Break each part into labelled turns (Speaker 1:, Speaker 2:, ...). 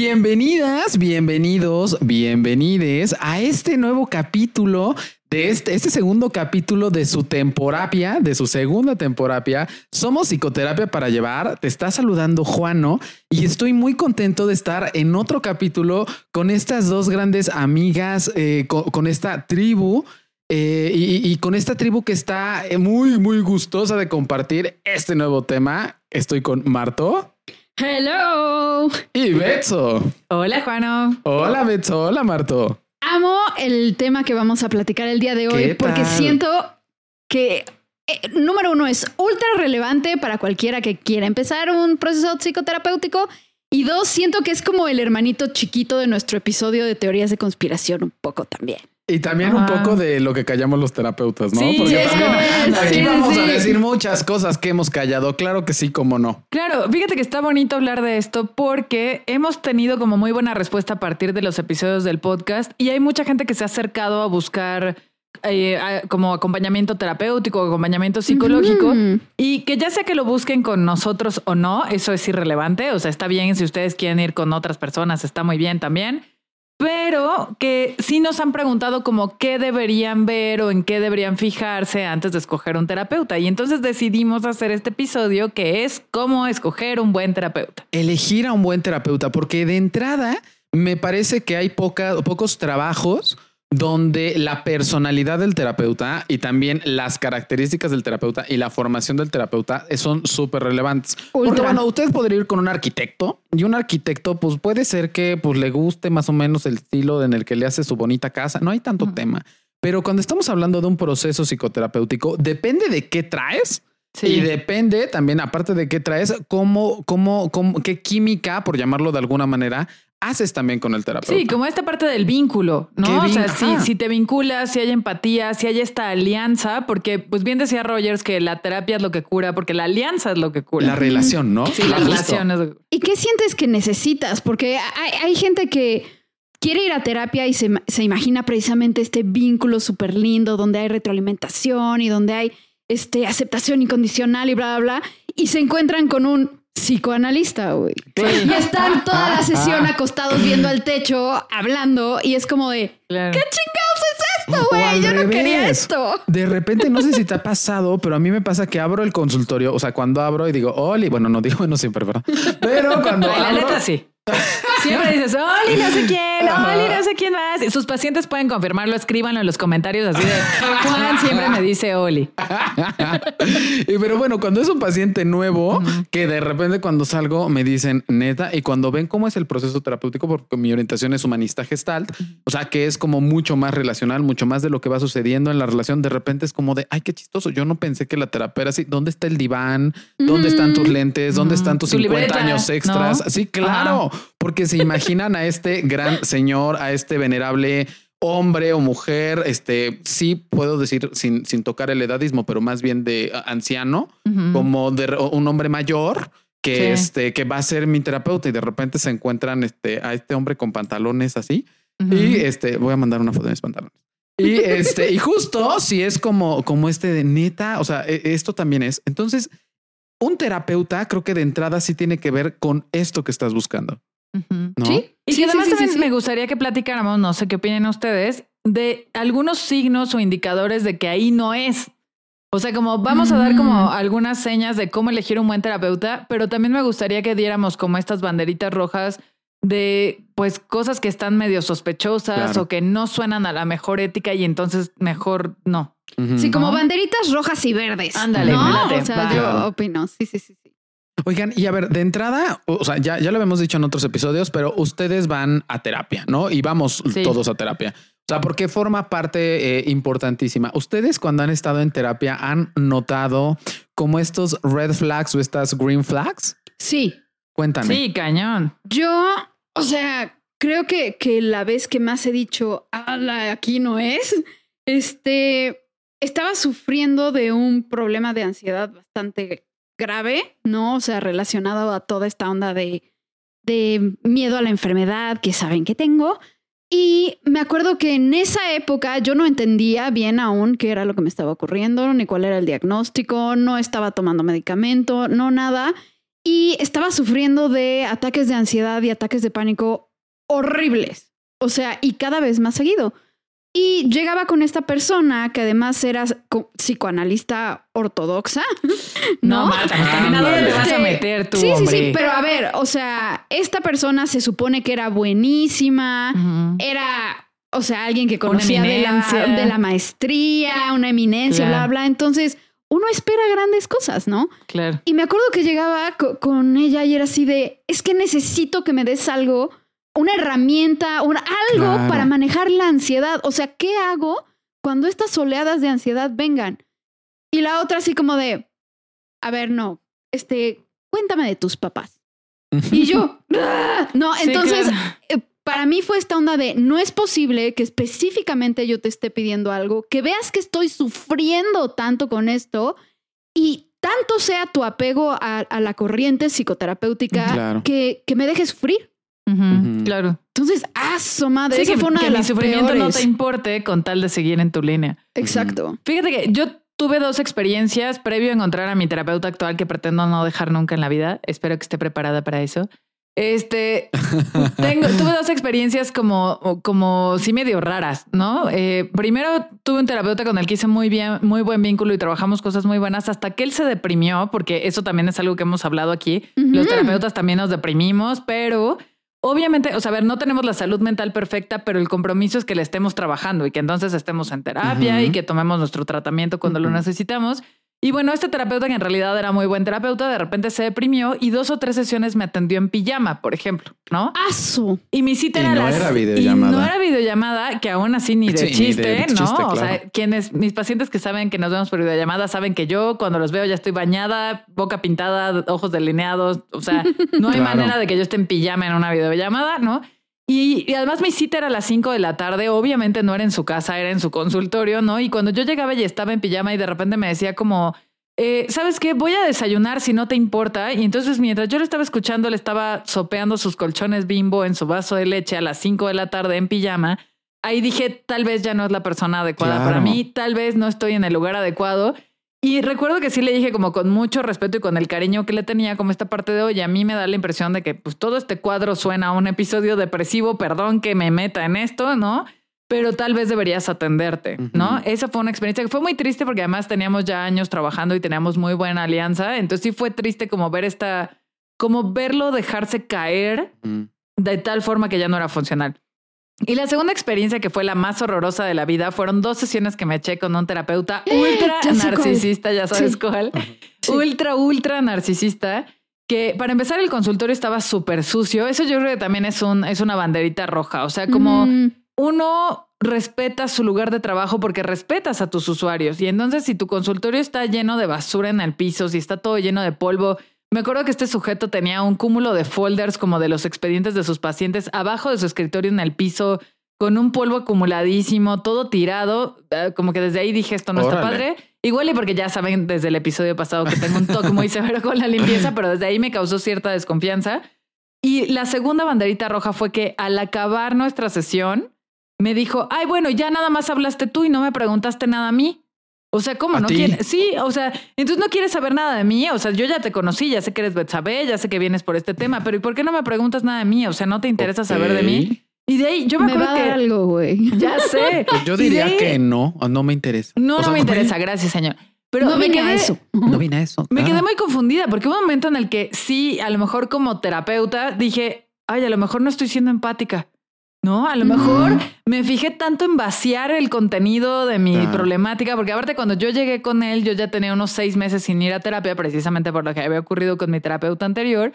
Speaker 1: Bienvenidas, bienvenidos, bienvenides a este nuevo capítulo de este, este segundo capítulo de su temporapia, de su segunda temporapia. Somos Psicoterapia para Llevar. Te está saludando Juano y estoy muy contento de estar en otro capítulo con estas dos grandes amigas, eh, con, esta tribu. Eh, y, y, con esta tribu que está muy, muy gustosa de compartir este nuevo tema. Estoy con Marto.
Speaker 2: Hello.
Speaker 1: Y Betso.
Speaker 2: Hola, Juano.
Speaker 1: Hola, Betso. Hola, Marto.
Speaker 2: Amo el tema que vamos a platicar el día de hoy porque siento que, eh, número uno, es ultra relevante para cualquiera que quiera empezar un proceso psicoterapéutico. Y dos, siento que es como el hermanito chiquito de nuestro episodio de teorías de conspiración, un poco también.
Speaker 1: Y también un poco de lo que callamos los terapeutas, ¿no? Porque también aquí vamos a decir muchas cosas que hemos callado. Claro que sí, como no.
Speaker 3: Claro, fíjate que está bonito hablar de esto porque hemos tenido como muy buena respuesta a partir de los episodios del podcast y hay mucha gente que se ha acercado a buscar eh, como acompañamiento terapéutico, acompañamiento psicológico y que ya sea que lo busquen con nosotros o no, eso es irrelevante. O sea, está bien si ustedes quieren ir con otras personas, está muy bien también pero que sí nos han preguntado como qué deberían ver o en qué deberían fijarse antes de escoger un terapeuta. Y entonces decidimos hacer este episodio que es cómo escoger un buen terapeuta.
Speaker 1: Elegir a un buen terapeuta, porque de entrada me parece que hay pocos trabajos donde la personalidad del terapeuta y también las características del terapeuta y la formación del terapeuta son súper relevantes. Porque bueno, usted podría ir con un arquitecto y un arquitecto pues puede ser que pues le guste más o menos el estilo en el que le hace su bonita casa, no hay tanto tema. Pero cuando estamos hablando de un proceso psicoterapéutico, depende de qué traes. Y depende también, aparte de qué traes, cómo, cómo, cómo, qué química, por llamarlo de alguna manera, haces también con el terapeuta.
Speaker 3: Sí, como esta parte del vínculo, ¿no? O sea, si, si, te vinculas, si hay empatía, si hay esta alianza, porque pues bien decía Rogers que la terapia es lo que cura, porque la alianza es lo que cura.
Speaker 1: La relación, ¿no?
Speaker 3: Sí, la relación es...
Speaker 2: ¿Y qué sientes que necesitas? Porque hay, hay gente que quiere ir a terapia y se, se imagina precisamente este vínculo súper lindo donde hay retroalimentación y donde hay este, aceptación incondicional y bla, bla, bla, y se encuentran con un psicoanalista, güey. Y están toda la sesión acostados viendo al techo, hablando, y es como de, ¿qué chingados es esto, güey? Yo no quería esto.
Speaker 1: De repente, no sé si te ha pasado, pero a mí me pasa que abro el consultorio, o sea, cuando abro y digo, Oli, bueno, no digo, no siempre, ¿verdad? Pero cuando
Speaker 3: La neta sí. Siempre dices, Oli, no sé quién, Oli, no sé quién más. Sus pacientes pueden confirmarlo, escríbanlo en los comentarios así de Juan siempre me dice Oli.
Speaker 1: y pero bueno, cuando es un paciente nuevo, que de repente cuando salgo me dicen neta, y cuando ven cómo es el proceso terapéutico, porque mi orientación es humanista gestalt, o sea que es como mucho más relacional, mucho más de lo que va sucediendo en la relación, de repente es como de ay, qué chistoso. Yo no pensé que la terapia era así. ¿Dónde está el diván? ¿Dónde están tus lentes? ¿Dónde están tus 50 años extras? Sí, claro porque se imaginan a este gran señor, a este venerable hombre o mujer, este sí puedo decir sin, sin tocar el edadismo, pero más bien de anciano, como de un hombre mayor que este que va a ser mi terapeuta y de repente se encuentran este a este hombre con pantalones así y este voy a mandar una foto de mis pantalones. Y este y justo si es como como este de neta, o sea, e, esto también es. Entonces, un terapeuta creo que de entrada sí tiene que ver con esto que estás buscando.
Speaker 3: Sí. Y además también me gustaría que platicáramos, no sé qué opinan ustedes, de algunos signos o indicadores de que ahí no es. O sea, como vamos a dar como mm. algunas señas de cómo elegir un buen terapeuta, pero también me gustaría que diéramos como estas banderitas rojas de pues cosas que están medio sospechosas o que no suenan a la mejor ética y entonces mejor no.
Speaker 2: Sí, como banderitas rojas y verdes.
Speaker 3: Ándale,
Speaker 2: ¿no? O sea, yo opino. Sí, sí, sí.
Speaker 1: Oigan, y a ver, de entrada, o sea, ya, ya lo habíamos dicho en otros episodios, pero ustedes van a terapia, ¿no? Y vamos todos a terapia. O sea, porque forma parte eh, importantísima. Ustedes cuando han estado en terapia han notado como estos red flags o estas green flags?
Speaker 2: Sí.
Speaker 1: Cuéntame.
Speaker 3: Sí, cañón.
Speaker 2: Yo, o sea, creo que, que la vez que más he dicho, aquí no es, este, estaba sufriendo de un problema de ansiedad bastante grave, ¿no? O sea, relacionado a toda esta onda de, de miedo a la enfermedad que saben que tengo. Y me acuerdo que en esa época yo no entendía bien aún qué era lo que me estaba ocurriendo, ni cuál era el diagnóstico, no estaba tomando medicamento, no nada. y estaba sufriendo de ataques de ansiedad y ataques de pánico horribles. O sea, y cada vez más seguido. Y llegaba con esta persona que además era co- psicoanalista ortodoxa.
Speaker 3: No,
Speaker 2: No,
Speaker 3: Marta, también a dónde te vas a
Speaker 2: Este,
Speaker 3: meter tú,
Speaker 2: sí, sí,
Speaker 3: hombre.
Speaker 2: sí, pero a ver, o sea, esta persona se supone que era buenísima, era, o sea, alguien que conocía de la,
Speaker 3: eminencia.
Speaker 2: de la maestría, una eminencia,
Speaker 3: Claro.
Speaker 2: bla, bla. Entonces, uno espera grandes cosas, ¿no?
Speaker 3: Claro.
Speaker 2: Y me acuerdo que llegaba co- con ella y era así de, es que necesito que me des algo, una herramienta, una, algo
Speaker 1: Claro.
Speaker 2: para manejar la ansiedad. O sea, ¿qué hago cuando estas oleadas de ansiedad vengan? Y la otra así como de, a ver, no, este, cuéntame de tus papás. Y yo, "Ah". no,
Speaker 3: Sí,
Speaker 2: entonces,
Speaker 3: claro.
Speaker 2: eh, para mí fue esta onda de, no es posible que específicamente yo te esté pidiendo algo, que veas que estoy sufriendo tanto con esto y tanto sea tu apego a, a la corriente psicoterapéutica
Speaker 1: Claro.
Speaker 2: que, que me dejes sufrir.
Speaker 3: Claro.
Speaker 2: Entonces, ah, su madre,
Speaker 3: Sí, que,
Speaker 2: fue una
Speaker 3: que
Speaker 2: de
Speaker 3: mi
Speaker 2: las
Speaker 3: sufrimiento no te importe con tal de seguir en tu línea.
Speaker 2: Exacto.
Speaker 3: Fíjate que yo tuve dos experiencias previo a encontrar a mi terapeuta actual que pretendo no dejar nunca en la vida. Espero que esté preparada para eso. Este, tengo, tuve dos experiencias como, como sí medio raras, ¿no? Eh, primero tuve un terapeuta con el que hice muy bien, muy buen vínculo y trabajamos cosas muy buenas hasta que él se deprimió, porque eso también es algo que hemos hablado aquí. Los terapeutas también nos deprimimos, pero obviamente, o sea, a ver, no tenemos la salud mental perfecta, pero el compromiso es que le estemos trabajando y que entonces estemos en terapia y que tomemos nuestro tratamiento cuando lo necesitamos. Y bueno, este terapeuta que en realidad era muy buen terapeuta, de repente se deprimió y dos o tres sesiones me atendió en pijama, por ejemplo, ¿no?
Speaker 2: Aso.
Speaker 3: Y mi cita
Speaker 1: Y
Speaker 3: era
Speaker 1: no
Speaker 3: las-
Speaker 1: era
Speaker 3: Y
Speaker 1: videollamada.
Speaker 3: no era videollamada, que aún así ni de
Speaker 1: Sí, ni
Speaker 3: chiste,
Speaker 1: de
Speaker 3: ¿no?
Speaker 1: chiste,
Speaker 3: O sea, quienes, mis pacientes que saben que nos vemos por videollamada, saben que yo cuando los veo ya estoy bañada, boca pintada, ojos delineados. O sea, no hay
Speaker 1: Claro.
Speaker 3: manera de que yo esté en pijama en una videollamada, ¿no? Y, y además mi cita era a las 5 de la tarde, obviamente no era en su casa, era en su consultorio, ¿no? Y cuando yo llegaba y estaba en pijama y de repente me decía como, eh, ¿sabes qué? Voy a desayunar si no te importa. Y entonces mientras yo lo estaba escuchando, le estaba sopeando sus colchones bimbo en su vaso de leche a las 5 de la tarde en pijama. Ahí dije, tal vez ya no es la persona adecuada
Speaker 1: Claro.
Speaker 3: para mí, tal vez no estoy en el lugar adecuado. Y recuerdo que sí le dije como con mucho respeto y con el cariño que le tenía como esta parte de, oye, a mí me da la impresión de que pues todo este cuadro suena a un episodio depresivo, perdón que me meta en esto, ¿no? Pero tal vez deberías atenderte, ¿no? Esa fue una experiencia que fue muy triste porque además teníamos ya años trabajando y teníamos muy buena alianza. Entonces sí fue triste como ver esta, como verlo dejarse caer
Speaker 1: Mm.
Speaker 3: de tal forma que ya no era funcional. Y la segunda experiencia que fue la más horrorosa de la vida fueron dos sesiones que me eché con un terapeuta ultra
Speaker 2: Ya sé cuál.
Speaker 3: narcisista, ya sabes
Speaker 2: Sí.
Speaker 3: cuál,
Speaker 2: Sí.
Speaker 3: ultra, ultra narcisista, que para empezar el consultorio estaba súper sucio. Eso yo creo que también es, un, es una banderita roja, o sea, como
Speaker 2: Mm,
Speaker 3: uno respeta su lugar de trabajo porque respetas a tus usuarios. Y entonces si tu consultorio está lleno de basura en el piso, si está todo lleno de polvo, me acuerdo que este sujeto tenía un cúmulo de folders como de los expedientes de sus pacientes abajo de su escritorio en el piso con un polvo acumuladísimo, todo tirado, eh, como que desde ahí dije esto no está padre. Igual y porque ya saben desde el episodio pasado que tengo un toque muy severo con la limpieza, pero desde ahí me causó cierta desconfianza. Y la segunda banderita roja fue que al acabar nuestra sesión, me dijo, ay, bueno, ya nada más hablaste tú y no me preguntaste nada a mí. O sea, ¿cómo
Speaker 1: ¿A
Speaker 3: no quieres? Sí, o sea, entonces no quieres saber nada de mí. O sea, yo ya te conocí, ya sé que eres Betsabe, ya sé que vienes por este tema, pero ¿y por qué no me preguntas nada de mí? O sea, ¿no te interesa saber de mí? Y de ahí yo me,
Speaker 2: me va
Speaker 3: acuerdo
Speaker 2: a dar
Speaker 3: que
Speaker 2: algo, güey.
Speaker 3: ya sé.
Speaker 1: Pues yo diría
Speaker 3: ahí-
Speaker 1: que no, o no me interesa.
Speaker 3: no,
Speaker 1: O
Speaker 3: no me interesa, gracias, señor. Pero
Speaker 2: no
Speaker 3: me
Speaker 2: vine a eso.
Speaker 1: No vine a eso.
Speaker 3: Me
Speaker 1: Ah.
Speaker 3: quedé muy confundida porque hubo un momento en el que sí, a lo mejor como terapeuta dije, ay, a lo mejor no estoy siendo empática. No, a lo mejor me fijé tanto en vaciar el contenido de mi problemática, porque aparte cuando yo llegué con él, yo ya tenía unos seis meses sin ir a terapia, precisamente por lo que había ocurrido con mi terapeuta anterior.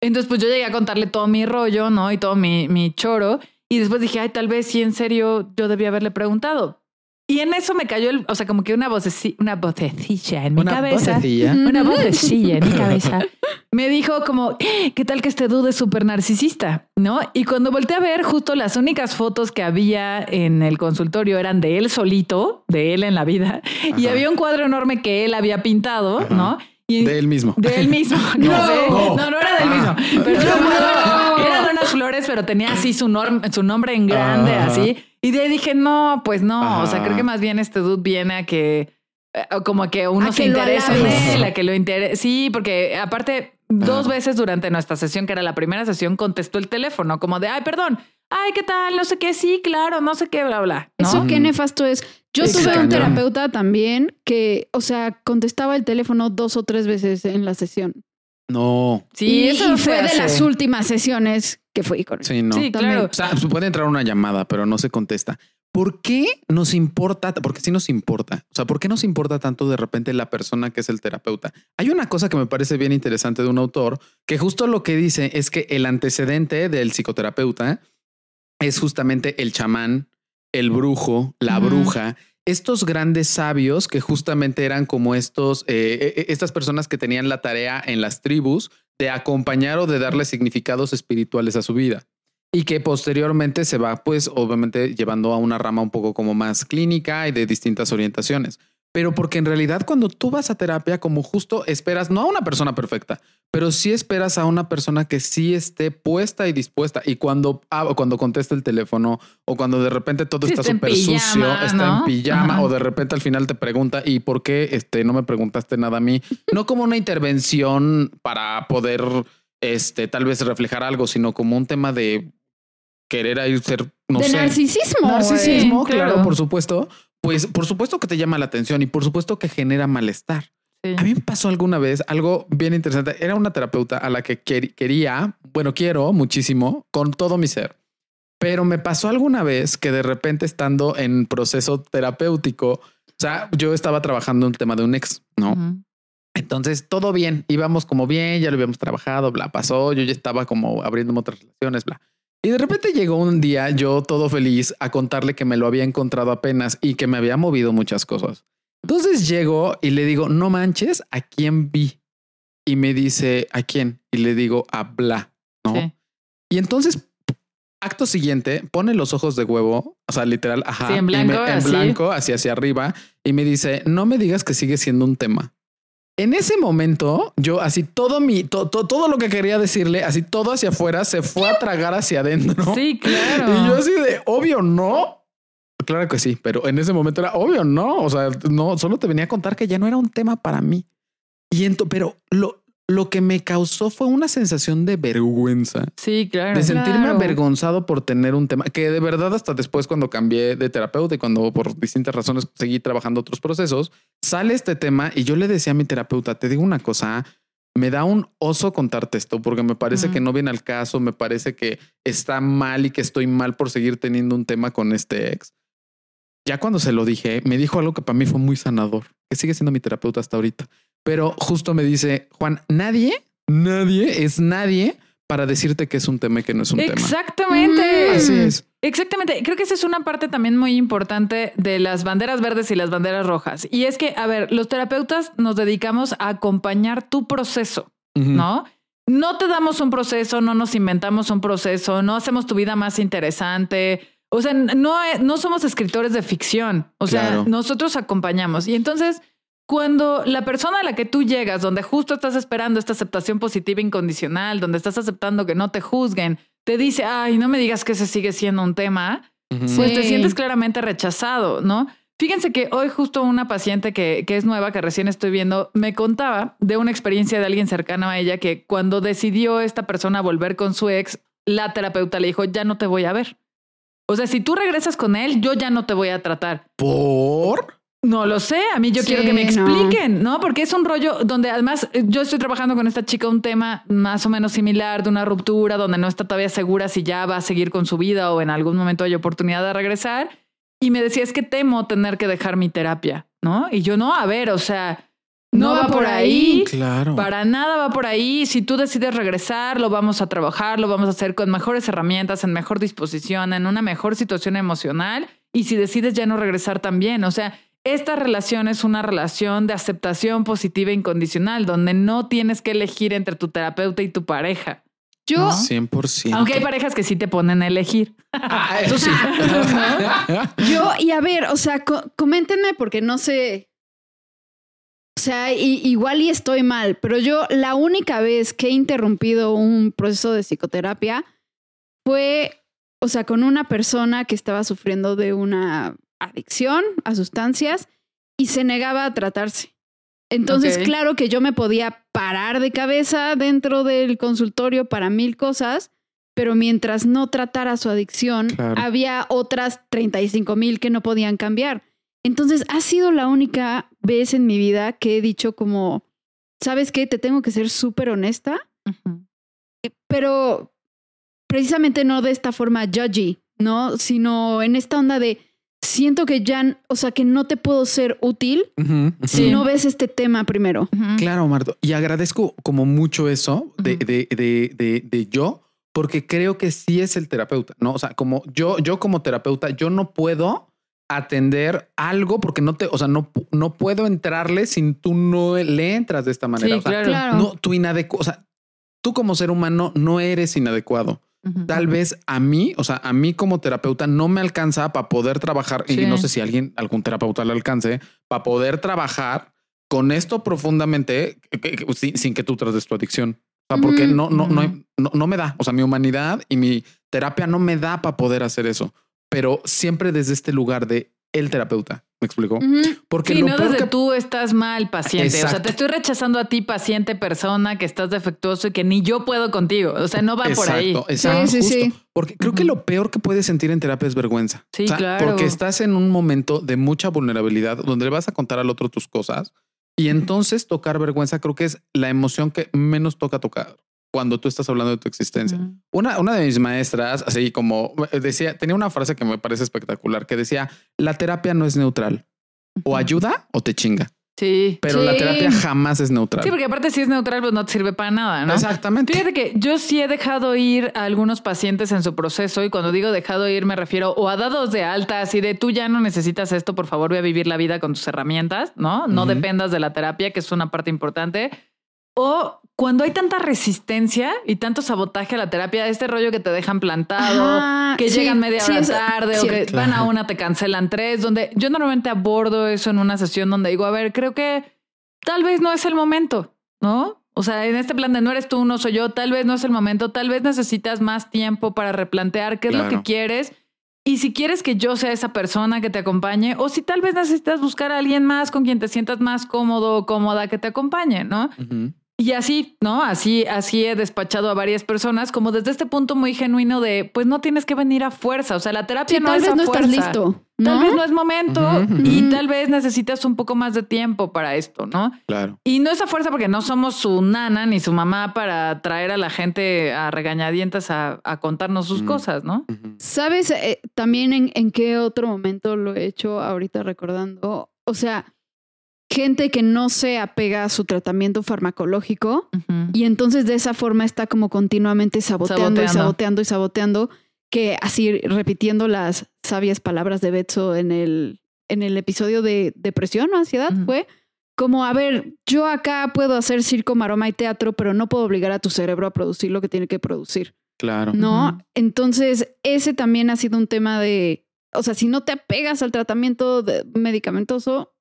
Speaker 3: Entonces, pues yo llegué a contarle todo mi rollo, ¿no? Y todo mi, mi choro. Y después dije, ay, tal vez sí, en serio, yo debía haberle preguntado. Y en eso me cayó, el, o sea, como que una, voceci- una vocecilla en mi
Speaker 1: Una
Speaker 3: cabeza
Speaker 1: vocecilla.
Speaker 3: una vocecilla en mi cabeza, me dijo como, ¿qué tal que este dude es súper narcisista? ¿No? Y cuando volteé a ver, justo las únicas fotos que había en el consultorio eran de él solito, de él en la vida, y había un cuadro enorme que él había pintado,
Speaker 1: Ajá.
Speaker 3: ¿no? Y
Speaker 1: De él mismo.
Speaker 3: de él mismo. No,
Speaker 1: No.
Speaker 3: sé. no, no era del
Speaker 1: Ah.
Speaker 3: mismo. Pero era eran unas flores, pero tenía así su, norm- su nombre en grande,
Speaker 1: Ajá.
Speaker 3: así. Y de ahí dije, no, pues no. O sea, creo que más bien este dude viene a que, eh, como a que uno
Speaker 2: A
Speaker 3: se
Speaker 2: que lo
Speaker 3: interese en él, a que lo interese. Sí, porque aparte dos
Speaker 1: Ah.
Speaker 3: veces durante nuestra sesión, que era la primera sesión, contestó el teléfono, como de, ay, perdón, ay, ¿qué tal? No sé qué, sí, claro, no sé qué, bla, bla. ¿no?
Speaker 2: Eso qué nefasto es. Yo tuve un terapeuta también que, o sea, contestaba el teléfono dos o tres veces en la sesión.
Speaker 1: No.
Speaker 3: Sí,
Speaker 2: y,
Speaker 3: eso
Speaker 2: fue de
Speaker 3: hace.
Speaker 2: las últimas sesiones que fui con él.
Speaker 1: Sí, no.
Speaker 3: Sí, claro.
Speaker 1: O sea, puede entrar una llamada, pero no se contesta. ¿Por qué nos importa? Porque sí nos importa. O sea, ¿por qué nos importa tanto de repente la persona que es el terapeuta? Hay una cosa que me parece bien interesante de un autor que justo lo que dice es que el antecedente del psicoterapeuta es justamente el chamán, el brujo, la bruja, estos grandes sabios que justamente eran como estos, eh, eh, estas personas que tenían la tarea en las tribus de acompañar o de darle significados espirituales a su vida y que posteriormente se va pues obviamente llevando a una rama un poco como más clínica y de distintas orientaciones. Pero porque en realidad cuando tú vas a terapia como justo esperas no a una persona perfecta, pero sí esperas a una persona que sí esté puesta y dispuesta y cuando ah, cuando contesta el teléfono o cuando de repente todo
Speaker 3: Sí,
Speaker 1: está súper sucio, está en pijama
Speaker 3: Ajá.
Speaker 1: o de repente al final te pregunta y por qué este no me preguntaste nada a mí, no como una intervención para poder este tal vez reflejar algo, sino como un tema de querer ahí ser no
Speaker 2: de
Speaker 1: sé,
Speaker 2: narcisismo.
Speaker 1: narcisismo, claro. por supuesto. Pues por supuesto que te llama la atención y por supuesto que genera malestar.
Speaker 3: Sí.
Speaker 1: A mí me pasó alguna vez algo bien interesante. Era una terapeuta a la que quer- quería, bueno, quiero muchísimo con todo mi ser. Pero me pasó alguna vez que de repente estando en proceso terapéutico, o sea, yo estaba trabajando en el tema de un ex, ¿no? Entonces todo bien, íbamos como bien, ya lo habíamos trabajado, bla, pasó, yo ya estaba como abriéndome otras relaciones, bla. Y de repente llegó un día yo todo feliz a contarle que me lo había encontrado apenas y que me había movido muchas cosas. Entonces llego y le digo, no manches, ¿a quién vi? Y me dice, ¿a quién? Y le digo, a bla, ¿no?
Speaker 3: Sí.
Speaker 1: Y entonces, acto siguiente, pone los ojos de huevo, o sea, literal, ajá,
Speaker 3: Sí, en
Speaker 1: y me-
Speaker 3: blanco,
Speaker 1: en
Speaker 3: así.
Speaker 1: blanco, hacia hacia arriba, y me dice, no me digas que sigue siendo un tema. En ese momento, yo así todo mi, to- to- todo lo que quería decirle, así todo hacia afuera, se fue a tragar hacia adentro.
Speaker 3: Sí, claro.
Speaker 1: Y yo así de obvio no. Claro que sí, pero en ese momento era obvio no. O sea, no, solo te venía a contar que ya no era un tema para mí. Y ento, pero lo, lo que me causó fue una sensación de vergüenza,
Speaker 3: Sí, claro.
Speaker 1: de sentirme
Speaker 2: Claro.
Speaker 1: avergonzado por tener un tema que de verdad hasta después cuando cambié de terapeuta y cuando por distintas razones seguí trabajando otros procesos, sale este tema y yo le decía a mi terapeuta, te digo una cosa, me da un oso contarte esto porque me parece que no viene al caso, me parece que está mal y que estoy mal por seguir teniendo un tema con este ex. Ya cuando se lo dije, me dijo algo que para mí fue muy sanador, que sigue siendo mi terapeuta hasta ahorita. Pero justo me dice, Juan, nadie, nadie es nadie para decirte que es un tema y que no es un tema.
Speaker 3: Exactamente.
Speaker 2: Mm.
Speaker 1: Así es.
Speaker 3: Exactamente. Creo que esa es una parte también muy importante de las banderas verdes y las banderas rojas. Y es que, a ver, los terapeutas nos dedicamos a acompañar tu proceso. ¿no? No te damos un proceso, no nos inventamos un proceso, no hacemos tu vida más interesante. O sea, no, no somos escritores de ficción. O sea,
Speaker 1: Claro.
Speaker 3: nosotros acompañamos. Y entonces, cuando la persona a la que tú llegas, donde justo estás esperando esta aceptación positiva incondicional, donde estás aceptando que no te juzguen, te dice, ay, no me digas que ese sigue siendo un tema, pues te sientes claramente rechazado, ¿no? Fíjense que hoy justo una paciente que, que es nueva, que recién estoy viendo, me contaba de una experiencia de alguien cercano a ella que cuando decidió esta persona volver con su ex, la terapeuta le dijo, ya no te voy a ver. O sea, si tú regresas con él, yo ya no te voy a tratar.
Speaker 1: ¿Por?
Speaker 3: No lo sé, a mí yo
Speaker 2: Sí,
Speaker 3: quiero que me expliquen, ¿no? Porque es un rollo donde además eh, yo estoy trabajando con esta chica un tema más o menos similar de una ruptura donde no está todavía segura si ya va a seguir con su vida o en algún momento hay oportunidad de regresar. Y me decía, es que temo tener que dejar mi terapia, ¿no? Y yo no, a ver, o sea, no, va, por ahí.
Speaker 1: Claro.
Speaker 3: Para nada va por ahí. Si tú decides regresar, lo vamos a trabajar, lo vamos a hacer con mejores herramientas, en mejor disposición, en una mejor situación emocional. Y si decides ya no regresar también, o sea, esta relación es una relación de aceptación positiva e incondicional, donde no tienes que elegir entre tu terapeuta y tu pareja.
Speaker 2: Yo,
Speaker 3: ¿No?
Speaker 1: 100%.
Speaker 3: Aunque hay parejas que sí te ponen a elegir.
Speaker 1: Ah, eso sí.
Speaker 2: yo, y a ver, o sea, co- coméntenme porque no sé. O sea, igual y estoy mal, pero yo la única vez que he interrumpido un proceso de psicoterapia fue, o sea, con una persona que estaba sufriendo de una adicción a sustancias y se negaba a tratarse. Entonces, claro que yo me podía parar de cabeza dentro del consultorio para mil cosas, pero mientras no tratara su adicción,
Speaker 1: Claro.
Speaker 2: había otras 35 mil que no podían cambiar. Entonces, ha sido la única vez en mi vida que he dicho como, ¿sabes qué? Te tengo que ser súper honesta,
Speaker 3: Ujú.
Speaker 2: pero precisamente no de esta forma judgy, ¿no? Sino en esta onda de, siento que ya, o sea, que no te puedo ser útil si no ves este tema primero.
Speaker 1: Claro, Marto. Y agradezco como mucho eso de, de, de, de, de yo, porque creo que sí es el terapeuta, ¿no? O sea, como yo, yo como terapeuta, yo no puedo atender algo porque no te, o sea, no, no puedo entrarle sin tú no le entras de esta manera.
Speaker 3: Sí,
Speaker 1: O sea,
Speaker 3: claro.
Speaker 1: No, tú inadecuado, o sea, tú como ser humano no eres inadecuado. Tal vez a mí, o sea, a mí como terapeuta no me alcanza para poder trabajar y no sé si alguien, algún terapeuta le alcance para poder trabajar con esto profundamente que- que- sin, sin que tú trates tu adicción. O sea, porque no, no, no, no me da. O sea, mi humanidad y mi terapia no me da para poder hacer eso, pero siempre desde este lugar de el terapeuta. ¿Me explico?
Speaker 2: Ujú.
Speaker 1: Porque
Speaker 3: Sí,
Speaker 1: lo
Speaker 3: no
Speaker 1: peor
Speaker 3: desde
Speaker 1: que-
Speaker 3: tú estás mal, paciente. O sea, te estoy rechazando a ti, paciente, persona, que estás defectuoso y que ni yo puedo contigo. O sea, no va por ahí.
Speaker 1: Exacto,
Speaker 2: Sí, sí,
Speaker 1: justo.
Speaker 2: sí.
Speaker 1: Porque creo que lo peor que puedes sentir en terapia es vergüenza.
Speaker 3: Sí, claro.
Speaker 1: Porque estás en un momento de mucha vulnerabilidad donde le vas a contar al otro tus cosas y entonces tocar vergüenza creo que es la emoción que menos toca tocar cuando tú estás hablando de tu existencia. Una, una de mis maestras, así como decía, tenía una frase que me parece espectacular que decía, la terapia no es neutral. O ayuda o te chinga.
Speaker 3: Sí.
Speaker 1: Pero la terapia jamás es neutral.
Speaker 3: Sí, porque aparte si es neutral, pues no te sirve para nada, ¿no?
Speaker 1: Exactamente.
Speaker 3: Fíjate que yo sí he dejado ir a algunos pacientes en su proceso y cuando digo dejado ir me refiero o a dados de alta, así de tú ya no necesitas esto, por favor ve a vivir la vida con tus herramientas, ¿no? No dependas de la terapia, que es una parte importante. O cuando hay tanta resistencia y tanto sabotaje a la terapia, este rollo que te dejan plantado,
Speaker 2: Ajá,
Speaker 3: que
Speaker 2: sí,
Speaker 3: llegan media
Speaker 2: sí,
Speaker 3: hora tarde o que van a una, te cancelan tres, donde yo normalmente abordo eso en una sesión donde digo, a ver, creo que tal vez no es el momento, ¿no? O sea, en este plan de no eres tú, no soy yo, tal vez no es el momento, tal vez necesitas más tiempo para replantear qué es lo que quieres. Y si quieres que yo sea esa persona que te acompañe, o si tal vez necesitas buscar a alguien más con quien te sientas más cómodo o cómoda que te acompañe, ¿no? Y así, ¿no? Así, así he despachado a varias personas, como desde este punto muy genuino de, pues no tienes que venir a fuerza. O sea, la terapia
Speaker 2: Sí,
Speaker 3: no
Speaker 2: tal
Speaker 3: es
Speaker 2: vez
Speaker 3: a
Speaker 2: no estás listo.
Speaker 3: Tal vez no es momento y tal vez necesitas un poco más de tiempo para esto, ¿no?
Speaker 1: Claro.
Speaker 3: Y no es a fuerza porque no somos su nana ni su mamá para traer a la gente a regañadientes a, a contarnos sus cosas, ¿no?
Speaker 2: ¿Sabes eh, también en, en qué otro momento lo he hecho ahorita recordando? O sea, gente que no se apega a su tratamiento farmacológico y entonces de esa forma está como continuamente saboteando, y
Speaker 3: Saboteando.
Speaker 2: y saboteando, que así repitiendo las sabias palabras de Betso en el, en el episodio de depresión o ansiedad fue como, a ver, yo acá puedo hacer circo, maroma y teatro, pero no puedo obligar a tu cerebro a producir lo que tiene que producir.
Speaker 1: Claro.
Speaker 2: ¿no? Entonces, ese también ha sido un tema de, o sea, si no te apegas al tratamiento de- medicamentoso,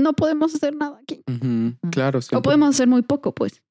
Speaker 2: no podemos hacer nada aquí.
Speaker 1: Claro.
Speaker 2: O
Speaker 1: siempre.
Speaker 2: podemos hacer muy poco, pues.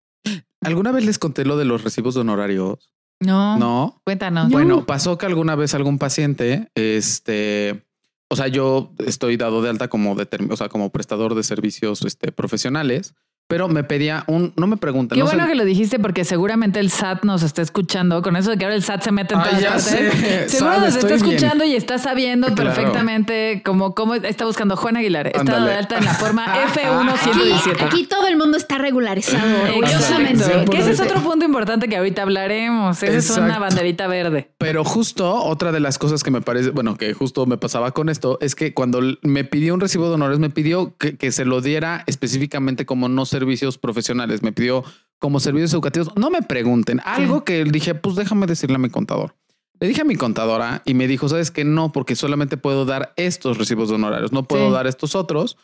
Speaker 1: ¿Alguna vez les conté lo de los recibos de honorarios?
Speaker 3: No.
Speaker 1: No.
Speaker 3: Cuéntanos.
Speaker 2: No.
Speaker 1: Bueno, pasó que alguna vez algún paciente, este, o sea, yo estoy dado de alta como o sea, como prestador de servicios este, profesionales, pero me pedía un, no me preguntan.
Speaker 3: Qué
Speaker 1: no sé-
Speaker 3: bueno que lo dijiste porque seguramente el SAT nos está escuchando. Con eso de que ahora el SAT se mete en
Speaker 1: Ay,
Speaker 3: todas
Speaker 1: ya
Speaker 3: partes.
Speaker 1: sé.
Speaker 3: Seguro nos está
Speaker 1: bien.
Speaker 3: escuchando y está sabiendo
Speaker 1: Claro.
Speaker 3: perfectamente cómo, cómo está buscando Juan Aguilar.
Speaker 1: Ándale.
Speaker 3: de alta en la forma
Speaker 2: Aquí,
Speaker 3: F1117.
Speaker 2: aquí todo el mundo está regularizado, orgullosamente.
Speaker 3: Que ese es
Speaker 1: 100%.
Speaker 3: otro punto importante que ahorita hablaremos. Esa es una banderita verde.
Speaker 1: Pero justo otra de las cosas que me parece, bueno, que justo me pasaba con esto, es que cuando me pidió un recibo de honores, me pidió que, que se lo diera específicamente como no servicios profesionales, me pidió como servicios educativos. No me pregunten, algo que dije, pues déjame decirle a mi contador. Le dije a mi contadora y me dijo, sabes que no, porque solamente puedo dar estos recibos de honorarios, no puedo
Speaker 3: Sí.
Speaker 1: dar estos otros,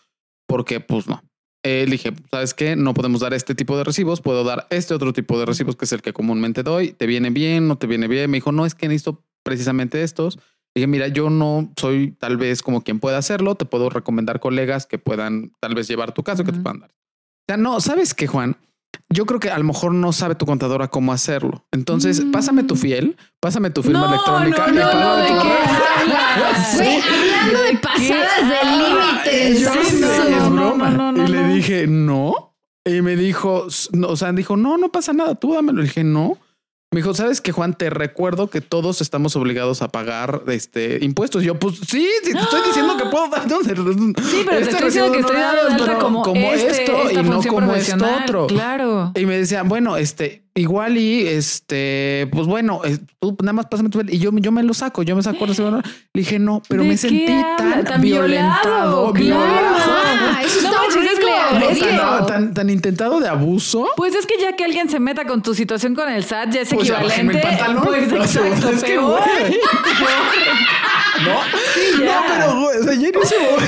Speaker 1: porque pues no. Eh, le dije, sabes que no podemos dar este tipo de recibos, puedo dar este otro tipo de recibos que es el que comúnmente doy. ¿Te viene bien? ¿No te viene bien? Me dijo, no, es que necesito precisamente estos. Le dije, mira, yo no soy tal vez como quien pueda hacerlo, te puedo recomendar colegas que puedan tal vez llevar tu caso, que te puedan dar. O sea, no, ¿sabes qué, Juan? Yo creo que a lo mejor no sabe tu contadora cómo hacerlo. Entonces,
Speaker 3: Mm.
Speaker 1: pásame tu fiel, pásame tu firma
Speaker 3: No,
Speaker 1: electrónica.
Speaker 3: no, no.
Speaker 2: Güey, hablando de pasadas de límites.
Speaker 3: Sí, no,
Speaker 1: es
Speaker 3: no,
Speaker 1: broma.
Speaker 3: no, no,
Speaker 1: y le
Speaker 3: no.
Speaker 1: dije, no. Y me dijo, no, o sea, dijo, no, no pasa nada, tú dámelo. Le dije, no. Me dijo, ¿sabes qué, Juan? Te recuerdo que todos estamos obligados a pagar este impuestos. Y yo, pues sí, sí, te estoy diciendo que puedo dar.
Speaker 3: Sí, pero te estoy diciendo que estoy dando como, este,
Speaker 1: esto
Speaker 3: esta
Speaker 1: y no como esto otro.
Speaker 3: Claro.
Speaker 1: Y me decían, bueno, este, igual y este, pues bueno, eh, tú nada más pásame tu y yo, yo me lo saco, yo me saco ese valor. Le dije, no, pero
Speaker 3: ¿De
Speaker 1: me sentí tan,
Speaker 3: Tan
Speaker 1: violentado,
Speaker 3: violado,
Speaker 1: violado.
Speaker 2: Ah, eso
Speaker 3: No
Speaker 2: está horrible.
Speaker 3: como-
Speaker 1: No,
Speaker 3: es que-
Speaker 1: tan, tan, tan intentado de abuso.
Speaker 3: Pues es que ya que alguien se meta con tu situación con el SAT ya es
Speaker 1: Pues el
Speaker 3: equivalente.
Speaker 1: pantalón.
Speaker 3: Pues
Speaker 1: No,
Speaker 3: exacto,
Speaker 1: es que, güey. No,
Speaker 3: ya.
Speaker 1: no, pero güey, o sea, ya en ese momento.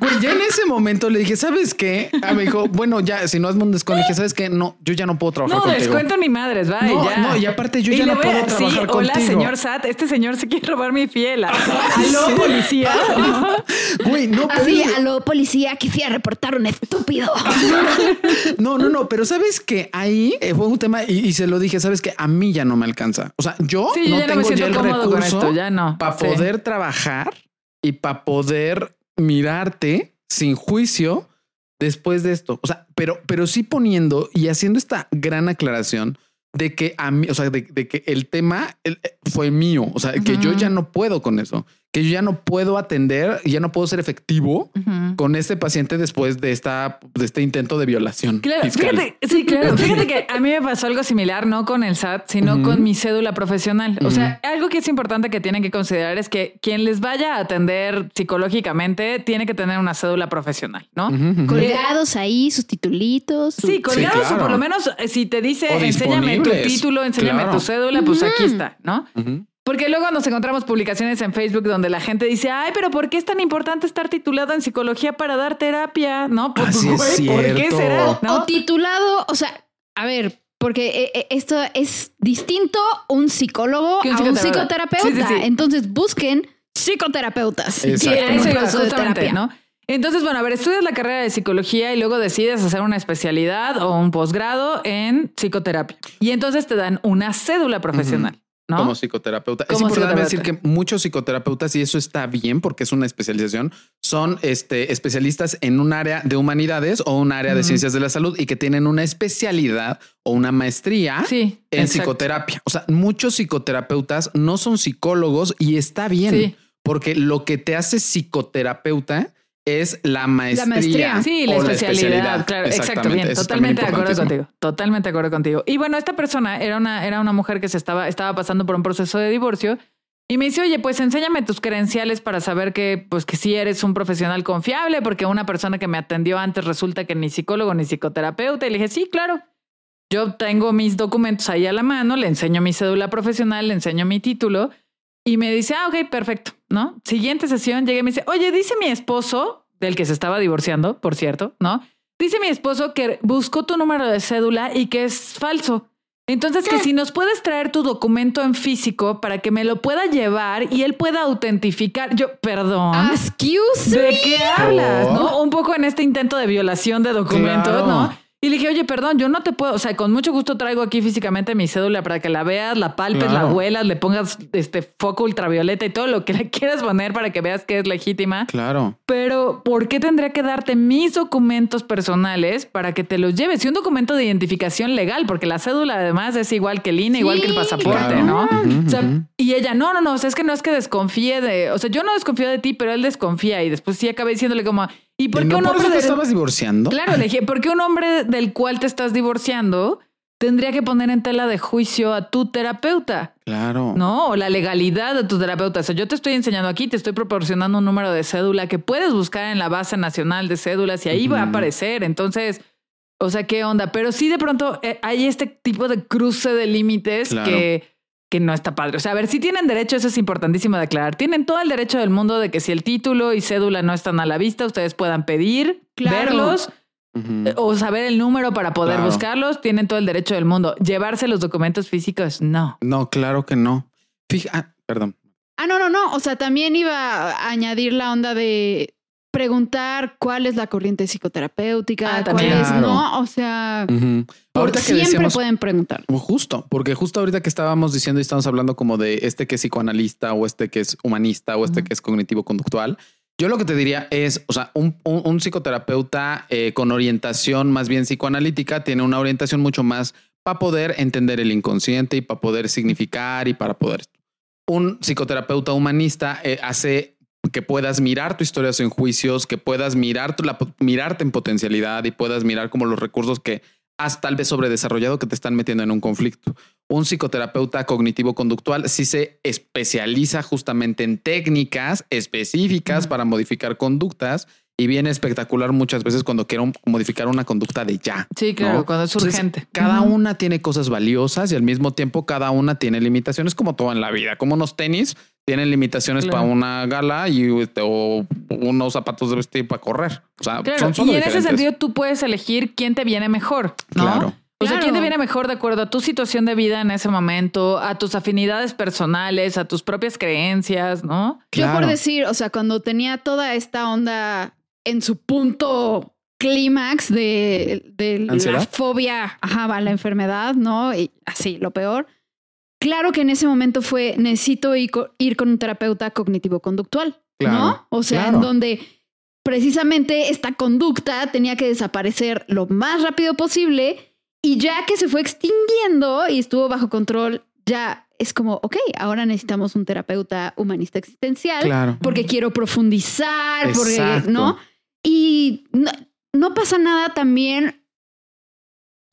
Speaker 1: Güey, ya en ese momento le dije, ¿sabes qué? Ah, me dijo, bueno, ya, si no hazme un descuento, le dije, ¿sabes qué? No, yo ya no puedo trabajar
Speaker 3: No,
Speaker 1: contigo.
Speaker 3: descuento ni madres, va.
Speaker 1: No,
Speaker 3: y ya.
Speaker 1: no, y aparte yo ya
Speaker 3: le
Speaker 1: no
Speaker 3: a-
Speaker 1: puedo trabajar
Speaker 3: sí, Hola,
Speaker 1: contigo.
Speaker 3: señor SAT, este señor se quiere robar mi fiel. Aló, policía.
Speaker 1: Güey, no,
Speaker 2: Así, aló, policía, que fui a reportar un estúpido.
Speaker 1: no, no, no, pero sabes que ahí eh, fue un tema y, y se lo dije, sabes que a mí ya no me alcanza. O sea, yo
Speaker 3: Sí, yo
Speaker 1: no
Speaker 3: ya no me
Speaker 1: tengo ya el recurso
Speaker 3: esto, ya no.
Speaker 1: para
Speaker 3: Sí.
Speaker 1: poder trabajar y para poder mirarte sin juicio después de esto. O sea, pero, pero sí poniendo y haciendo esta gran aclaración de que a mí, o sea, de, de que el tema fue mío, o sea, que yo ya no puedo con eso, que yo ya no puedo atender, ya no puedo ser efectivo con este paciente después de esta de este intento de violación.
Speaker 3: Claro,
Speaker 1: fiscal.
Speaker 3: fíjate, sí, claro. Fíjate que a mí me pasó algo similar, no con el SAT, sino con mi cédula profesional. O sea, algo que es importante que tienen que considerar es que quien les vaya a atender psicológicamente tiene que tener una cédula profesional, ¿no?
Speaker 2: Colgados ahí, sus titulitos. su-
Speaker 3: Sí, colgados
Speaker 1: claro.
Speaker 3: o por lo menos eh, si te dice, enséñame tu título, enséñame
Speaker 1: Claro.
Speaker 3: tu cédula, pues aquí está, ¿no? Porque luego nos encontramos publicaciones en Facebook donde la gente dice, ay, pero ¿por qué es tan importante estar titulado en psicología para dar terapia? No, pues,
Speaker 1: Así es
Speaker 3: güey, ¿por qué será? ¿No?
Speaker 2: O titulado, o sea, a ver, porque eh, eh, esto es distinto un psicólogo
Speaker 3: un
Speaker 2: a un
Speaker 3: psicoterapeuta. Sí, sí, sí.
Speaker 2: Entonces busquen psicoterapeutas. si
Speaker 1: Exacto.
Speaker 2: terapia.
Speaker 3: ¿no? Entonces, bueno, a ver, estudias la carrera de psicología y luego decides hacer una especialidad o un posgrado en psicoterapia. Y entonces te dan una cédula profesional, ¿no?
Speaker 1: Como psicoterapeuta. es importante decir que muchos psicoterapeutas, y eso está bien porque es una especialización, son este, especialistas en un área de humanidades o un área de ciencias de la salud y que tienen una especialidad o una maestría
Speaker 3: Sí,
Speaker 1: en
Speaker 3: exacto.
Speaker 1: psicoterapia. O sea, muchos psicoterapeutas no son psicólogos y está bien
Speaker 3: Sí.
Speaker 1: porque lo que te hace psicoterapeuta es la maestría.
Speaker 2: maestría.
Speaker 3: Sí, la
Speaker 1: o
Speaker 3: especialidad, claro, exacto, bien, totalmente de acuerdo contigo, totalmente de acuerdo contigo. Y bueno, esta persona era una, era una mujer que se estaba, estaba pasando por un proceso de divorcio y me dice, oye, pues enséñame tus credenciales para saber que, pues que sí eres un profesional confiable, porque una persona que me atendió antes resulta que ni psicólogo ni psicoterapeuta. Y le dije, sí, claro. Yo tengo mis documentos ahí a la mano, le enseño mi cédula profesional, le enseño mi título y me dice, ah, ok, perfecto, ¿no? Siguiente sesión, llegué y me dice, oye, dice mi esposo, del que se estaba divorciando, por cierto, ¿no? Dice mi esposo que buscó tu número de cédula y que es falso. Entonces, que si nos puedes traer tu documento en físico para que me lo pueda llevar y él pueda autentificar. Yo, perdón.
Speaker 2: Excuse
Speaker 3: ¿De
Speaker 2: me.
Speaker 3: qué hablas? ¿No? Un poco en este intento de violación de documentos,
Speaker 1: Claro.
Speaker 3: ¿no? Y le dije, oye, perdón, yo no te puedo, o sea, con mucho gusto traigo aquí físicamente mi cédula para que la veas, la palpes,
Speaker 1: Claro.
Speaker 3: la huelas, le pongas este foco ultravioleta y todo lo que le quieras poner para que veas que es legítima.
Speaker 1: Claro.
Speaker 3: Pero, ¿por qué tendría que darte mis documentos personales para que te los lleves? Y un documento de identificación legal, porque la cédula además es igual que el INE, igual que el pasaporte,
Speaker 1: claro.
Speaker 3: ¿no? O sea, y ella, no, no, no, o sea, es que no es que desconfíe de, o sea, yo no desconfío de ti, pero él desconfía y después sí acabé diciéndole como, ¿y por
Speaker 1: ¿Y
Speaker 3: qué
Speaker 1: no
Speaker 3: un
Speaker 1: por
Speaker 3: hombre
Speaker 1: eso te
Speaker 3: de-
Speaker 1: estabas divorciando?
Speaker 3: Claro, le dije, ¿por qué un hombre del cual te estás divorciando tendría que poner en tela de juicio a tu terapeuta?
Speaker 1: Claro.
Speaker 3: ¿no? O la legalidad de tu terapeuta. O sea, yo te estoy enseñando aquí, te estoy proporcionando un número de cédula que puedes buscar en la base nacional de cédulas y ahí va a aparecer. Entonces, o sea, ¿qué onda? Pero sí de pronto eh, hay este tipo de cruce de límites
Speaker 1: Claro.
Speaker 3: que, que no está padre. O sea, a ver, si tienen derecho, eso es importantísimo de aclarar. Tienen todo el derecho del mundo de que si el título y cédula no están a la vista, ustedes puedan pedir,
Speaker 2: Claro.
Speaker 3: verlos Eh, o saber el número para poder
Speaker 1: Claro.
Speaker 3: buscarlos. Tienen todo el derecho del mundo. Llevarse los documentos físicos, no.
Speaker 1: No, claro que no. Fija, ah, perdón.
Speaker 2: Ah, no, no, no. O sea, también iba a añadir la onda de preguntar cuál es la corriente psicoterapéutica,
Speaker 3: Ah,
Speaker 2: cuál
Speaker 3: también.
Speaker 2: es. ¿no? O sea,
Speaker 1: Ahorita que
Speaker 2: siempre
Speaker 1: decíamos,
Speaker 2: pueden preguntar.
Speaker 1: Justo, porque justo ahorita que estábamos diciendo y estamos hablando como de este que es psicoanalista o este que es humanista o este que es cognitivo conductual. Yo lo que te diría es, o sea, un, un- psicoterapeuta eh, con orientación más bien psicoanalítica tiene una orientación mucho más para poder entender el inconsciente y para poder significar y para poder. Un psicoterapeuta humanista eh, hace que puedas mirar tu historia sin juicios, que puedas mirar tu, la, mirarte en potencialidad y puedas mirar como los recursos que has tal vez sobredesarrollado que te están metiendo en un conflicto. Un psicoterapeuta cognitivo-conductual sí se especializa justamente en técnicas específicas para modificar conductas y viene espectacular muchas veces cuando quiero modificar una conducta de ya.
Speaker 3: Sí, claro,
Speaker 1: ¿no?
Speaker 3: cuando es
Speaker 1: Entonces,
Speaker 3: urgente.
Speaker 1: cada una tiene cosas valiosas y al mismo tiempo cada una tiene limitaciones como todo en la vida, como unos tenis tienen limitaciones
Speaker 3: Claro.
Speaker 1: para una gala y este, o unos zapatos de vestir para correr. O sea,
Speaker 3: Claro,
Speaker 1: son solo
Speaker 3: y en ese sentido tú puedes elegir quién te viene mejor, ¿no?
Speaker 1: Claro.
Speaker 3: O sea, quién te viene mejor de acuerdo a tu situación de vida en ese momento, a tus afinidades personales, a tus propias creencias, ¿no?
Speaker 2: Yo por decir, o sea, cuando tenía toda esta onda en su punto clímax de, de la fobia ajá, a la enfermedad, ¿no? Y así, lo peor. Claro que en ese momento fue, necesito ir, co- ir con un terapeuta cognitivo-conductual,
Speaker 1: Claro,
Speaker 2: ¿no? O sea,
Speaker 1: claro.
Speaker 2: en donde precisamente esta conducta tenía que desaparecer lo más rápido posible y ya que se fue extinguiendo y estuvo bajo control, ya es como, ok, ahora necesitamos un terapeuta humanista existencial
Speaker 1: Claro.
Speaker 2: porque quiero profundizar, porque. ¿no? Y no, no pasa nada también,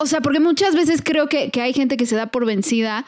Speaker 2: o sea, porque muchas veces creo que, que hay gente que se da por vencida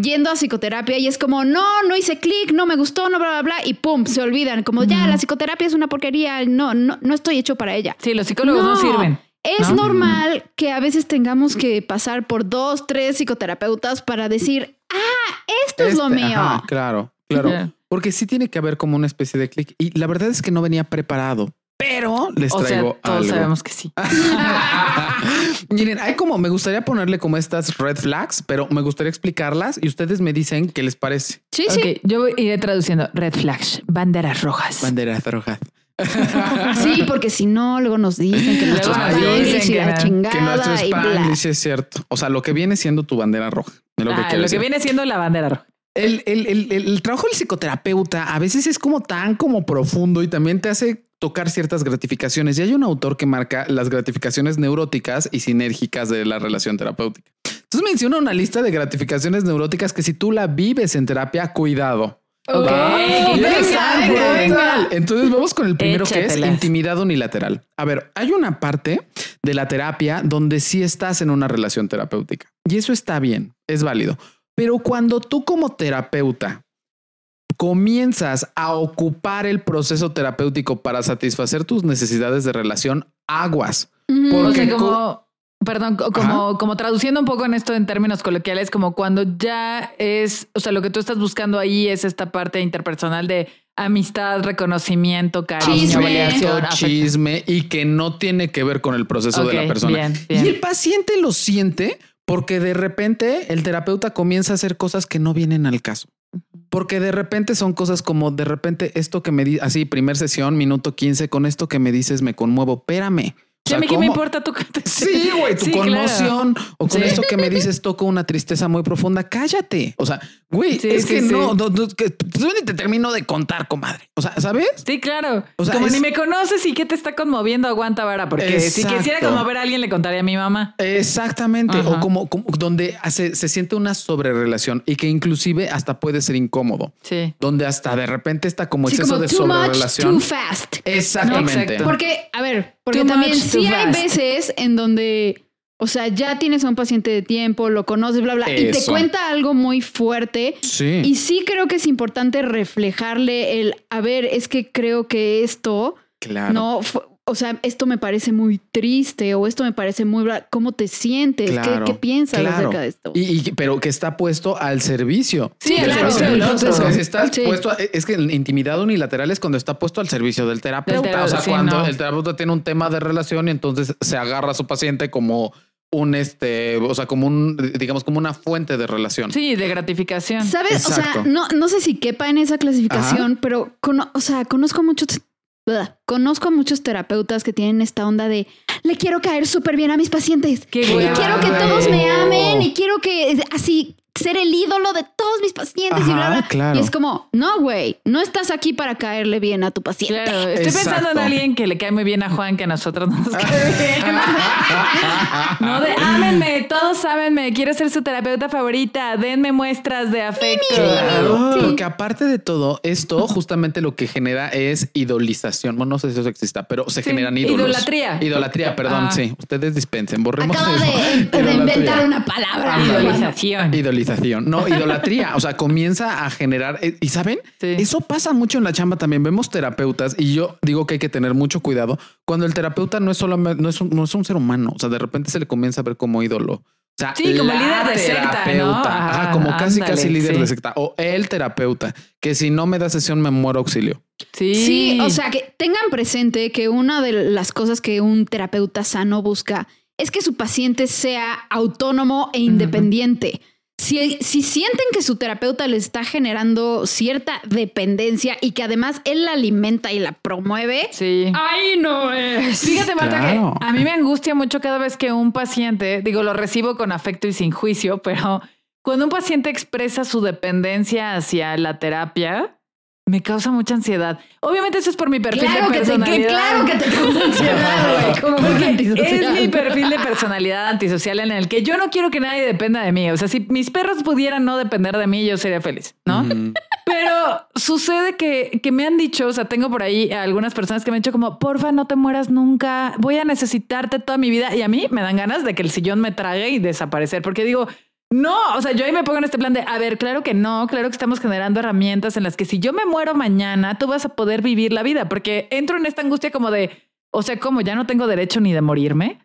Speaker 2: yendo a psicoterapia y es como, no, no hice clic, no me gustó, no, bla, bla, bla, y pum, se olvidan, como ya, la psicoterapia es una porquería, no, no, no estoy hecho para ella.
Speaker 3: Sí, los psicólogos no,
Speaker 2: No.
Speaker 3: sirven.
Speaker 2: Es
Speaker 3: ¿No?
Speaker 2: normal que a veces tengamos que pasar por dos, tres psicoterapeutas para decir, ah, esto es lo
Speaker 1: Este,
Speaker 2: mío.
Speaker 1: ajá, claro, claro. Porque sí tiene que haber como una especie de clic. Y la verdad es que no venía preparado, pero les
Speaker 3: O sea,
Speaker 1: traigo
Speaker 3: todos
Speaker 1: algo.
Speaker 3: sabemos que sí.
Speaker 1: Miren, hay como, me gustaría ponerle como estas red flags, pero me gustaría explicarlas y ustedes me dicen qué les parece.
Speaker 2: Sí, sí.
Speaker 3: Yo iré traduciendo red flags, banderas rojas.
Speaker 1: Banderas rojas.
Speaker 2: Sí, porque si no, luego nos dicen que países
Speaker 3: dicen
Speaker 2: y
Speaker 3: que
Speaker 2: la
Speaker 1: Que
Speaker 2: chingada
Speaker 1: nuestro
Speaker 2: y bla.
Speaker 1: Es cierto. O sea, lo que viene siendo tu bandera roja. Es lo que
Speaker 3: Ah, lo que viene siendo la bandera roja.
Speaker 1: El, el- el- el- el trabajo del psicoterapeuta a veces es como tan como profundo y también te hace tocar ciertas gratificaciones. Y hay un autor que marca las gratificaciones neuróticas y sinérgicas de la relación terapéutica. Entonces menciona una lista de gratificaciones neuróticas que si tú la vives en terapia, cuidado. Entonces vamos con el primero que es intimidad unilateral. A ver, hay una parte de la terapia donde sí estás en una relación terapéutica y eso está bien, es válido. Pero cuando tú como terapeuta comienzas a ocupar el proceso terapéutico para satisfacer tus necesidades de relación, aguas.
Speaker 3: O
Speaker 1: Porque
Speaker 3: sea, como, perdón, co- como, como traduciendo un poco en esto en términos coloquiales, como cuando ya es, o sea, lo que tú estás buscando ahí es esta parte interpersonal de amistad, reconocimiento, cariño,
Speaker 2: Chisme.
Speaker 3: validación,
Speaker 1: chisme y que no tiene que ver con el proceso de la persona.
Speaker 3: bien, bien.
Speaker 1: Y el paciente lo siente porque de repente el terapeuta comienza a hacer cosas que no vienen al caso. Porque de repente son cosas como de repente esto que me di así, primer sesión, minuto 15, con esto que me dices me conmuevo. Espérame. O sea,
Speaker 3: mí qué me importa tu
Speaker 1: Sí, güey, tu
Speaker 3: Sí, claro.
Speaker 1: conmoción o con
Speaker 3: Sí.
Speaker 1: esto que me dices toco una tristeza muy profunda. Cállate. O sea, güey,
Speaker 3: Sí,
Speaker 1: es
Speaker 3: sí,
Speaker 1: que
Speaker 3: sí.
Speaker 1: no, no, no, que te termino de contar, comadre. O sea, ¿sabes?
Speaker 3: Sí, claro.
Speaker 1: O sea,
Speaker 3: como
Speaker 1: es-
Speaker 3: ni me conoces y qué te está conmoviendo, aguanta vara. Porque si quisiera conmover a alguien, le contaría a mi mamá.
Speaker 1: Exactamente.
Speaker 3: Ajá.
Speaker 1: O como, como donde hace- se siente una sobrerelación y que inclusive hasta puede ser incómodo.
Speaker 3: Sí.
Speaker 1: Donde hasta de repente está como
Speaker 2: Sí,
Speaker 1: exceso
Speaker 2: como
Speaker 1: de sobrerelación.
Speaker 2: too fast.
Speaker 1: Exactamente.
Speaker 3: Exacto.
Speaker 2: Porque, a ver, porque
Speaker 3: Too
Speaker 2: también
Speaker 3: much,
Speaker 2: sí hay
Speaker 3: fast.
Speaker 2: veces en donde, o sea, ya tienes a un paciente de tiempo, lo conoces, bla, bla, y te cuenta algo muy fuerte.
Speaker 1: Sí.
Speaker 2: Y sí creo que es importante reflejarle el, a ver, es que creo que esto,
Speaker 1: claro.
Speaker 2: no, o sea, esto me parece muy triste o esto me parece muy, ¿cómo te sientes? ¿Qué-
Speaker 1: Claro,
Speaker 2: ¿Qué, piensas
Speaker 1: claro.
Speaker 2: acerca de esto?
Speaker 1: Y, y- pero que está puesto al servicio.
Speaker 3: Sí,
Speaker 2: al
Speaker 1: del
Speaker 2: servicio otro.
Speaker 1: Es que si está
Speaker 2: Sí.
Speaker 1: puesto a- es que intimidad unilateral es cuando está puesto al servicio del terapeuta.
Speaker 3: terapeuta,
Speaker 1: o sea,
Speaker 3: sí,
Speaker 1: cuando
Speaker 3: no.
Speaker 1: el terapeuta tiene un tema de relación y entonces se agarra a su paciente como un este, o sea, como un, digamos, como una fuente de relación.
Speaker 3: Sí, de gratificación.
Speaker 2: ¿Sabes? O sea, no, no sé si quepa en esa clasificación, pero cono- o sea, conozco muchos. Conozco a muchos terapeutas que tienen esta onda de le quiero caer súper bien a mis pacientes.
Speaker 3: Qué
Speaker 2: y quiero que todos me amen y quiero que así ser el ídolo de todos mis pacientes y bla, bla.
Speaker 1: claro.
Speaker 2: Y es como, no, güey, no estás aquí para caerle bien a tu paciente.
Speaker 3: Claro, estoy pensando en alguien que le cae muy bien a Juan, que a nosotros no nos cae bien. no de ámenme, todos sábenme, quiero ser su terapeuta favorita, denme muestras de afecto.
Speaker 1: Claro,
Speaker 2: Sí.
Speaker 1: porque aparte de todo, esto justamente lo que genera es idolización. Bueno, no sé si eso exista, pero se
Speaker 3: Sí,
Speaker 1: generan ídolos.
Speaker 3: idolatría.
Speaker 1: Idolatría, perdón,
Speaker 3: Ah.
Speaker 1: sí. Ustedes dispensen, borremos
Speaker 2: Acabo
Speaker 1: eso.
Speaker 2: de, de inventar una palabra.
Speaker 3: Idolización.
Speaker 1: Idolización. No, idolatría. O sea, comienza a generar. eh, Y saben,
Speaker 3: Sí.
Speaker 1: eso pasa mucho en la chamba también. Vemos terapeutas y yo digo que hay que tener mucho cuidado cuando el terapeuta no es solo no es un, no es un ser humano. O sea, de repente se le comienza a ver como ídolo. O sea,
Speaker 3: Sí, como
Speaker 1: la
Speaker 3: líder de secta, ¿no?
Speaker 1: terapeuta.
Speaker 3: Ajá,
Speaker 1: Ajá, como casi,
Speaker 3: ándale,
Speaker 1: casi líder
Speaker 3: sí.
Speaker 1: de secta. O el terapeuta, que si no me da sesión me muero auxilio.
Speaker 3: Sí.
Speaker 2: Sí, o sea, que tengan presente que una de las cosas que un terapeuta sano busca es que su paciente sea autónomo e independiente. Si, si sienten que su terapeuta les está generando cierta dependencia y que además él la alimenta y la promueve,
Speaker 3: Sí.
Speaker 2: ¡ay, no es!
Speaker 3: Fíjate, Marta,
Speaker 1: Claro.
Speaker 3: que a mí me angustia mucho cada vez que un paciente, digo, lo recibo con afecto y sin juicio, pero cuando un paciente expresa su dependencia hacia la terapia, me causa mucha ansiedad. Obviamente eso es por mi perfil
Speaker 2: Claro
Speaker 3: de
Speaker 2: que, te, que-
Speaker 3: personalidad.
Speaker 2: claro que te causa ansiedad, güey.
Speaker 3: Es mi perfil de personalidad antisocial en el que yo no quiero que nadie dependa de mí. O sea, si mis perros pudieran no depender de mí, yo sería feliz, ¿no? Pero sucede que, que me han dicho, o sea, tengo por ahí a algunas personas que me han dicho como, porfa, no te mueras nunca, voy a necesitarte toda mi vida. Y a mí me dan ganas de que el sillón me trague y desaparecer, porque digo, no, o sea, yo ahí me pongo en este plan de, a ver, claro que no, claro que estamos generando herramientas en las que si yo me muero mañana, tú vas a poder vivir la vida, porque entro en esta angustia como de, o sea, como ya no tengo derecho ni de morirme.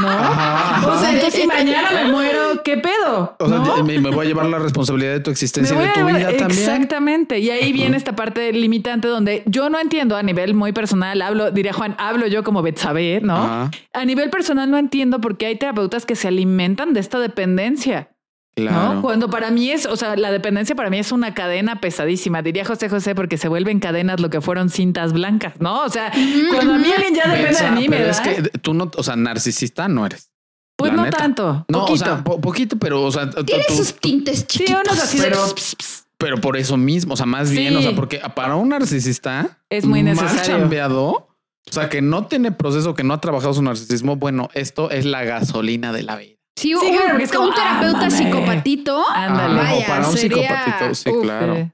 Speaker 3: No.
Speaker 1: Ajá.
Speaker 3: O sea, entonces si mañana me muero, ¿qué pedo?
Speaker 1: O sea,
Speaker 3: ¿No?
Speaker 1: me, me voy a llevar la responsabilidad de tu existencia y de tu vida
Speaker 3: llevar-
Speaker 1: también.
Speaker 3: Exactamente. Y ahí viene esta parte limitante donde yo no entiendo a nivel muy personal, hablo, diría Juan, hablo yo como Betsabe, ¿no?
Speaker 1: Ajá.
Speaker 3: A nivel personal no entiendo por qué hay terapeutas que se alimentan de esta dependencia.
Speaker 1: Claro.
Speaker 3: ¿no? Cuando para mí es, o sea, la dependencia para mí es una cadena pesadísima. Diría José José porque se vuelven cadenas lo que fueron cintas blancas, ¿no? O sea, cuando a mí alguien ya depende
Speaker 1: Pensa,
Speaker 3: de mí, me
Speaker 1: pero
Speaker 3: da.
Speaker 1: es que tú no, o sea, narcisista no eres.
Speaker 3: pues
Speaker 1: la
Speaker 3: no
Speaker 1: neta.
Speaker 3: tanto.
Speaker 1: No,
Speaker 3: poquito.
Speaker 1: o sea, po- poquito, pero, o sea,
Speaker 2: Tiene sus tintes
Speaker 3: sí,
Speaker 2: chiquitos.
Speaker 3: unos así de-
Speaker 1: pero- pero por eso mismo, o sea, más bien,
Speaker 3: Sí.
Speaker 1: o sea, porque para un narcisista
Speaker 3: Es muy
Speaker 1: Más
Speaker 3: necesario.
Speaker 1: chambeado, o sea, que no tiene proceso, que no ha trabajado su narcisismo. Bueno, esto es la gasolina de la vida.
Speaker 2: Sí,
Speaker 3: Sí,
Speaker 2: un,
Speaker 3: claro, porque es como,
Speaker 2: un terapeuta
Speaker 3: ándale.
Speaker 2: psicopatito.
Speaker 3: Ándale.
Speaker 2: Vaya,
Speaker 1: para un
Speaker 2: sería-
Speaker 1: psicopatito, sí,
Speaker 2: Uf,
Speaker 1: claro.
Speaker 3: Sí.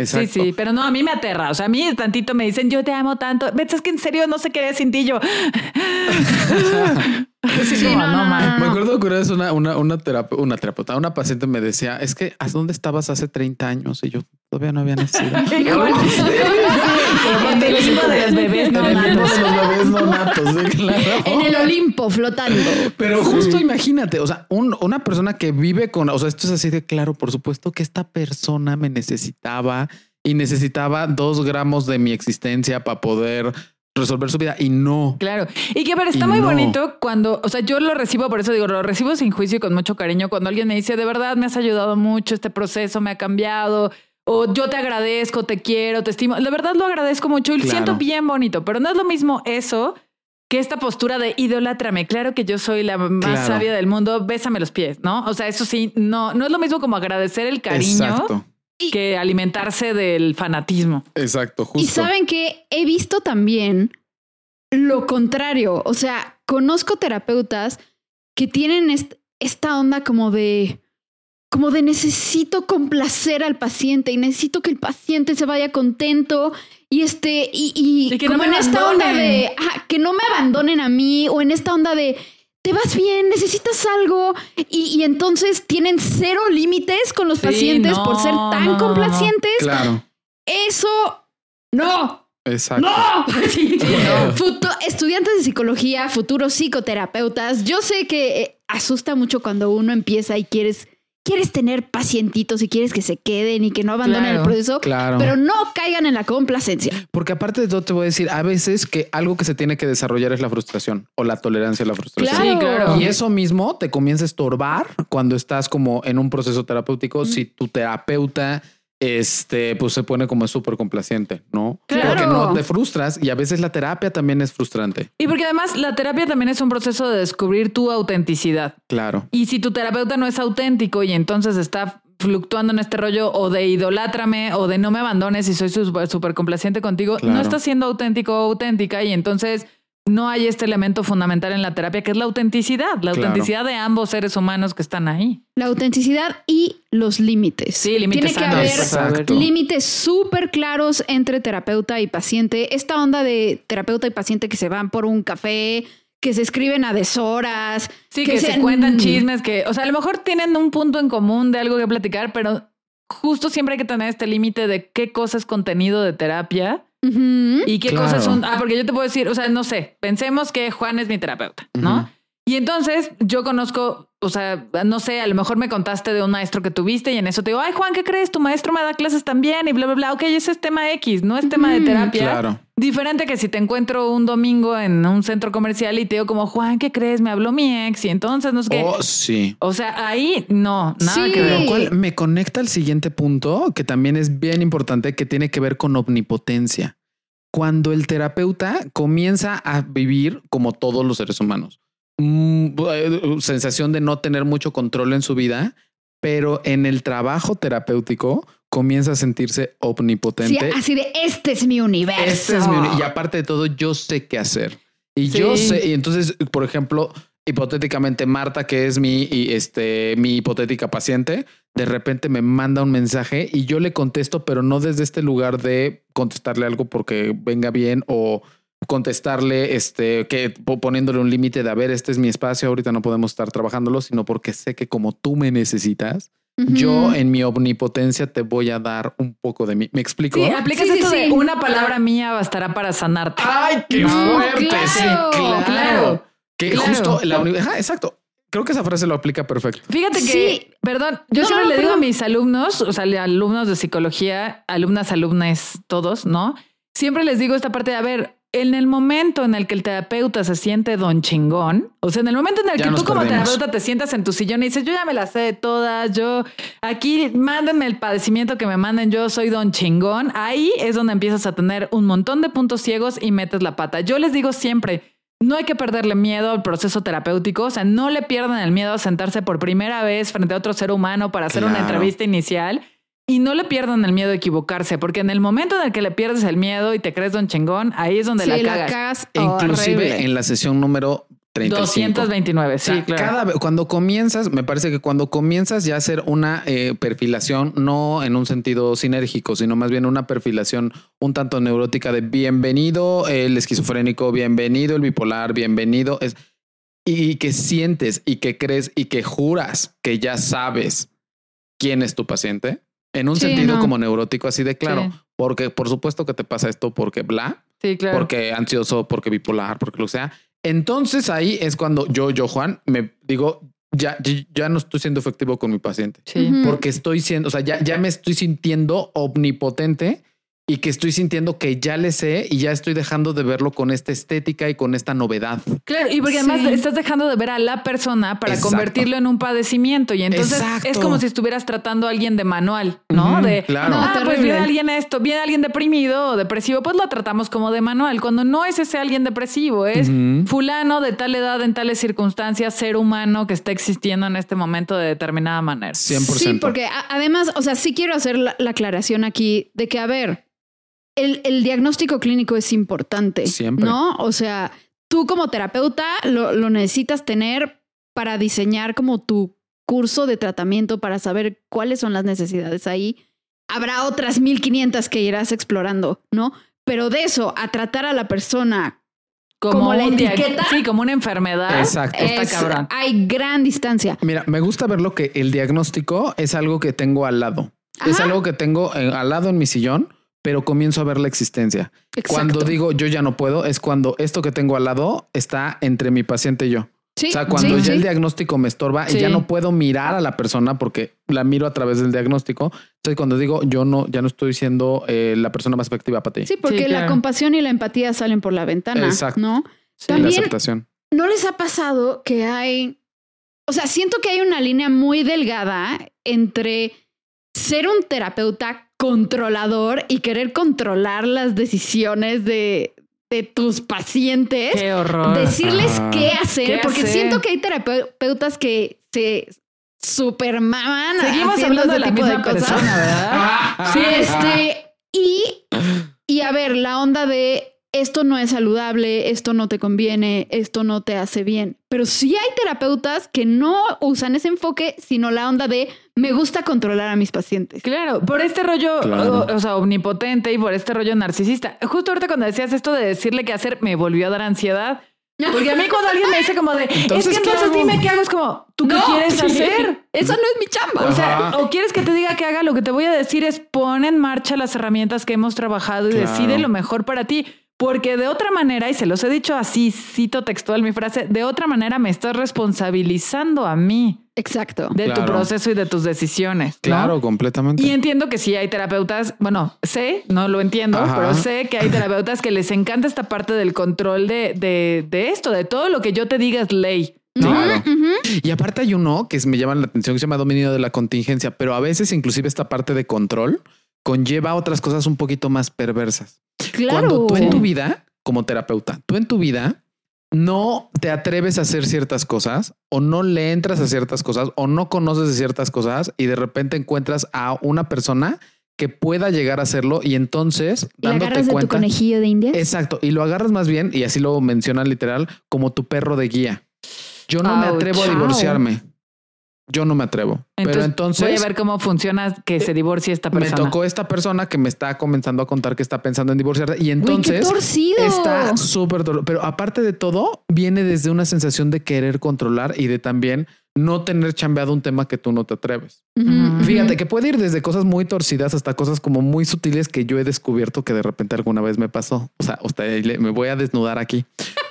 Speaker 1: Exacto.
Speaker 3: Sí, sí, pero no, a mí me aterra. O sea, a mí tantito me dicen, yo te amo tanto. Ves, es que en serio no sé qué sin ti yo. Sí,
Speaker 2: Sí,
Speaker 3: como,
Speaker 2: no, no, no,
Speaker 1: Me acuerdo que una vez una, una, una, terape- una terapeuta, una paciente me decía, es que ¿a dónde estabas hace 30 años? Y yo todavía no había nacido.
Speaker 3: En el limbo de los bebés no
Speaker 1: En el limbo
Speaker 3: natos.
Speaker 1: de los bebés no natos, sí, claro.
Speaker 2: En el Olimpo flotando.
Speaker 1: Pero justo imagínate, o sea, un- una persona que vive con, o sea, esto es así de claro, por supuesto que esta persona me necesitaba y necesitaba dos gramos de mi existencia para poder resolver su vida y no.
Speaker 3: Claro. Y que, pero está muy
Speaker 1: no.
Speaker 3: bonito cuando, o sea, yo lo recibo, por eso digo, lo recibo sin juicio y con mucho cariño. Cuando alguien me dice, de verdad me has ayudado mucho, este proceso me ha cambiado, o yo te agradezco, te quiero, te estimo. De verdad lo agradezco mucho y
Speaker 1: Claro.
Speaker 3: siento bien bonito, pero no es lo mismo eso que esta postura de idólatrame. Claro que yo soy la más
Speaker 1: Claro.
Speaker 3: sabia del mundo, bésame los pies, ¿no? O sea, eso sí, no, no es lo mismo como agradecer el cariño
Speaker 1: Exacto,
Speaker 3: que alimentarse del fanatismo.
Speaker 1: exacto, justo.
Speaker 2: Y saben que he visto también lo contrario. O sea, conozco terapeutas que tienen est- esta onda como de como de necesito complacer al paciente y necesito que el paciente se vaya contento y este y, y
Speaker 3: Y que no
Speaker 2: como
Speaker 3: me
Speaker 2: en esta onda de que no me abandonen a mí o en esta onda de te vas bien, necesitas algo y, y entonces tienen cero límites con los
Speaker 3: Sí,
Speaker 2: pacientes
Speaker 3: no,
Speaker 2: por ser tan
Speaker 3: no, no, no.
Speaker 2: complacientes.
Speaker 1: Claro,
Speaker 2: Eso no,
Speaker 1: exacto.
Speaker 2: no. Sí,
Speaker 1: No.
Speaker 2: Estudiantes de psicología, futuros psicoterapeutas. Yo sé que eh, asusta mucho cuando uno empieza y quieres, quieres tener pacientitos y quieres que se queden y que no abandonen
Speaker 3: Claro,
Speaker 2: el proceso,
Speaker 1: Claro.
Speaker 2: pero no caigan en la complacencia.
Speaker 1: Porque aparte de todo, te voy a decir, a veces que algo que se tiene que desarrollar es la frustración o la tolerancia a la frustración.
Speaker 2: Claro.
Speaker 3: Sí, claro.
Speaker 1: Y eso mismo te comienza a estorbar cuando estás como en un proceso terapéutico. Si tu terapeuta este, pues se pone como súper complaciente, ¿no?
Speaker 2: Claro.
Speaker 1: Porque no te frustras y a veces la terapia también es frustrante.
Speaker 3: Y porque además la terapia también es un proceso de descubrir tu autenticidad.
Speaker 1: Claro.
Speaker 3: Y si tu terapeuta no es auténtico y entonces está fluctuando en este rollo o de idolátrame o de no me abandones y soy súper complaciente contigo,
Speaker 1: Claro.
Speaker 3: no estás siendo auténtico o auténtica y entonces no hay este elemento fundamental en la terapia que es la autenticidad, la
Speaker 1: Claro.
Speaker 3: autenticidad de ambos seres humanos que están ahí.
Speaker 2: La autenticidad y los límites.
Speaker 3: Sí, límites
Speaker 2: Tiene que haber
Speaker 1: Exacto.
Speaker 2: límites súper claros entre terapeuta y paciente. Esta onda de terapeuta y paciente que se van por un café, que se escriben a deshoras.
Speaker 3: Sí, que, se
Speaker 2: se-
Speaker 3: cuentan
Speaker 2: mm.
Speaker 3: chismes que, o sea, a lo mejor tienen un punto en común de algo que platicar, pero justo siempre hay que tener este límite de qué cosa es contenido de terapia Y qué
Speaker 1: Claro.
Speaker 3: cosas son. Ah, porque yo te puedo decir, o sea, no sé, pensemos que Juan es mi terapeuta, ¿no? Y entonces yo conozco, o sea, no sé, a lo mejor me contaste de un maestro que tuviste y en eso te digo, ay Juan, ¿qué crees? Tu maestro me da clases también y bla, bla, bla. Ok, ese es tema X, no es tema de terapia.
Speaker 1: Claro.
Speaker 3: Diferente que si te encuentro un domingo en un centro comercial y te digo como, Juan, ¿qué crees? Me habló mi ex y entonces no sé qué.
Speaker 1: Oh, sí.
Speaker 3: O sea, ahí no, nada
Speaker 2: Sí.
Speaker 3: que ver.
Speaker 1: Lo cual me conecta al siguiente punto, que también es bien importante, que tiene que ver con omnipotencia. Cuando el terapeuta comienza a vivir como todos los seres humanos, sensación de no tener mucho control en su vida, pero en el trabajo terapéutico comienza a sentirse
Speaker 2: Sí,
Speaker 1: omnipotente.
Speaker 2: así de este es mi universo.
Speaker 1: Este es mi y aparte de todo, yo sé qué hacer. Y yo
Speaker 3: Sí.
Speaker 1: sé, y entonces, por ejemplo, hipotéticamente Marta, que es mi, este, mi hipotética paciente, de repente me manda un mensaje y yo le contesto, pero no desde este lugar de contestarle algo porque venga bien o contestarle este que po- poniéndole un límite de a ver, este es mi espacio, ahorita no podemos estar trabajándolo, sino porque sé que como tú me necesitas, yo en mi omnipotencia te voy a dar un poco de mí. ¿Me explico?
Speaker 3: Sí, aplicas
Speaker 2: Sí, sí,
Speaker 3: esto de
Speaker 2: sí.
Speaker 3: una palabra mía bastará para sanarte.
Speaker 1: ¡Ay, qué
Speaker 2: No,
Speaker 1: fuerte!
Speaker 2: claro,
Speaker 1: sí, claro.
Speaker 3: claro,
Speaker 1: que
Speaker 3: claro.
Speaker 1: justo la Ajá, exacto. Creo que esa frase lo aplica perfecto.
Speaker 3: Fíjate que,
Speaker 2: Sí.
Speaker 3: perdón, yo
Speaker 2: No,
Speaker 3: siempre
Speaker 2: no,
Speaker 3: le digo a mis alumnos, o sea, alumnos de psicología, alumnas, alumnas, todos, ¿no? Siempre les digo esta parte de, a ver, en el momento en el que el terapeuta se siente don chingón, o sea, en el momento en el
Speaker 1: Ya
Speaker 3: que tú como terapeuta te sientas en tu sillón y dices, yo ya me las sé de todas, yo aquí mándenme el padecimiento que me manden, yo soy don chingón, ahí es donde empiezas a tener un montón de puntos ciegos y metes la pata. Yo les digo siempre, no hay que perderle miedo al proceso terapéutico, o sea, no le pierdan el miedo a sentarse por primera vez frente a otro ser humano para hacer una entrevista inicial y no le pierdan el miedo a equivocarse, porque en el momento en el que le pierdes el miedo y te crees don chingón, ahí es donde
Speaker 2: Sí,
Speaker 3: la
Speaker 2: la
Speaker 3: cagas.
Speaker 2: cagas
Speaker 1: Inclusive
Speaker 2: horrible.
Speaker 1: en la sesión número 35.
Speaker 3: 229,
Speaker 1: O sea,
Speaker 3: sí, claro.
Speaker 1: Cada vez, cuando comienzas, me parece que cuando comienzas ya a hacer una eh, perfilación, no en un sentido sinérgico, sino más bien una perfilación un tanto neurótica de bienvenido el esquizofrénico, bienvenido el bipolar, bienvenido es y que sientes y que crees y que juras que ya sabes quién es tu paciente en un
Speaker 2: Sí,
Speaker 1: sentido
Speaker 2: no.
Speaker 1: como neurótico, así de claro,
Speaker 3: Sí.
Speaker 1: porque por supuesto que te pasa esto porque bla,
Speaker 3: Sí, claro.
Speaker 1: porque ansioso, porque bipolar, porque lo que sea. Entonces ahí es cuando yo, yo, Juan, me digo, ya, ya- no estoy siendo efectivo con mi paciente, porque estoy siendo, o sea, ya, ya me estoy sintiendo omnipotente y que estoy sintiendo que ya le sé y ya estoy dejando de verlo con esta estética y con esta novedad.
Speaker 3: Claro, y porque además
Speaker 2: Sí.
Speaker 3: estás dejando de ver a la persona para
Speaker 1: Exacto.
Speaker 3: convertirlo en un padecimiento. Y entonces
Speaker 1: Exacto.
Speaker 3: es como si estuvieras tratando a alguien de manual, ¿no? De
Speaker 1: claro.
Speaker 3: ah,
Speaker 2: No,
Speaker 3: pues
Speaker 2: terrible.
Speaker 3: viene alguien esto, viene alguien deprimido o depresivo, pues lo tratamos como de manual. Cuando no es ese alguien depresivo, es fulano de tal edad, en tales circunstancias, ser humano que está existiendo en este momento de determinada manera.
Speaker 1: 100%.
Speaker 2: Sí, porque además, o sea, sí quiero hacer la, la aclaración aquí de que, a ver, el, el diagnóstico clínico es importante.
Speaker 1: Siempre.
Speaker 2: ¿No? O sea, tú como terapeuta lo, lo necesitas tener para diseñar como tu curso de tratamiento, para saber cuáles son las necesidades ahí. Habrá otras 1500 que irás explorando, ¿no? Pero de eso a tratar a la persona Como la
Speaker 3: dia-
Speaker 2: etiqueta.
Speaker 3: Sí, como una enfermedad.
Speaker 1: Exacto.
Speaker 3: Está
Speaker 2: es-
Speaker 3: cabrón.
Speaker 2: hay gran distancia.
Speaker 1: Mira, me gusta verlo que el diagnóstico es algo que tengo al lado. Es algo que tengo eh, al lado en mi sillón, pero comienzo a ver la existencia.
Speaker 2: Exacto.
Speaker 1: Cuando digo yo ya no puedo, es cuando esto que tengo al lado está entre mi paciente y yo.
Speaker 2: Sí,
Speaker 1: o sea, cuando
Speaker 2: sí,
Speaker 1: ya
Speaker 2: sí.
Speaker 1: el diagnóstico me estorba
Speaker 3: Sí.
Speaker 1: y ya no puedo mirar a la persona porque la miro a través del diagnóstico. Entonces, cuando digo yo no, ya no estoy siendo eh, la persona más efectiva para ti.
Speaker 2: Sí, porque
Speaker 3: Sí,
Speaker 2: la compasión y la empatía salen por la ventana,
Speaker 1: Exacto.
Speaker 2: ¿no?
Speaker 3: Sí.
Speaker 1: la
Speaker 2: También-
Speaker 1: aceptación.
Speaker 2: ¿No les ha pasado que hay, o sea, siento que hay una línea muy delgada entre ser un terapeuta controlador y querer controlar las decisiones de, de tus pacientes.
Speaker 3: Qué horror.
Speaker 2: Decirles qué hacer,
Speaker 3: ¿Qué
Speaker 2: porque
Speaker 3: hacer?
Speaker 2: siento que hay terapeutas que se supermaman
Speaker 3: Seguimos
Speaker 2: haciendo
Speaker 3: hablando de
Speaker 2: ese
Speaker 3: la
Speaker 2: tipo
Speaker 3: misma
Speaker 2: de cosas.
Speaker 3: persona, ¿verdad?
Speaker 2: Sí, este, y, y a ver, la onda de esto no es saludable, esto no te conviene, esto no te hace bien. Pero sí hay terapeutas que no usan ese enfoque, sino la onda de me gusta controlar a mis pacientes.
Speaker 3: Claro, por este rollo,
Speaker 1: Claro.
Speaker 3: o, o sea, omnipotente y por este rollo narcisista. Justo ahorita cuando decías esto de decirle qué hacer, me volvió a dar ansiedad. Porque a mí cuando alguien me dice como de,
Speaker 1: Entonces,
Speaker 3: es que
Speaker 1: ¿qué
Speaker 3: entonces dime qué hago, es como, ¿tú qué
Speaker 2: No.
Speaker 3: quieres hacer?
Speaker 2: Eso no es mi chamba.
Speaker 3: O sea, o quieres que te diga que haga, lo que te voy a decir es pon en marcha las herramientas que hemos trabajado y
Speaker 1: Claro.
Speaker 3: decide lo mejor para ti. Porque de otra manera, y se los he dicho así, cito textual mi frase, de otra manera me estás responsabilizando a mí
Speaker 2: Exacto.
Speaker 3: de tu proceso y de tus decisiones. ¿no?
Speaker 1: Claro, completamente.
Speaker 3: Y entiendo que sí hay terapeutas, bueno, sé, no lo entiendo,
Speaker 1: Ajá.
Speaker 3: pero sé que hay terapeutas que les encanta esta parte del control de, de, de esto, de todo lo que yo te diga es ley. ¿no?
Speaker 1: Claro. Y aparte hay uno que me llama la atención que se llama dominio de la contingencia, pero a veces inclusive esta parte de control conlleva otras cosas un poquito más perversas.
Speaker 2: Claro.
Speaker 1: Cuando tú en tu vida, como terapeuta, tú en tu vida no te atreves a hacer ciertas cosas o no le entras a ciertas cosas o no conoces de ciertas cosas y de repente encuentras a una persona que pueda llegar a hacerlo y entonces
Speaker 2: ¿Y la
Speaker 1: dándote
Speaker 2: agarras de tu
Speaker 1: cuenta.
Speaker 2: conejillo de indias?
Speaker 1: Exacto. Y lo agarras más bien, y así lo menciona literal, como tu perro de guía. Yo no me atrevo a divorciarme. Yo no me atrevo. Pero entonces
Speaker 3: voy a ver cómo funciona que se divorcie esta
Speaker 1: me
Speaker 3: persona.
Speaker 1: tocó esta persona que me está comenzando a contar que está pensando en divorciarse. Y
Speaker 2: Uy, qué
Speaker 1: entonces
Speaker 2: torcido.
Speaker 1: está súper tor- Pero aparte de todo, viene desde una sensación de querer controlar y de también no tener chambeado un tema que tú no te atreves. Fíjate que puede ir desde cosas muy torcidas hasta cosas como muy sutiles que yo he descubierto que de repente alguna vez me pasó. O sea, usted me voy a desnudar aquí.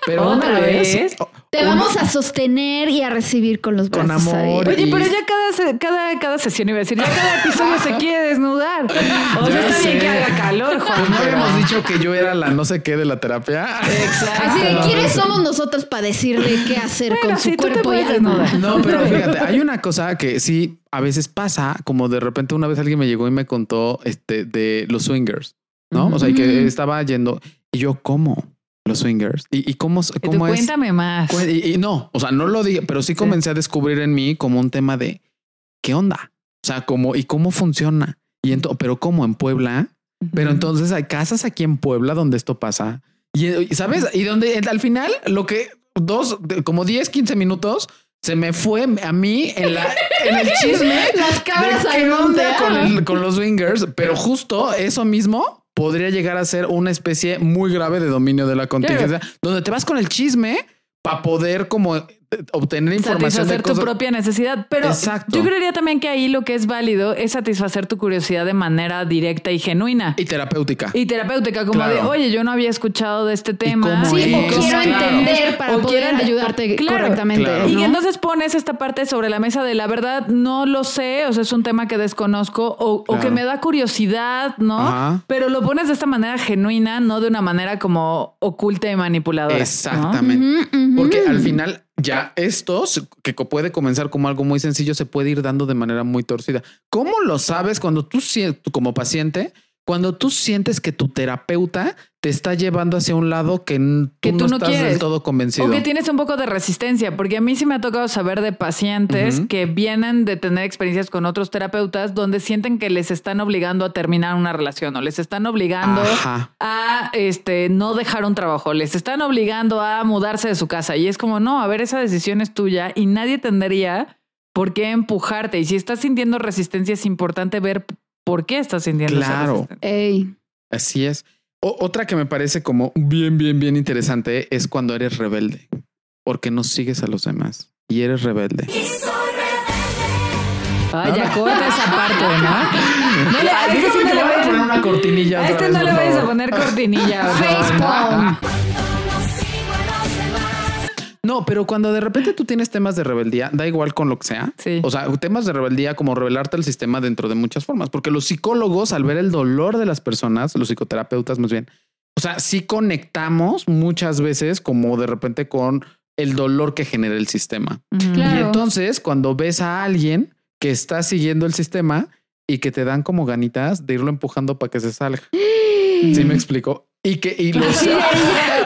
Speaker 1: Pero
Speaker 3: ¿Otra
Speaker 1: una vez,
Speaker 3: vez?
Speaker 1: oh,
Speaker 2: Te
Speaker 1: una-
Speaker 2: vamos a sostener y a recibir con los
Speaker 1: Con
Speaker 2: brazos
Speaker 1: amor.
Speaker 2: abiertos.
Speaker 3: Oye,
Speaker 1: Y-
Speaker 3: pero ya cada, cada, cada sesión iba a decir, ya cada episodio se quiere desnudar. O sea,
Speaker 1: Ya
Speaker 3: está bien que haga calor, Juan.
Speaker 1: Pues no habíamos dicho que yo era la no sé qué de la terapia.
Speaker 3: Exacto.
Speaker 2: Así de, ¿quiénes somos nosotros para decirle qué hacer
Speaker 3: Bueno,
Speaker 2: con su
Speaker 3: sí,
Speaker 2: cuerpo y alma?
Speaker 3: desnudar.
Speaker 1: No, pero fíjate, hay una cosa que sí a veces pasa, como de repente una vez alguien me llegó y me contó este de los swingers, ¿no? O sea, y que estaba yendo y yo cómo los swingers y, y cómo,
Speaker 3: Y tú
Speaker 1: cómo es.
Speaker 3: cuéntame más.
Speaker 1: Y, y no, o sea, no lo dije, pero sí
Speaker 3: Sí.
Speaker 1: comencé a descubrir en mí como un tema de qué onda, o sea, cómo y cómo funciona. Y pero como en Puebla, pero
Speaker 3: Ujú.
Speaker 1: entonces hay casas aquí en Puebla donde esto pasa. Y sabes, y donde al final lo que dos, como 10, 15 minutos se me fue a mí en, la, en el chisme.
Speaker 2: Las cabras
Speaker 1: de
Speaker 2: al
Speaker 1: qué
Speaker 2: monte.
Speaker 1: onda con, el- con los swingers, pero justo eso mismo podría llegar a ser una especie muy grave de dominio de la contingencia, donde te vas con el chisme para poder como obtener información de
Speaker 3: satisfacer tu
Speaker 1: cosas.
Speaker 3: propia necesidad. Pero
Speaker 1: Exacto.
Speaker 3: yo creería también que ahí lo que es válido es satisfacer tu curiosidad de manera directa y genuina.
Speaker 1: y terapéutica.
Speaker 3: Y terapéutica, como
Speaker 1: Claro.
Speaker 3: de, oye, yo no había escuchado de este tema.
Speaker 2: Sí,
Speaker 1: es?
Speaker 2: o quiero
Speaker 1: Claro.
Speaker 2: entender para
Speaker 3: O
Speaker 2: poder
Speaker 3: quiero-
Speaker 2: ayudarte
Speaker 3: Claro.
Speaker 2: correctamente.
Speaker 1: Claro.
Speaker 3: Y
Speaker 2: ¿no?
Speaker 3: que entonces pones esta parte sobre la mesa de la verdad, no lo sé, o sea, es un tema que desconozco o, o que me da curiosidad, ¿no?
Speaker 1: Ajá.
Speaker 3: Pero lo pones de esta manera genuina, no de una manera como oculta y manipuladora. ¿no?
Speaker 1: Exactamente. Porque al final ya esto se- que puede comenzar como algo muy sencillo se puede ir dando de manera muy torcida. ¿Cómo lo sabes cuando tú como paciente, cuando tú sientes que tu terapeuta te está llevando hacia un lado que, tú, no,
Speaker 3: no
Speaker 1: estás
Speaker 3: quieres.
Speaker 1: del todo convencido?
Speaker 3: O que tienes un poco de resistencia, porque a mí sí me ha tocado saber de pacientes que vienen de tener experiencias con otros terapeutas donde sienten que les están obligando a terminar una relación o les están obligando
Speaker 1: Ajá.
Speaker 3: a este no dejar un trabajo, les están obligando a mudarse de su casa y es como no, a ver, esa decisión es tuya y nadie tendría por qué empujarte y si estás sintiendo resistencia es importante ver por qué estás sintiendo esa
Speaker 1: Claro.
Speaker 3: resistencia.
Speaker 2: Ey.
Speaker 1: Así es. O- otra que me parece como bien, bien, bien interesante es cuando eres rebelde, porque no sigues a los demás y eres rebelde.
Speaker 3: Ay, ya corta esa parte, ¿no? No le, a este sí no le
Speaker 1: voy a poner una cortinilla.
Speaker 3: a este
Speaker 1: vez,
Speaker 3: no le vayas a poner cortinilla.
Speaker 2: Facepalm.
Speaker 1: No, pero cuando de repente tú tienes temas de rebeldía, da igual con lo que sea.
Speaker 3: Sí.
Speaker 1: O sea, temas de rebeldía como rebelarte al sistema dentro de muchas formas, porque los psicólogos al ver el dolor de las personas, los psicoterapeutas más bien, o sea, sí conectamos muchas veces como de repente con el dolor que genera el sistema.
Speaker 2: Claro.
Speaker 1: Y entonces cuando ves a alguien que está siguiendo el sistema, y que te dan como ganitas de irlo empujando para que se salga. ¿Sí me explico? Y que y lo
Speaker 2: Sí,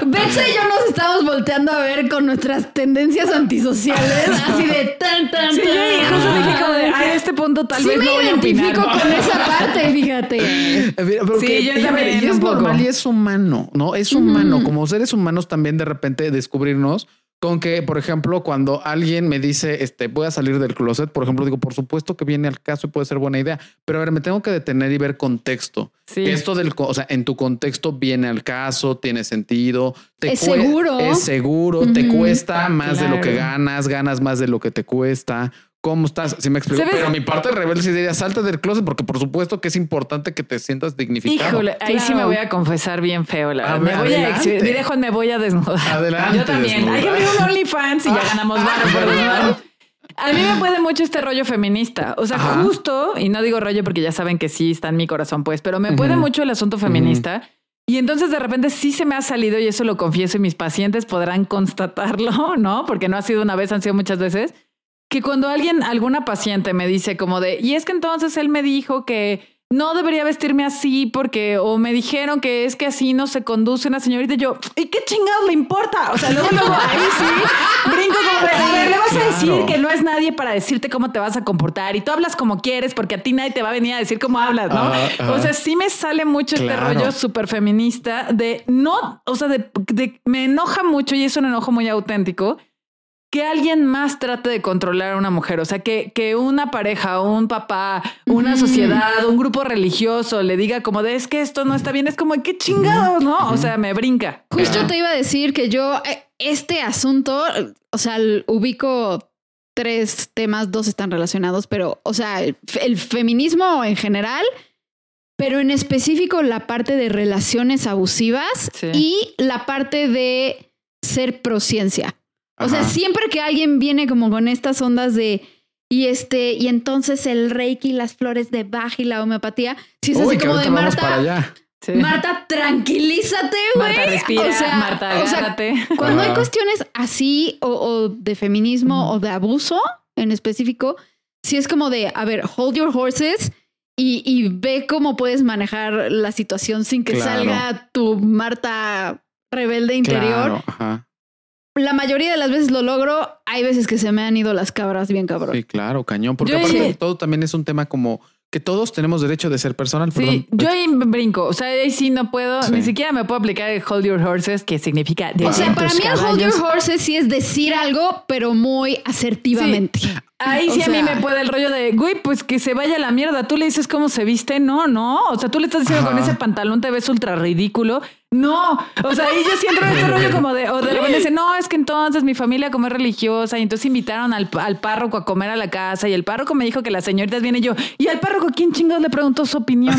Speaker 2: Betsa y yo nos estamos volteando a ver con nuestras tendencias antisociales, así de tan, tan,
Speaker 3: Sí,
Speaker 2: tan.
Speaker 3: yo justo dije como de, a este punto tal
Speaker 2: Sí
Speaker 3: vez
Speaker 2: me
Speaker 3: no voy a opinar.
Speaker 2: identifico con esa parte, fíjate.
Speaker 1: Porque,
Speaker 3: Sí, yo
Speaker 1: y a ver,
Speaker 3: también
Speaker 1: y es
Speaker 3: un poco.
Speaker 1: normal y es humano, ¿no? Es humano. Como seres humanos también de repente descubrirnos con que, por ejemplo, cuando alguien me dice, este, voy a salir del closet, por ejemplo, digo, por supuesto que viene al caso y puede ser buena idea, pero a ver, me tengo que detener y ver contexto.
Speaker 3: Sí.
Speaker 1: Esto del, o sea, en tu contexto viene al caso, tiene sentido. te
Speaker 2: Es seguro.
Speaker 1: Es seguro, te cuesta más de lo que ganas, ganas más de lo que te cuesta. ¿Cómo estás? Si me explico. Pero mi parte rebelde sí diría, salta del closet porque por supuesto que es importante que te sientas dignificado.
Speaker 3: Híjole, ahí sí me voy a confesar bien feo. La
Speaker 1: A
Speaker 3: verdad.
Speaker 1: ver,
Speaker 3: me voy a
Speaker 1: adelante.
Speaker 3: exhibir. Mire, Juan, me voy a desnudar.
Speaker 1: Adelante,
Speaker 3: Yo también. Hay que abrir un OnlyFans y ya ganamos varo por desnudar. A mí me puede mucho este rollo feminista. O sea,
Speaker 1: Ajá.
Speaker 3: justo, y no digo rollo porque ya saben que sí está en mi corazón, pues, pero me puede mucho el asunto feminista. Y entonces de repente sí se me ha salido, y eso lo confieso, y mis pacientes podrán constatarlo, ¿no? Porque no ha sido una vez, han sido muchas veces. Que cuando alguien, alguna paciente me dice como de, y es que entonces él me dijo que no debería vestirme así porque, o me dijeron que es que así no se conduce una señorita, y yo, ¿y qué chingados le importa? O sea, luego, luego ahí sí, brinco como de, a ver, le vas a decir que no es nadie para decirte cómo te vas a comportar y tú hablas como quieres porque a ti nadie te va a venir a decir cómo hablas, ¿no? O sea, sí me sale mucho este rollo súper feminista de no, o sea, de, de- me enoja mucho y es un enojo muy auténtico que alguien más trate de controlar a una mujer. O sea, que, que una pareja, un papá, una sociedad, un grupo religioso le diga como de es que esto no está bien, es como qué chingados, ¿no? O sea, me brinca.
Speaker 2: Justo te iba a decir que yo, eh, este asunto, o sea, ubico tres temas, dos están relacionados, pero, o sea, el, fe- el feminismo en general, pero en específico la parte de relaciones abusivas
Speaker 3: Sí.
Speaker 2: y la parte de ser prociencia. O sea, siempre que alguien viene como con estas ondas de y este, y entonces el reiki, las flores de Bach y la homeopatía, si es
Speaker 1: Uy,
Speaker 2: así como de
Speaker 1: para
Speaker 2: Marta,
Speaker 1: allá.
Speaker 3: Sí.
Speaker 2: Marta, tranquilízate, güey.
Speaker 3: Marta, respira,
Speaker 2: O sea,
Speaker 3: Marta,
Speaker 2: o sea, cuando hay cuestiones así o, o de feminismo o de abuso en específico, sí es como de, a ver, hold your horses y, y ve cómo puedes manejar la situación sin que
Speaker 1: Claro.
Speaker 2: salga tu Marta rebelde interior.
Speaker 1: Claro, ajá.
Speaker 2: La mayoría de las veces lo logro. Hay veces que se me han ido las cabras bien cabrón.
Speaker 1: Sí, claro, cañón. Porque
Speaker 3: Yo
Speaker 1: aparte
Speaker 3: ahí-
Speaker 1: todo también es un tema como que todos tenemos derecho de ser personal.
Speaker 3: Sí,
Speaker 1: perdón.
Speaker 3: yo ahí brinco. O sea, ahí sí no puedo,
Speaker 1: Sí.
Speaker 3: ni siquiera me puedo aplicar el hold your horses, que significa de
Speaker 2: O sea, para mí el hold your horses sí es decir algo, pero muy asertivamente.
Speaker 3: Ahí
Speaker 2: O
Speaker 3: sí a mí me puede el rollo de, güey, pues que se vaya a la mierda. Tú le dices cómo se viste. No, no. O sea, tú le estás diciendo
Speaker 1: Ajá.
Speaker 3: con ese pantalón te ves ultra ridículo. No. O sea, ahí yo siento este rollo como de, o de repente dice, no, es que entonces mi familia como es religiosa y entonces invitaron al, al párroco a comer a la casa y el párroco me dijo que las señoritas vienen yo. Y al párroco, ¿quién chingados le preguntó su opinión?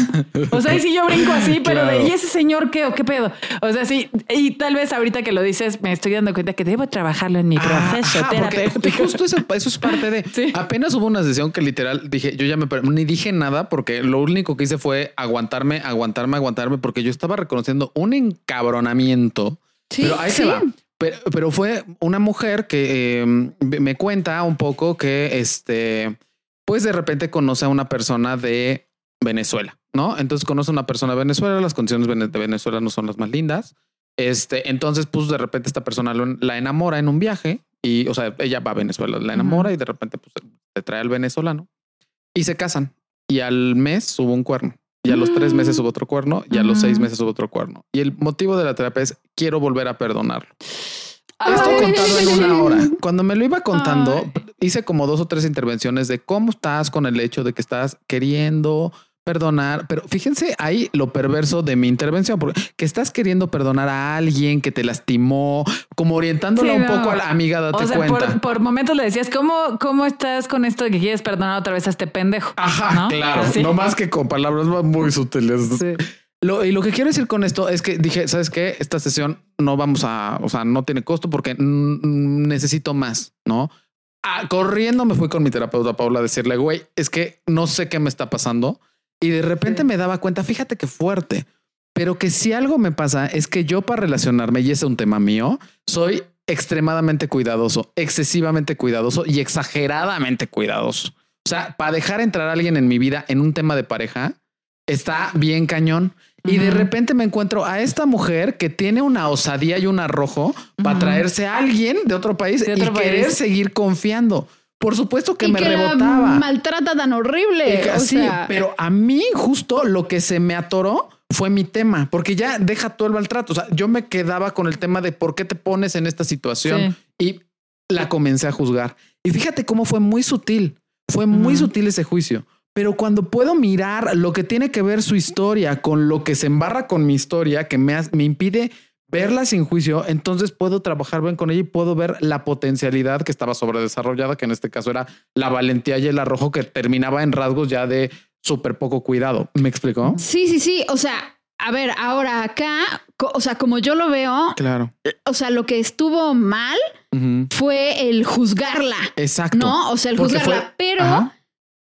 Speaker 3: O sea, ahí sí yo brinco así, pero de. ¿y ese señor qué o qué pedo? O sea, sí. Y tal vez ahorita que lo dices, me estoy dando cuenta que debo trabajarlo en mi proceso
Speaker 1: Ah,
Speaker 3: terapéutico.
Speaker 1: justo eso, eso es parte de.
Speaker 3: Sí.
Speaker 1: Apenas hubo una sesión que literal dije, yo ya me ni dije nada porque lo único que hice fue aguantarme, aguantarme, aguantarme porque yo estaba reconociendo un encabronamiento.
Speaker 2: Sí,
Speaker 1: pero ahí
Speaker 2: sí.
Speaker 1: se va. Pero, pero fue una mujer que eh, me cuenta un poco que este, pues de repente conoce a una persona de Venezuela, ¿no? Entonces conoce a una persona de Venezuela, las condiciones de Venezuela no son las más lindas. Este, entonces, pues de repente esta persona lo- la enamora en un viaje y, o sea, ella va a Venezuela, la enamora y de repente pues se trae al venezolano y se casan. Y al mes hubo un cuerno. Y a los tres meses hubo otro cuerno y a los
Speaker 3: Mm.
Speaker 1: seis meses hubo otro cuerno. Y el motivo de la terapia es quiero volver a perdonarlo.
Speaker 3: Ay.
Speaker 1: Esto contado en una hora. Cuando me lo iba contando,
Speaker 3: Ay.
Speaker 1: hice como dos o tres intervenciones de cómo estás con el hecho de que estás queriendo perdonar, pero fíjense ahí lo perverso de mi intervención, porque que estás queriendo perdonar a alguien que te lastimó, como orientándola
Speaker 3: Sí,
Speaker 1: un
Speaker 3: no.
Speaker 1: poco a la amiga, date
Speaker 3: O sea,
Speaker 1: cuenta.
Speaker 3: por, por momentos le decías, ¿cómo, ¿cómo estás con esto de que quieres perdonar otra vez a este pendejo?
Speaker 1: Ajá,
Speaker 3: ¿No?
Speaker 1: claro,
Speaker 3: Sí.
Speaker 1: no más que con palabras muy sutiles.
Speaker 3: Sí.
Speaker 1: Lo, y lo que quiero decir con esto es que dije, ¿sabes qué? Esta sesión no vamos a, o sea, no tiene costo porque necesito más, ¿no? Ah, corriendo me fui con mi terapeuta Paula a decirle, güey, es que no sé qué me está pasando. Y de repente me daba cuenta, fíjate qué fuerte, pero que si algo me pasa es que yo para relacionarme, y ese es un tema mío, soy extremadamente cuidadoso, excesivamente cuidadoso y exageradamente cuidadoso. O sea, para dejar entrar a alguien en mi vida en un tema de pareja, está bien cañón. Y de repente me encuentro a esta mujer que tiene una osadía y un arrojo para traerse a alguien de otro país
Speaker 3: De otro
Speaker 1: y querer seguir confiando. Por supuesto que
Speaker 2: y
Speaker 1: me
Speaker 2: que la
Speaker 1: rebotaba.
Speaker 2: maltrata tan horrible. O
Speaker 1: sí,
Speaker 2: sea,
Speaker 1: pero a mí justo lo que se me atoró fue mi tema, porque ya deja todo el maltrato. O sea, yo me quedaba con el tema de por qué te pones en esta situación y la comencé a juzgar. Y fíjate cómo fue muy sutil, fue muy sutil ese juicio. Pero cuando puedo mirar lo que tiene que ver su historia con lo que se embarra con mi historia, que me, me impide verla sin juicio, entonces puedo trabajar bien con ella y puedo ver la potencialidad que estaba sobredesarrollada, que en este caso era la valentía y el arrojo que terminaba en rasgos ya de súper poco cuidado. ¿Me explicó?
Speaker 2: sí, sí, sí. O sea, a ver, ahora acá, o sea, como yo lo veo,
Speaker 1: Claro.
Speaker 2: o sea, lo que estuvo mal fue el juzgarla.
Speaker 1: Exacto.
Speaker 2: No, o sea, el
Speaker 1: Porque
Speaker 2: juzgarla.
Speaker 1: fue-
Speaker 2: Pero,
Speaker 1: Ajá.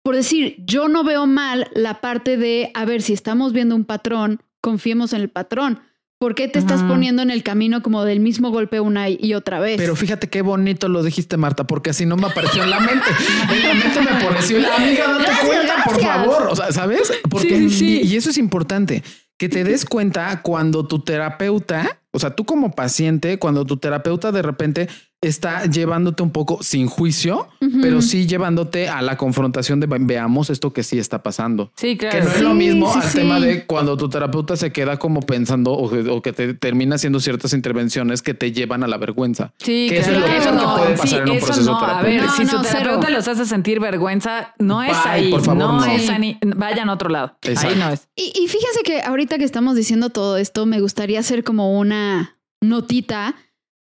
Speaker 2: por decir, yo no veo mal la parte de, a ver, si estamos viendo un patrón, confiemos en el patrón. ¿Por qué te estás poniendo en el camino como del mismo golpe una y otra vez?
Speaker 1: Pero fíjate qué bonito lo dijiste, Marta, porque así no me apareció en la mente. En la mente me apareció, amiga, date
Speaker 2: Gracias,
Speaker 1: cuenta, por favor. O sea, ¿sabes? Porque,
Speaker 3: Sí, sí, sí.
Speaker 1: Y, y eso es importante, que te des cuenta cuando tu terapeuta, o sea, tú como paciente, cuando tu terapeuta de repente está llevándote un poco sin juicio, pero sí llevándote a la confrontación de veamos esto que sí está pasando.
Speaker 3: Sí,
Speaker 1: Que
Speaker 3: claro.
Speaker 1: no es lo mismo
Speaker 2: sí,
Speaker 1: al
Speaker 2: sí.
Speaker 1: tema de cuando tu terapeuta se queda como pensando o, que- o que te termina haciendo ciertas intervenciones que te llevan a la vergüenza.
Speaker 3: Sí,
Speaker 1: Que eso
Speaker 3: claro.
Speaker 1: es lo
Speaker 2: que
Speaker 3: no,
Speaker 1: puede pasar
Speaker 3: sí,
Speaker 1: en un
Speaker 3: eso
Speaker 1: proceso
Speaker 3: no. A ver,
Speaker 1: terapéutico.
Speaker 3: si
Speaker 2: no,
Speaker 3: terapeuta
Speaker 2: cero.
Speaker 3: los hace sentir vergüenza, no es
Speaker 1: Bye,
Speaker 3: ahí.
Speaker 1: por favor,
Speaker 3: no,
Speaker 1: no.
Speaker 3: es ahí. Vayan a otro lado.
Speaker 1: Exacto.
Speaker 3: Ahí no es.
Speaker 2: Y, y fíjense que ahorita que estamos diciendo todo esto, me gustaría hacer como una notita,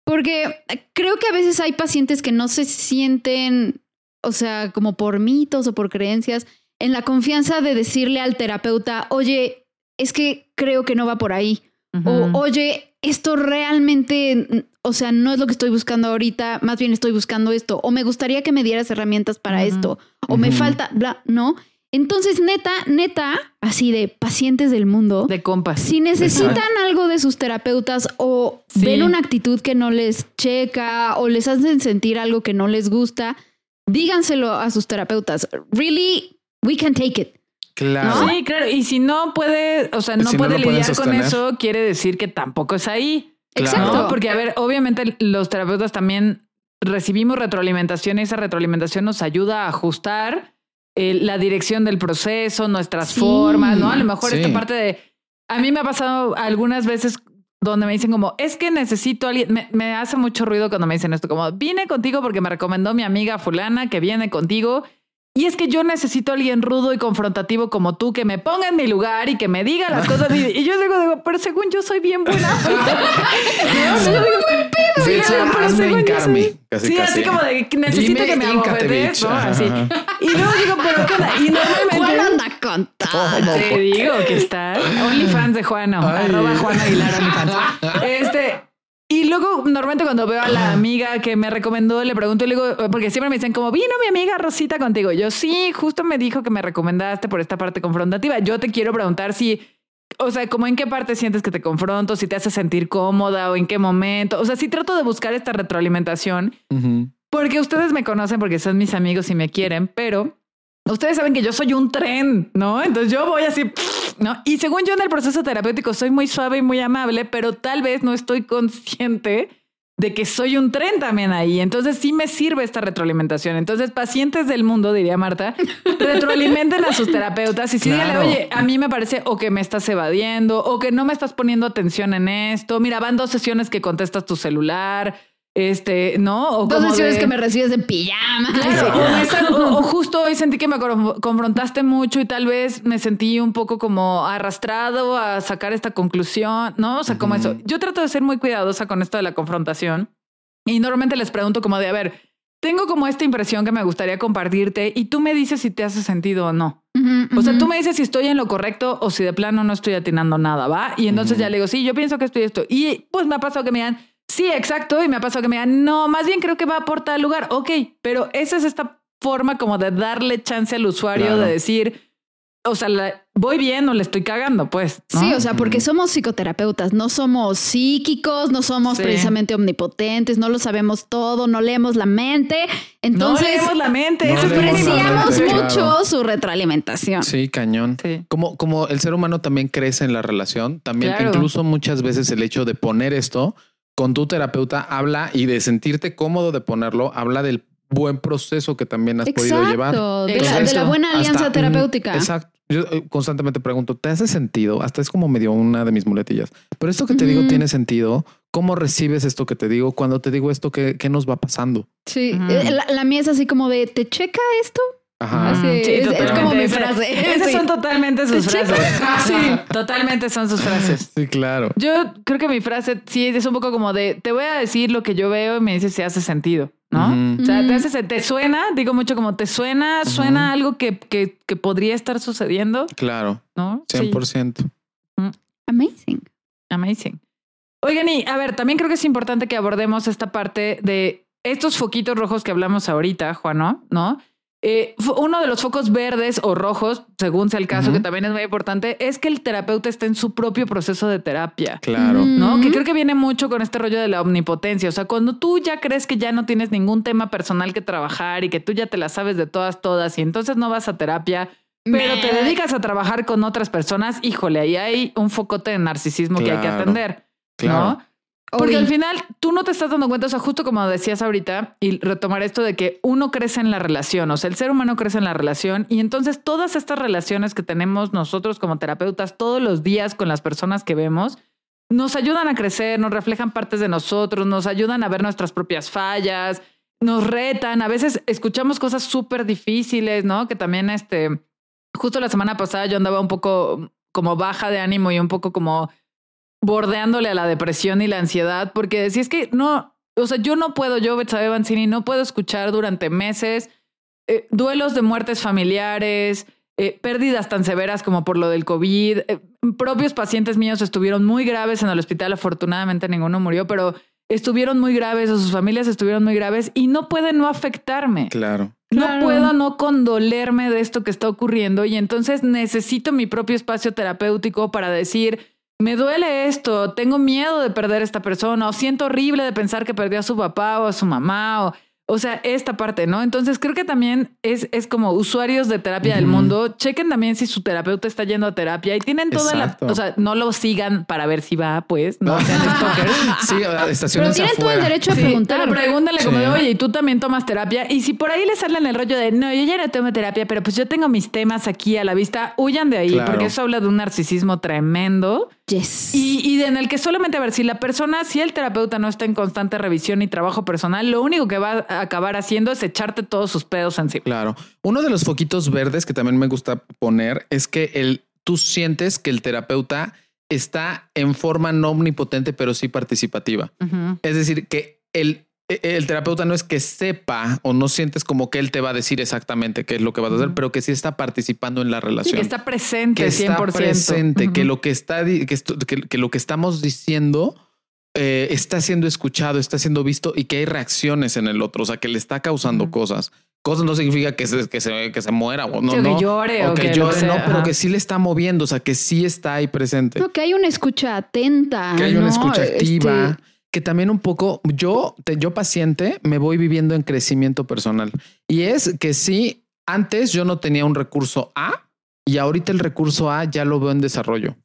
Speaker 2: porque creo que a veces hay pacientes que no se sienten, o sea, como por mitos o por creencias, en la confianza de decirle al terapeuta, oye, es que creo que no va por ahí. O, oye, esto realmente, o sea, no es lo que estoy buscando ahorita, más bien estoy buscando esto. O me gustaría que me dieras herramientas para esto. O me falta, bla, ¿no? Entonces, neta, neta, así de pacientes del mundo,
Speaker 3: de compas.
Speaker 2: si necesitan algo de sus terapeutas o
Speaker 3: Sí.
Speaker 2: ven una actitud que no les checa o les hacen sentir algo que no les gusta, díganselo a sus terapeutas. Really, we can take it.
Speaker 1: Claro.
Speaker 3: Sí, claro. Y si no puede, o sea, no
Speaker 1: Si
Speaker 3: puede lidiar con eso, quiere decir que tampoco es ahí.
Speaker 1: Claro.
Speaker 2: Exacto.
Speaker 3: ¿no? Porque, a ver, obviamente los terapeutas también recibimos retroalimentación y esa retroalimentación nos ayuda a ajustar eh, la dirección del proceso, nuestras
Speaker 2: Sí.
Speaker 3: formas, ¿no? A lo mejor
Speaker 1: Sí.
Speaker 3: esta parte de... A mí me ha pasado algunas veces donde me dicen como, es que necesito a alguien, me, me hace mucho ruido cuando me dicen esto, como, vine contigo porque me recomendó mi amiga fulana que viene contigo. Y es que yo necesito a alguien rudo y confrontativo como tú que me ponga en mi lugar y que me diga las cosas. Y, y yo digo, digo, pero según yo soy bien buena. Yo digo,
Speaker 1: De
Speaker 3: Sí,
Speaker 1: hecho,
Speaker 3: pero según yo soy-
Speaker 1: Casi,
Speaker 3: sí,
Speaker 1: casi.
Speaker 3: así como de que necesito
Speaker 1: Dime,
Speaker 3: que me
Speaker 1: ajá.
Speaker 3: Y luego digo, pero ¿qué onda? Y normalmente...
Speaker 2: Juan anda con todo.
Speaker 3: Te digo que está. OnlyFans de Juano.
Speaker 1: Ay.
Speaker 3: Arroba Juan Aguilar OnlyFans. Este. Y luego, normalmente cuando veo a la amiga que me recomendó, le pregunto y le digo, porque siempre me dicen como, vino mi amiga Rosita contigo. Yo, sí, justo me dijo que me recomendaste por esta parte confrontativa. Yo te quiero preguntar si, o sea, como en qué parte sientes que te confronto, si te hace sentir cómoda o en qué momento. O sea, sí trato de buscar esta retroalimentación porque ustedes me conocen porque son mis amigos y me quieren, pero ustedes saben que yo soy un tren, ¿no? Entonces yo voy así, ¿no? Y según yo en el proceso terapéutico soy muy suave y muy amable, pero tal vez no estoy consciente de que soy un tren también ahí. Entonces sí me sirve esta retroalimentación. Entonces, pacientes del mundo, diría Marta, retroalimenten a sus terapeutas y sí díganle, oye, a mí me parece o que me estás evadiendo o que no me estás poniendo atención en esto. Mira, van dos sesiones que contestas tu celular. Este, ¿no? O
Speaker 2: Dos sesiones
Speaker 3: de-
Speaker 2: que me recibes en pijama.
Speaker 3: Claro,
Speaker 2: Sí.
Speaker 3: o, justo hoy sentí que me conf- confrontaste mucho y tal vez me sentí un poco como arrastrado a sacar esta conclusión, ¿no? O sea, como eso. Yo trato de ser muy cuidadosa con esto de la confrontación y normalmente les pregunto como de, a ver, tengo como esta impresión que me gustaría compartirte y tú me dices si te hace sentido o no. O sea, tú me dices si estoy en lo correcto o si de plano no estoy atinando nada, ¿va? Y entonces ya le digo, sí, yo pienso que estoy esto. Y pues me ha pasado que me digan, sí, exacto. Y me ha pasado que me digan, no, más bien creo que va por tal lugar. Ok, pero esa es esta forma como de darle chance al usuario
Speaker 1: Claro.
Speaker 3: de decir, o sea, la- voy bien o le estoy cagando, pues. ¿no?
Speaker 2: Sí, o sea, porque somos psicoterapeutas, no somos psíquicos, no somos
Speaker 3: Sí.
Speaker 2: precisamente omnipotentes, no lo sabemos todo, no leemos la mente.
Speaker 3: no
Speaker 2: Entonces,
Speaker 3: leemos la mente.
Speaker 1: No
Speaker 3: eso
Speaker 2: apreciamos mucho
Speaker 1: claro.
Speaker 2: su retroalimentación.
Speaker 1: Sí, cañón.
Speaker 3: Sí.
Speaker 1: Como, como el ser humano también crece en la relación, también
Speaker 3: Claro.
Speaker 1: incluso muchas veces el hecho de poner esto con tu terapeuta habla y de sentirte cómodo de ponerlo, habla del buen proceso que también has podido llevar.
Speaker 2: De la,
Speaker 3: Exacto.
Speaker 2: de la buena alianza
Speaker 1: un-
Speaker 2: terapéutica.
Speaker 1: exacto. Yo eh, constantemente pregunto, ¿te hace sentido? Hasta es como medio una de mis muletillas. Pero esto que te digo tiene sentido. ¿Cómo recibes esto que te digo? Cuando te digo esto, ¿qué, qué nos va pasando?
Speaker 2: Sí, eh, la, la mía es así como de, ¿te checa esto?
Speaker 1: Ajá.
Speaker 2: Así, es- como mi frase.
Speaker 3: Esas
Speaker 2: Sí.
Speaker 3: son totalmente sus frases.
Speaker 2: Sí.
Speaker 3: Totalmente son sus frases.
Speaker 1: Sí, claro.
Speaker 3: Yo creo que mi frase sí es un poco como de te voy a decir lo que yo veo y me dices si hace sentido, ¿no? O sea, te,
Speaker 2: Mm.
Speaker 3: hace, te suena, digo mucho como te suena, suena algo que, que, que podría estar sucediendo,
Speaker 1: Claro,
Speaker 3: ¿no?
Speaker 1: 100%.
Speaker 2: Amazing.
Speaker 3: Amazing. Oigan, y a ver, también creo que es importante que abordemos esta parte de estos foquitos rojos que hablamos ahorita, Juano, ¿no? Eh, uno de los focos verdes o rojos, según sea el caso, que también es muy importante, es que el terapeuta esté en su propio proceso de terapia.
Speaker 1: Claro.
Speaker 3: ¿no? Que creo que viene mucho con este rollo de la omnipotencia. O sea, cuando tú ya crees que ya no tienes ningún tema personal que trabajar y que tú ya te la sabes de todas, todas, y entonces no vas a terapia, pero te dedicas a trabajar con otras personas, híjole, ahí hay un focote de narcisismo que hay que atender,
Speaker 1: Claro.
Speaker 3: ¿no? Porque al final tú no te estás dando cuenta, o sea, justo como decías ahorita, y retomar esto de que uno crece en la relación, o sea, el ser humano crece en la relación, y entonces todas estas relaciones que tenemos nosotros como terapeutas todos los días con las personas que vemos, nos ayudan a crecer, nos reflejan partes de nosotros, nos ayudan a ver nuestras propias fallas, nos retan, a veces escuchamos cosas súper difíciles, ¿no? Que también, este, justo la semana pasada yo andaba un poco como baja de ánimo y un poco como bordeándole a la depresión y la ansiedad, porque decía es que no, o sea, yo no puedo, yo, Betsabe Banzini, no puedo escuchar durante meses eh, duelos de muertes familiares, eh, pérdidas tan severas como por lo del COVID. Eh, propios pacientes míos estuvieron muy graves en el hospital, afortunadamente ninguno murió, pero estuvieron muy graves o sus familias estuvieron muy graves y no pueden no afectarme.
Speaker 1: Claro.
Speaker 3: No
Speaker 2: Claro.
Speaker 3: puedo no condolerme de esto que está ocurriendo y entonces necesito mi propio espacio terapéutico para decir, me duele esto, tengo miedo de perder a esta persona o siento horrible de pensar que perdió a su papá o a su mamá o, o sea, esta parte, ¿no? Entonces creo que también es, es como usuarios de terapia del mundo, chequen también si su terapeuta está yendo a terapia y tienen toda
Speaker 1: Exacto.
Speaker 3: la, o sea, no lo sigan para ver si va, pues, no sean stalkers.
Speaker 1: Sí,
Speaker 2: Pero
Speaker 1: estaciones
Speaker 2: tienen todo el derecho a
Speaker 3: Sí,
Speaker 2: preguntar.
Speaker 3: pero pregúntale como de, oye, y tú también tomas terapia. Y si por ahí le salen el rollo de, no, yo ya no tomo terapia, pero pues yo tengo mis temas aquí a la vista, huyan de ahí,
Speaker 1: Claro.
Speaker 3: porque eso habla de un narcisismo tremendo.
Speaker 2: Yes.
Speaker 3: Y, y de- en el que solamente, a ver, si la persona, si el terapeuta no está en constante revisión y trabajo personal, lo único que va a acabar haciendo es echarte todos sus pedos encima.
Speaker 1: Claro. Uno de los foquitos verdes que también me gusta poner es que el, tú sientes que el terapeuta está en forma no omnipotente, pero sí participativa. Es decir, que el, el terapeuta no es que sepa o no sientes como que él te va a decir exactamente qué es lo que vas a hacer, pero que sí está participando en la
Speaker 3: Sí,
Speaker 1: relación.
Speaker 3: que está presente
Speaker 1: que
Speaker 3: 100%.
Speaker 1: está presente, que lo que está que, que- que lo que estamos diciendo eh, está siendo escuchado, está siendo visto y que hay reacciones en el otro, o sea, que le está causando cosas. Cosas no significa que se, que se, que se muera o no,
Speaker 3: que
Speaker 1: no,
Speaker 3: llore
Speaker 1: o que
Speaker 3: que lo
Speaker 1: llore, no, pero que sí le está moviendo, o sea, que sí está ahí presente,
Speaker 2: No, que hay una escucha atenta.
Speaker 1: que hay una escucha activa,
Speaker 2: Este,
Speaker 1: que también un poco yo, yo paciente, me voy viviendo en crecimiento personal y es que sí, antes yo no tenía un recurso A y ahorita el recurso A ya lo veo en desarrollo.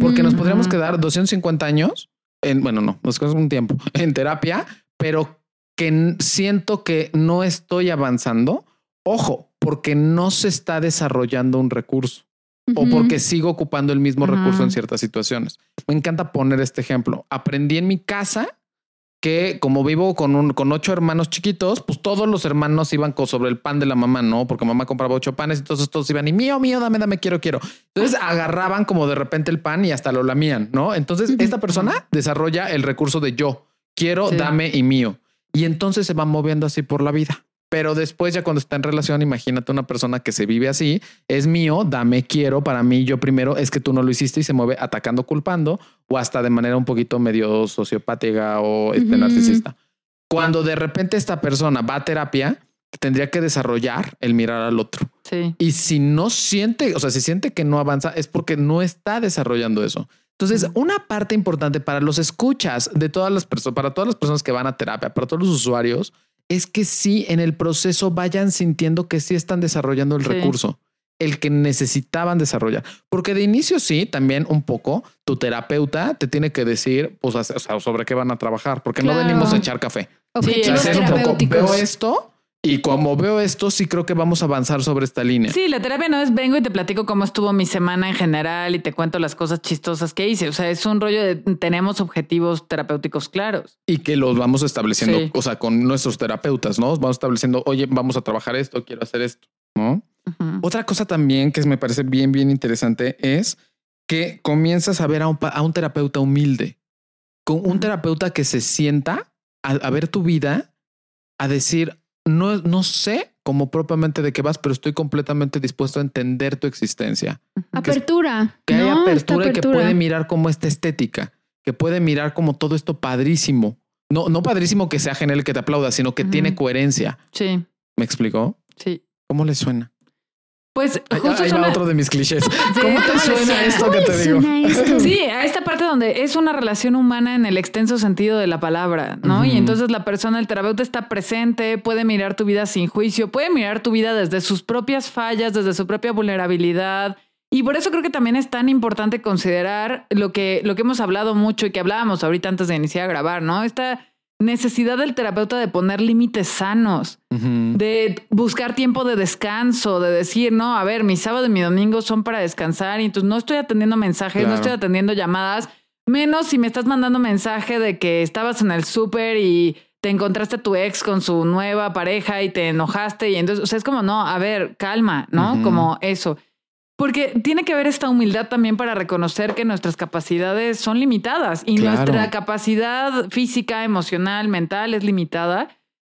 Speaker 1: Porque nos podríamos
Speaker 3: Ujú.
Speaker 1: quedar 250 años en, bueno, no, nos un tiempo en terapia, pero que siento que no estoy avanzando. Ojo, porque no se está desarrollando un recurso o porque sigo ocupando el mismo recurso en ciertas situaciones. Me encanta poner este ejemplo. Aprendí en mi casa que como vivo con un, con ocho hermanos chiquitos, pues todos los hermanos iban sobre el pan de la mamá, ¿no? Porque mamá compraba ocho panes, entonces todos iban y mío, mío, dame, dame, quiero, quiero. Entonces agarraban como de repente el pan y hasta lo lamían, ¿no? Entonces esta persona desarrolla el recurso de yo, quiero,
Speaker 3: Sí.
Speaker 1: dame y mío. Y entonces se van moviendo así por la vida. Pero después ya cuando está en relación, imagínate una persona que se vive así, es mío, dame, quiero, para mí, yo primero, es que tú no lo hiciste y se mueve atacando, culpando o hasta de manera un poquito medio sociopática o este, narcisista. Cuando de repente esta persona va a terapia, tendría que desarrollar el mirar al otro.
Speaker 3: Sí.
Speaker 1: Y si no siente, o sea, si siente que no avanza, es porque no está desarrollando eso. Entonces, una parte importante para los escuchas de todas las personas, para todas las personas que van a terapia, para todos los usuarios, es que sí en el proceso vayan sintiendo que sí están desarrollando el
Speaker 3: Sí.
Speaker 1: recurso, el que necesitaban desarrollar. Porque de inicio sí, también un poco, tu terapeuta te tiene que decir, pues, o sea, sobre qué van a trabajar, porque no venimos a echar café.
Speaker 2: Objetivos
Speaker 3: Sí,
Speaker 2: terapéuticos.
Speaker 1: veo esto y como veo esto, sí creo que vamos a avanzar sobre esta línea.
Speaker 3: Sí, la terapia no es vengo y te platico cómo estuvo mi semana en general y te cuento las cosas chistosas que hice. O sea, es un rollo de tenemos objetivos terapéuticos claros.
Speaker 1: y que los vamos estableciendo,
Speaker 3: Sí.
Speaker 1: o sea, con nuestros terapeutas, ¿no? Vamos estableciendo, oye, vamos a trabajar esto, quiero hacer esto, ¿no? Otra cosa también que me parece bien, bien interesante es que comienzas a ver a un, a un terapeuta humilde, con un terapeuta que se sienta a, a ver tu vida, a decir, no, no sé cómo propiamente de qué vas, pero estoy completamente dispuesto a entender tu existencia.
Speaker 2: Apertura.
Speaker 1: Que hay apertura y que puede mirar como esta estética, que puede mirar como todo esto padrísimo. No, no padrísimo que sea genial que te aplauda, sino que tiene coherencia.
Speaker 3: Sí,
Speaker 1: ¿Me explicó?
Speaker 3: sí.
Speaker 1: ¿Cómo le suena?
Speaker 3: Pues justo
Speaker 1: ahí va
Speaker 3: una-
Speaker 1: otro de mis clichés.
Speaker 3: Sí,
Speaker 1: ¿Cómo te
Speaker 3: ¿cómo le
Speaker 1: suena
Speaker 3: suena?
Speaker 1: esto que te digo?
Speaker 2: Suena esto.
Speaker 3: Sí, a esta parte donde es una relación humana en el extenso sentido de la palabra, ¿no? Y entonces la persona, el terapeuta está presente, puede mirar tu vida sin juicio, puede mirar tu vida desde sus propias fallas, desde su propia vulnerabilidad. Y por eso creo que también es tan importante considerar lo que, lo que hemos hablado mucho y que hablábamos ahorita antes de iniciar a grabar, ¿no? Esta necesidad del terapeuta de poner límites sanos de buscar tiempo de descanso, de decir, no, a ver, mi sábado y mi domingo son para descansar y entonces no estoy atendiendo mensajes, no estoy atendiendo llamadas, menos si me estás mandando mensaje de que estabas en el súper y te encontraste a tu ex con su nueva pareja y te enojaste y entonces, o sea, es como, no, a ver, calma, ¿no? Como eso. Porque tiene que haber esta humildad también para reconocer que nuestras capacidades son limitadas y
Speaker 1: Claro.
Speaker 3: nuestra capacidad física, emocional, mental es limitada.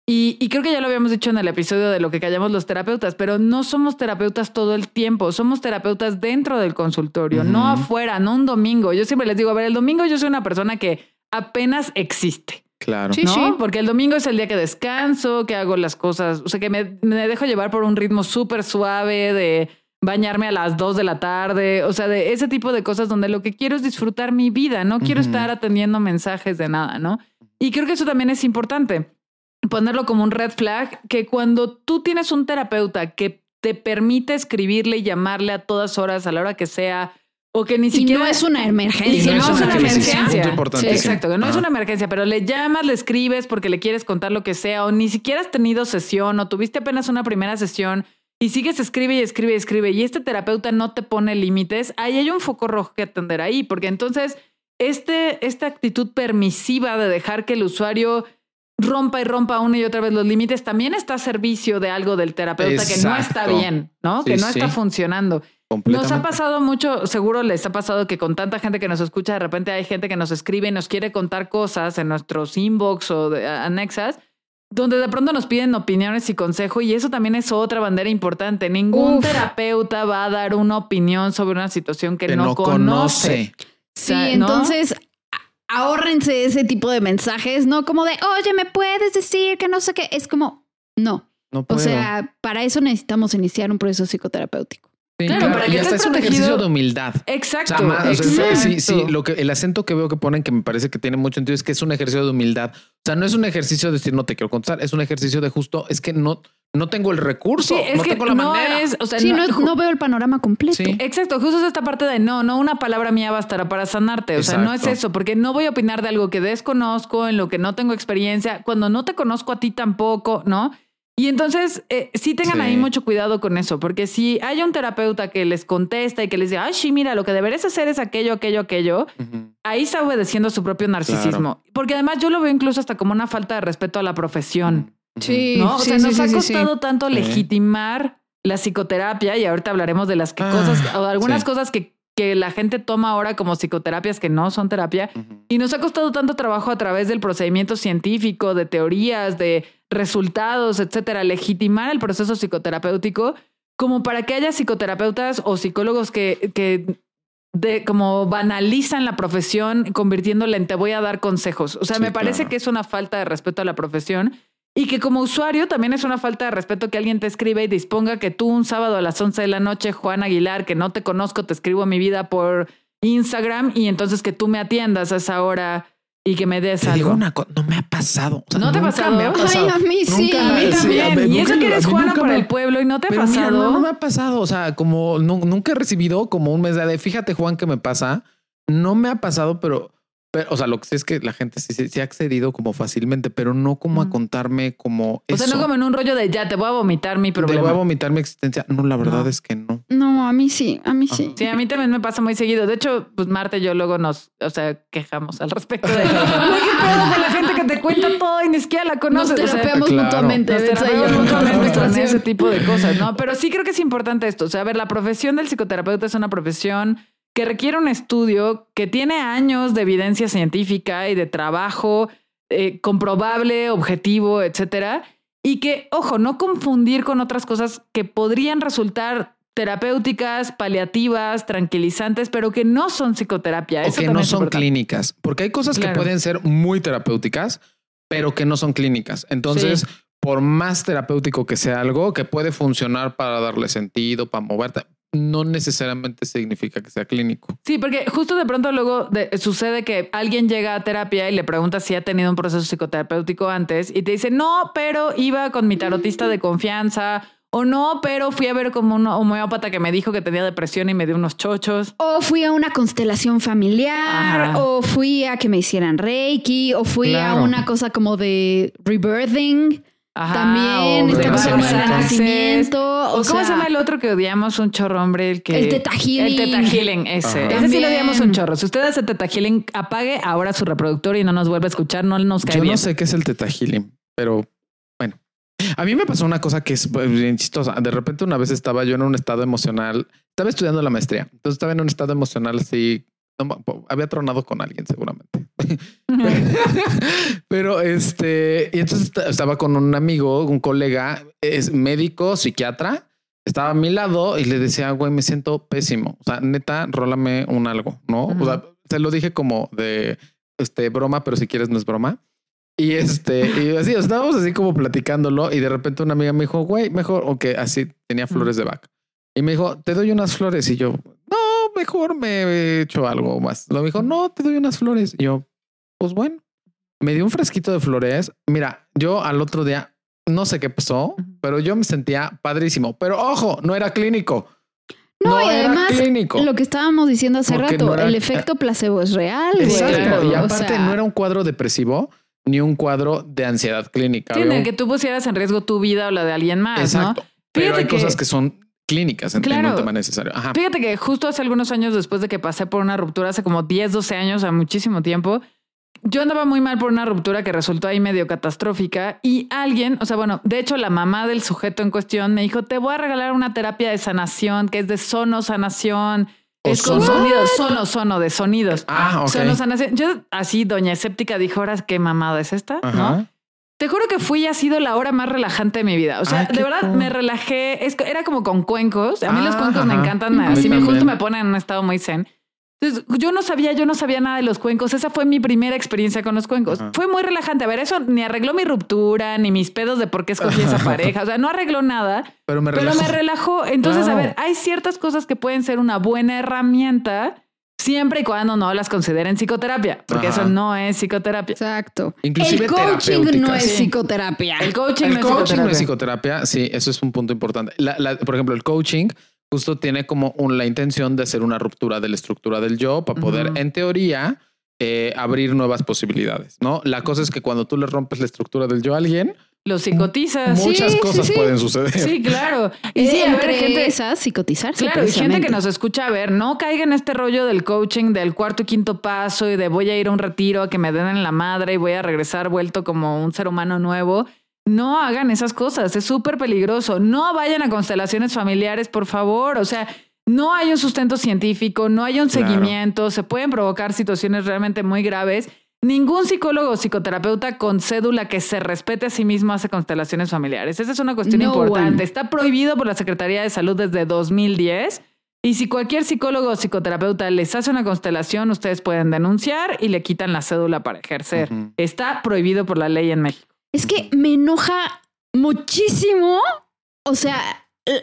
Speaker 3: Y, y creo que ya lo habíamos dicho en el episodio de lo que callamos los terapeutas, pero no somos terapeutas todo el tiempo, somos terapeutas dentro del consultorio, no afuera, no un domingo. Yo siempre les digo, a ver, el domingo yo soy una persona que apenas existe.
Speaker 1: Claro.
Speaker 2: Sí.
Speaker 3: ¿no? Porque el domingo es el día que descanso, que hago las cosas, o sea, que me, me dejo llevar por un ritmo súper suave de bañarme a las 2 de la tarde, o sea, de ese tipo de cosas donde lo que quiero es disfrutar mi vida, no quiero estar atendiendo mensajes de nada, ¿no? Y creo que eso también es importante, ponerlo como un red flag, que cuando tú tienes un terapeuta que te permite escribirle y llamarle a todas horas, a la hora que sea, o que ni
Speaker 2: Y
Speaker 3: siquiera
Speaker 2: no es una
Speaker 3: y
Speaker 2: emergencia.
Speaker 3: no es una emergencia.
Speaker 1: Importantísimo.
Speaker 3: Exacto, que no es una emergencia, pero le llamas, le escribes porque le quieres contar lo que sea, o ni siquiera has tenido sesión, o tuviste apenas una primera sesión y sigues escribe y escribe y escribe, y este terapeuta no te pone límites, ahí hay un foco rojo que atender ahí, porque entonces este, esta actitud permisiva de dejar que el usuario rompa y rompa una y otra vez los límites también está a servicio de algo del terapeuta que no está bien, ¿no?
Speaker 1: Sí,
Speaker 3: que no
Speaker 1: sí.
Speaker 3: está funcionando. Nos ha pasado mucho, seguro les ha pasado que con tanta gente que nos escucha, de repente hay gente que nos escribe y nos quiere contar cosas en nuestros inbox o de, anexas, donde de pronto nos piden opiniones y consejo y eso también es otra bandera importante. Ningún
Speaker 2: Uf.
Speaker 3: terapeuta va a dar una opinión sobre una situación que,
Speaker 1: que
Speaker 3: no,
Speaker 1: no
Speaker 3: conoce.
Speaker 1: conoce.
Speaker 2: Sí,
Speaker 3: O sea, ¿no?
Speaker 2: entonces ahórrense ese tipo de mensajes, no como de, oye, ¿me puedes decir que no sé qué? Es como, no.
Speaker 1: No
Speaker 2: O
Speaker 1: puedo.
Speaker 2: sea, para eso necesitamos iniciar un proceso psicoterapéutico.
Speaker 1: Sí,
Speaker 3: claro,
Speaker 1: claro,
Speaker 3: para que
Speaker 1: y hasta
Speaker 3: estés
Speaker 1: es un
Speaker 3: protegido.
Speaker 1: ejercicio de humildad.
Speaker 3: Exacto.
Speaker 1: O sea, ma- o sea,
Speaker 3: exacto.
Speaker 1: sí, sí, lo que el acento que veo que ponen que me parece que tiene mucho sentido es que es un ejercicio de humildad. O sea, no es un ejercicio de decir no te quiero contestar, es un ejercicio de justo, es que no, no tengo el recurso,
Speaker 3: Sí, es
Speaker 1: no
Speaker 3: que
Speaker 1: tengo la
Speaker 3: no
Speaker 1: manera.
Speaker 3: es, o sea,
Speaker 2: Sí, no,
Speaker 3: no-
Speaker 2: no veo el panorama completo.
Speaker 1: Sí.
Speaker 3: Exacto, justo es esta parte de no, no una palabra mía bastará para sanarte. O sea, no es eso, porque no voy a opinar de algo que desconozco, en lo que no tengo experiencia, cuando no te conozco a ti tampoco, ¿no? Y entonces, eh, sí tengan
Speaker 1: Sí.
Speaker 3: ahí mucho cuidado con eso, porque si hay un terapeuta que les contesta y que les dice, ay, sí, mira, lo que deberías hacer es aquello, aquello, aquello, ahí está obedeciendo su propio narcisismo. Porque además yo lo veo incluso hasta como una falta de respeto a la profesión.
Speaker 2: Sí,
Speaker 3: ¿no? O
Speaker 2: sí,
Speaker 3: sea,
Speaker 2: sí,
Speaker 3: nos
Speaker 2: sí,
Speaker 3: ha costado
Speaker 2: sí.
Speaker 3: tanto
Speaker 1: Sí.
Speaker 3: legitimar la psicoterapia y ahorita hablaremos de las que
Speaker 1: Ah,
Speaker 3: cosas o de algunas
Speaker 1: sí.
Speaker 3: cosas que, que la gente toma ahora como psicoterapias que no son terapia. Y nos ha costado tanto trabajo a través del procedimiento científico, de teorías, de resultados, etcétera, legitimar el proceso psicoterapéutico como para que haya psicoterapeutas o psicólogos que, que de, como banalizan la profesión convirtiéndola en te voy a dar consejos. O sea,
Speaker 1: Sí,
Speaker 3: me parece
Speaker 1: claro.
Speaker 3: que es una falta de respeto a la profesión y que como usuario también es una falta de respeto que alguien te escriba y disponga que tú un sábado a las 11 de la noche, Juan Aguilar, que no te conozco, te escribo mi vida por Instagram y entonces que tú me atiendas a esa hora y que me des
Speaker 1: Te
Speaker 3: algo.
Speaker 1: digo una cosa, no me ha pasado. O sea,
Speaker 3: ¿No te ha pasado?
Speaker 1: me ha pasado.
Speaker 2: Ay, a mí sí.
Speaker 1: Nunca-
Speaker 3: a mí
Speaker 1: sí,
Speaker 3: también.
Speaker 1: ver,
Speaker 3: y eso que eres
Speaker 1: a mí
Speaker 3: Juana por
Speaker 1: me-
Speaker 3: el pueblo y no te ha
Speaker 1: Pero mira,
Speaker 3: pasado.
Speaker 1: no, no me ha pasado. O sea, como nu- nunca he recibido como un mensaje de fíjate, Juan, que me pasa. No me ha pasado, pero, pero, o sea, lo que sé es que la gente sí, sí, sí ha accedido como fácilmente, pero no como a contarme como.
Speaker 3: o sea, no como en un rollo de ya te voy a vomitar mi
Speaker 1: Te voy
Speaker 3: problema.
Speaker 1: a vomitar mi existencia. No, la verdad
Speaker 3: No.
Speaker 1: es que no.
Speaker 2: No, a mí sí, a mí sí.
Speaker 3: Sí, a mí también me pasa muy seguido. De hecho, pues Marta y yo luego nos, o sea, quejamos al respecto de, "Güey, ¿qué pedo con la gente que te cuenta todo y ni siquiera la
Speaker 2: Nos
Speaker 3: conoces? O sea,
Speaker 2: terapeamos
Speaker 1: claro.
Speaker 2: mutuamente.
Speaker 3: Nos terapeamos mutuamente con ese tipo de cosas, ¿no? Pero sí creo que es importante esto. O sea, a ver, la profesión del psicoterapeuta es una profesión que requiere un estudio que tiene años de evidencia científica y de trabajo eh, comprobable, objetivo, etcétera. Y que, ojo, no confundir con otras cosas que podrían resultar terapéuticas, paliativas, tranquilizantes, pero que no son psicoterapia.
Speaker 1: O
Speaker 3: Eso
Speaker 1: que no son clínicas, porque hay cosas
Speaker 3: Claro.
Speaker 1: que pueden ser muy terapéuticas, pero que no son clínicas. Entonces,
Speaker 3: Sí.
Speaker 1: por más terapéutico que sea algo que puede funcionar para darle sentido, para moverte, no necesariamente significa que sea clínico.
Speaker 3: Sí, porque justo de pronto luego de- sucede que alguien llega a terapia y le pregunta si ha tenido un proceso psicoterapéutico antes y te dice, no, pero iba con mi tarotista de confianza o no, pero fui a ver como un homeópata que me dijo que tenía depresión y me dio unos chochos.
Speaker 2: O fui a una constelación familiar,
Speaker 3: Ajá.
Speaker 2: o fui a que me hicieran Reiki, o fui
Speaker 1: Claro.
Speaker 2: a una cosa como de rebirthing.
Speaker 3: Ajá,
Speaker 2: También está
Speaker 1: de
Speaker 2: como el
Speaker 1: nacimiento.
Speaker 3: O,
Speaker 2: O,
Speaker 3: ¿Cómo se
Speaker 2: sea,
Speaker 3: llama el otro que odiamos un chorro, hombre? El que
Speaker 2: El Theta Healing.
Speaker 3: El Teta Healing, ese.
Speaker 1: Ajá.
Speaker 3: Ese sí lo odiamos un chorro. Si usted hace Teta Healing, apague ahora su reproductor y no nos vuelve a escuchar, no nos cae
Speaker 1: Yo
Speaker 3: bien.
Speaker 1: no sé qué es el teta healing, pero bueno. A mí me pasó una cosa que es pues, bien chistosa. De repente una vez estaba yo en un estado emocional, estaba estudiando la maestría, entonces estaba en un estado emocional así, había tronado con alguien seguramente. Pero este, y entonces esta- estaba con un amigo, un colega, es médico, psiquiatra, estaba a mi lado y le decía, güey, me siento pésimo. O sea, neta, rólame un algo, ¿no? O sea, te lo dije como de este broma, pero si quieres no es broma. Y este, y así estábamos así como platicándolo y de repente una amiga me dijo, güey, mejor, o que así tenía flores de vaca. Y me dijo, te doy unas flores. Y yo, mejor me he hecho algo más. Lo dijo, no, te doy unas flores. Y yo, pues bueno, me dio un fresquito de flores. Mira, yo al otro día, no sé qué pasó, pero yo me sentía padrísimo. Pero ojo, no era clínico.
Speaker 2: No, y
Speaker 1: era
Speaker 2: además,
Speaker 1: clínico.
Speaker 2: Lo que estábamos diciendo hace
Speaker 1: Porque
Speaker 2: rato,
Speaker 1: no era-
Speaker 2: el efecto placebo es real. güey.
Speaker 1: Exacto.
Speaker 3: claro.
Speaker 1: Y
Speaker 2: O
Speaker 1: aparte
Speaker 2: sea,
Speaker 1: no era un cuadro depresivo ni un cuadro de ansiedad clínica.
Speaker 3: Sí, el
Speaker 1: un-
Speaker 3: que tú pusieras en riesgo tu vida o la de alguien más,
Speaker 1: Exacto.
Speaker 3: ¿no?
Speaker 1: Pero
Speaker 3: Fíjate
Speaker 1: hay
Speaker 3: que-
Speaker 1: cosas que son clínicas en, en
Speaker 3: Claro.
Speaker 1: un tema necesario. Ajá.
Speaker 3: Fíjate que justo hace algunos años después de que pasé por una ruptura, hace como 10, 12 años, a muchísimo tiempo, yo andaba muy mal por una ruptura que resultó ahí medio catastrófica y alguien, o sea, bueno, de hecho la mamá del sujeto en cuestión me dijo, te voy a regalar una terapia de sanación que es de sono sanación.
Speaker 1: ¿O
Speaker 3: Es con sonidos, sono, sono, de sonidos.
Speaker 1: Ah, ok.
Speaker 3: Sono sanación. Yo así, doña escéptica, dijo, ahora qué mamada es esta, ¿no? Te juro que fui y ha sido la hora más relajante de mi vida. O sea,
Speaker 1: Ay,
Speaker 3: de verdad
Speaker 1: cool.
Speaker 3: me relajé. Es, era como con cuencos. A mí los
Speaker 1: Ah,
Speaker 3: cuencos me
Speaker 1: ajá.
Speaker 3: encantan.
Speaker 2: A mí
Speaker 3: Así me justo me ponen en un estado muy zen. Entonces, yo no sabía, yo no sabía nada de los cuencos. Esa fue mi primera experiencia con los cuencos.
Speaker 1: Ajá.
Speaker 3: Fue muy relajante. A ver, eso ni arregló mi ruptura, ni mis pedos de por qué escogí esa pareja. O sea, no arregló nada,
Speaker 1: Pero me
Speaker 3: pero
Speaker 1: relajó.
Speaker 3: me relajó. Entonces, a ver, hay ciertas cosas que pueden ser una buena herramienta siempre y cuando no las consideren psicoterapia, porque
Speaker 1: Ajá.
Speaker 3: eso no es psicoterapia.
Speaker 2: Exacto.
Speaker 1: Inclusive
Speaker 2: el coaching no es
Speaker 3: Sí.
Speaker 2: psicoterapia.
Speaker 3: El coaching,
Speaker 1: El
Speaker 3: no es
Speaker 1: coaching no
Speaker 3: psicoterapia.
Speaker 1: es psicoterapia. Sí, eso es un punto importante. La- la- por ejemplo, el coaching justo tiene como un- la intención de hacer una ruptura de la estructura del yo para poder, en teoría, eh, abrir nuevas posibilidades. No, la cosa es que cuando tú le rompes la estructura del yo a alguien,
Speaker 3: Lo psicotizas.
Speaker 1: muchas
Speaker 2: sí,
Speaker 1: cosas
Speaker 2: sí.
Speaker 1: pueden suceder.
Speaker 3: Sí, claro.
Speaker 2: Y
Speaker 3: sí, a ver,
Speaker 2: entre
Speaker 3: gente,
Speaker 2: esas, psicotizarse.
Speaker 3: Claro, y gente que nos escucha, a ver, no caiga en este rollo del coaching, del cuarto y quinto paso y de voy a ir a un retiro a que me den en la madre y voy a regresar vuelto como un ser humano nuevo. No hagan esas cosas, es súper peligroso. No vayan a constelaciones familiares, por favor. O sea, no hay un sustento científico, no hay un
Speaker 1: Claro.
Speaker 3: seguimiento, se pueden provocar situaciones realmente muy graves. Ningún psicólogo o psicoterapeuta con cédula que se respete a sí mismo hace constelaciones familiares. Esa es una cuestión
Speaker 2: No
Speaker 3: importante.
Speaker 2: one.
Speaker 3: Está prohibido por la Secretaría de Salud desde 2010. Y si cualquier psicólogo o psicoterapeuta les hace una constelación, ustedes pueden denunciar y le quitan la cédula para ejercer. Está prohibido por la ley en México.
Speaker 2: Es que me enoja muchísimo, o sea,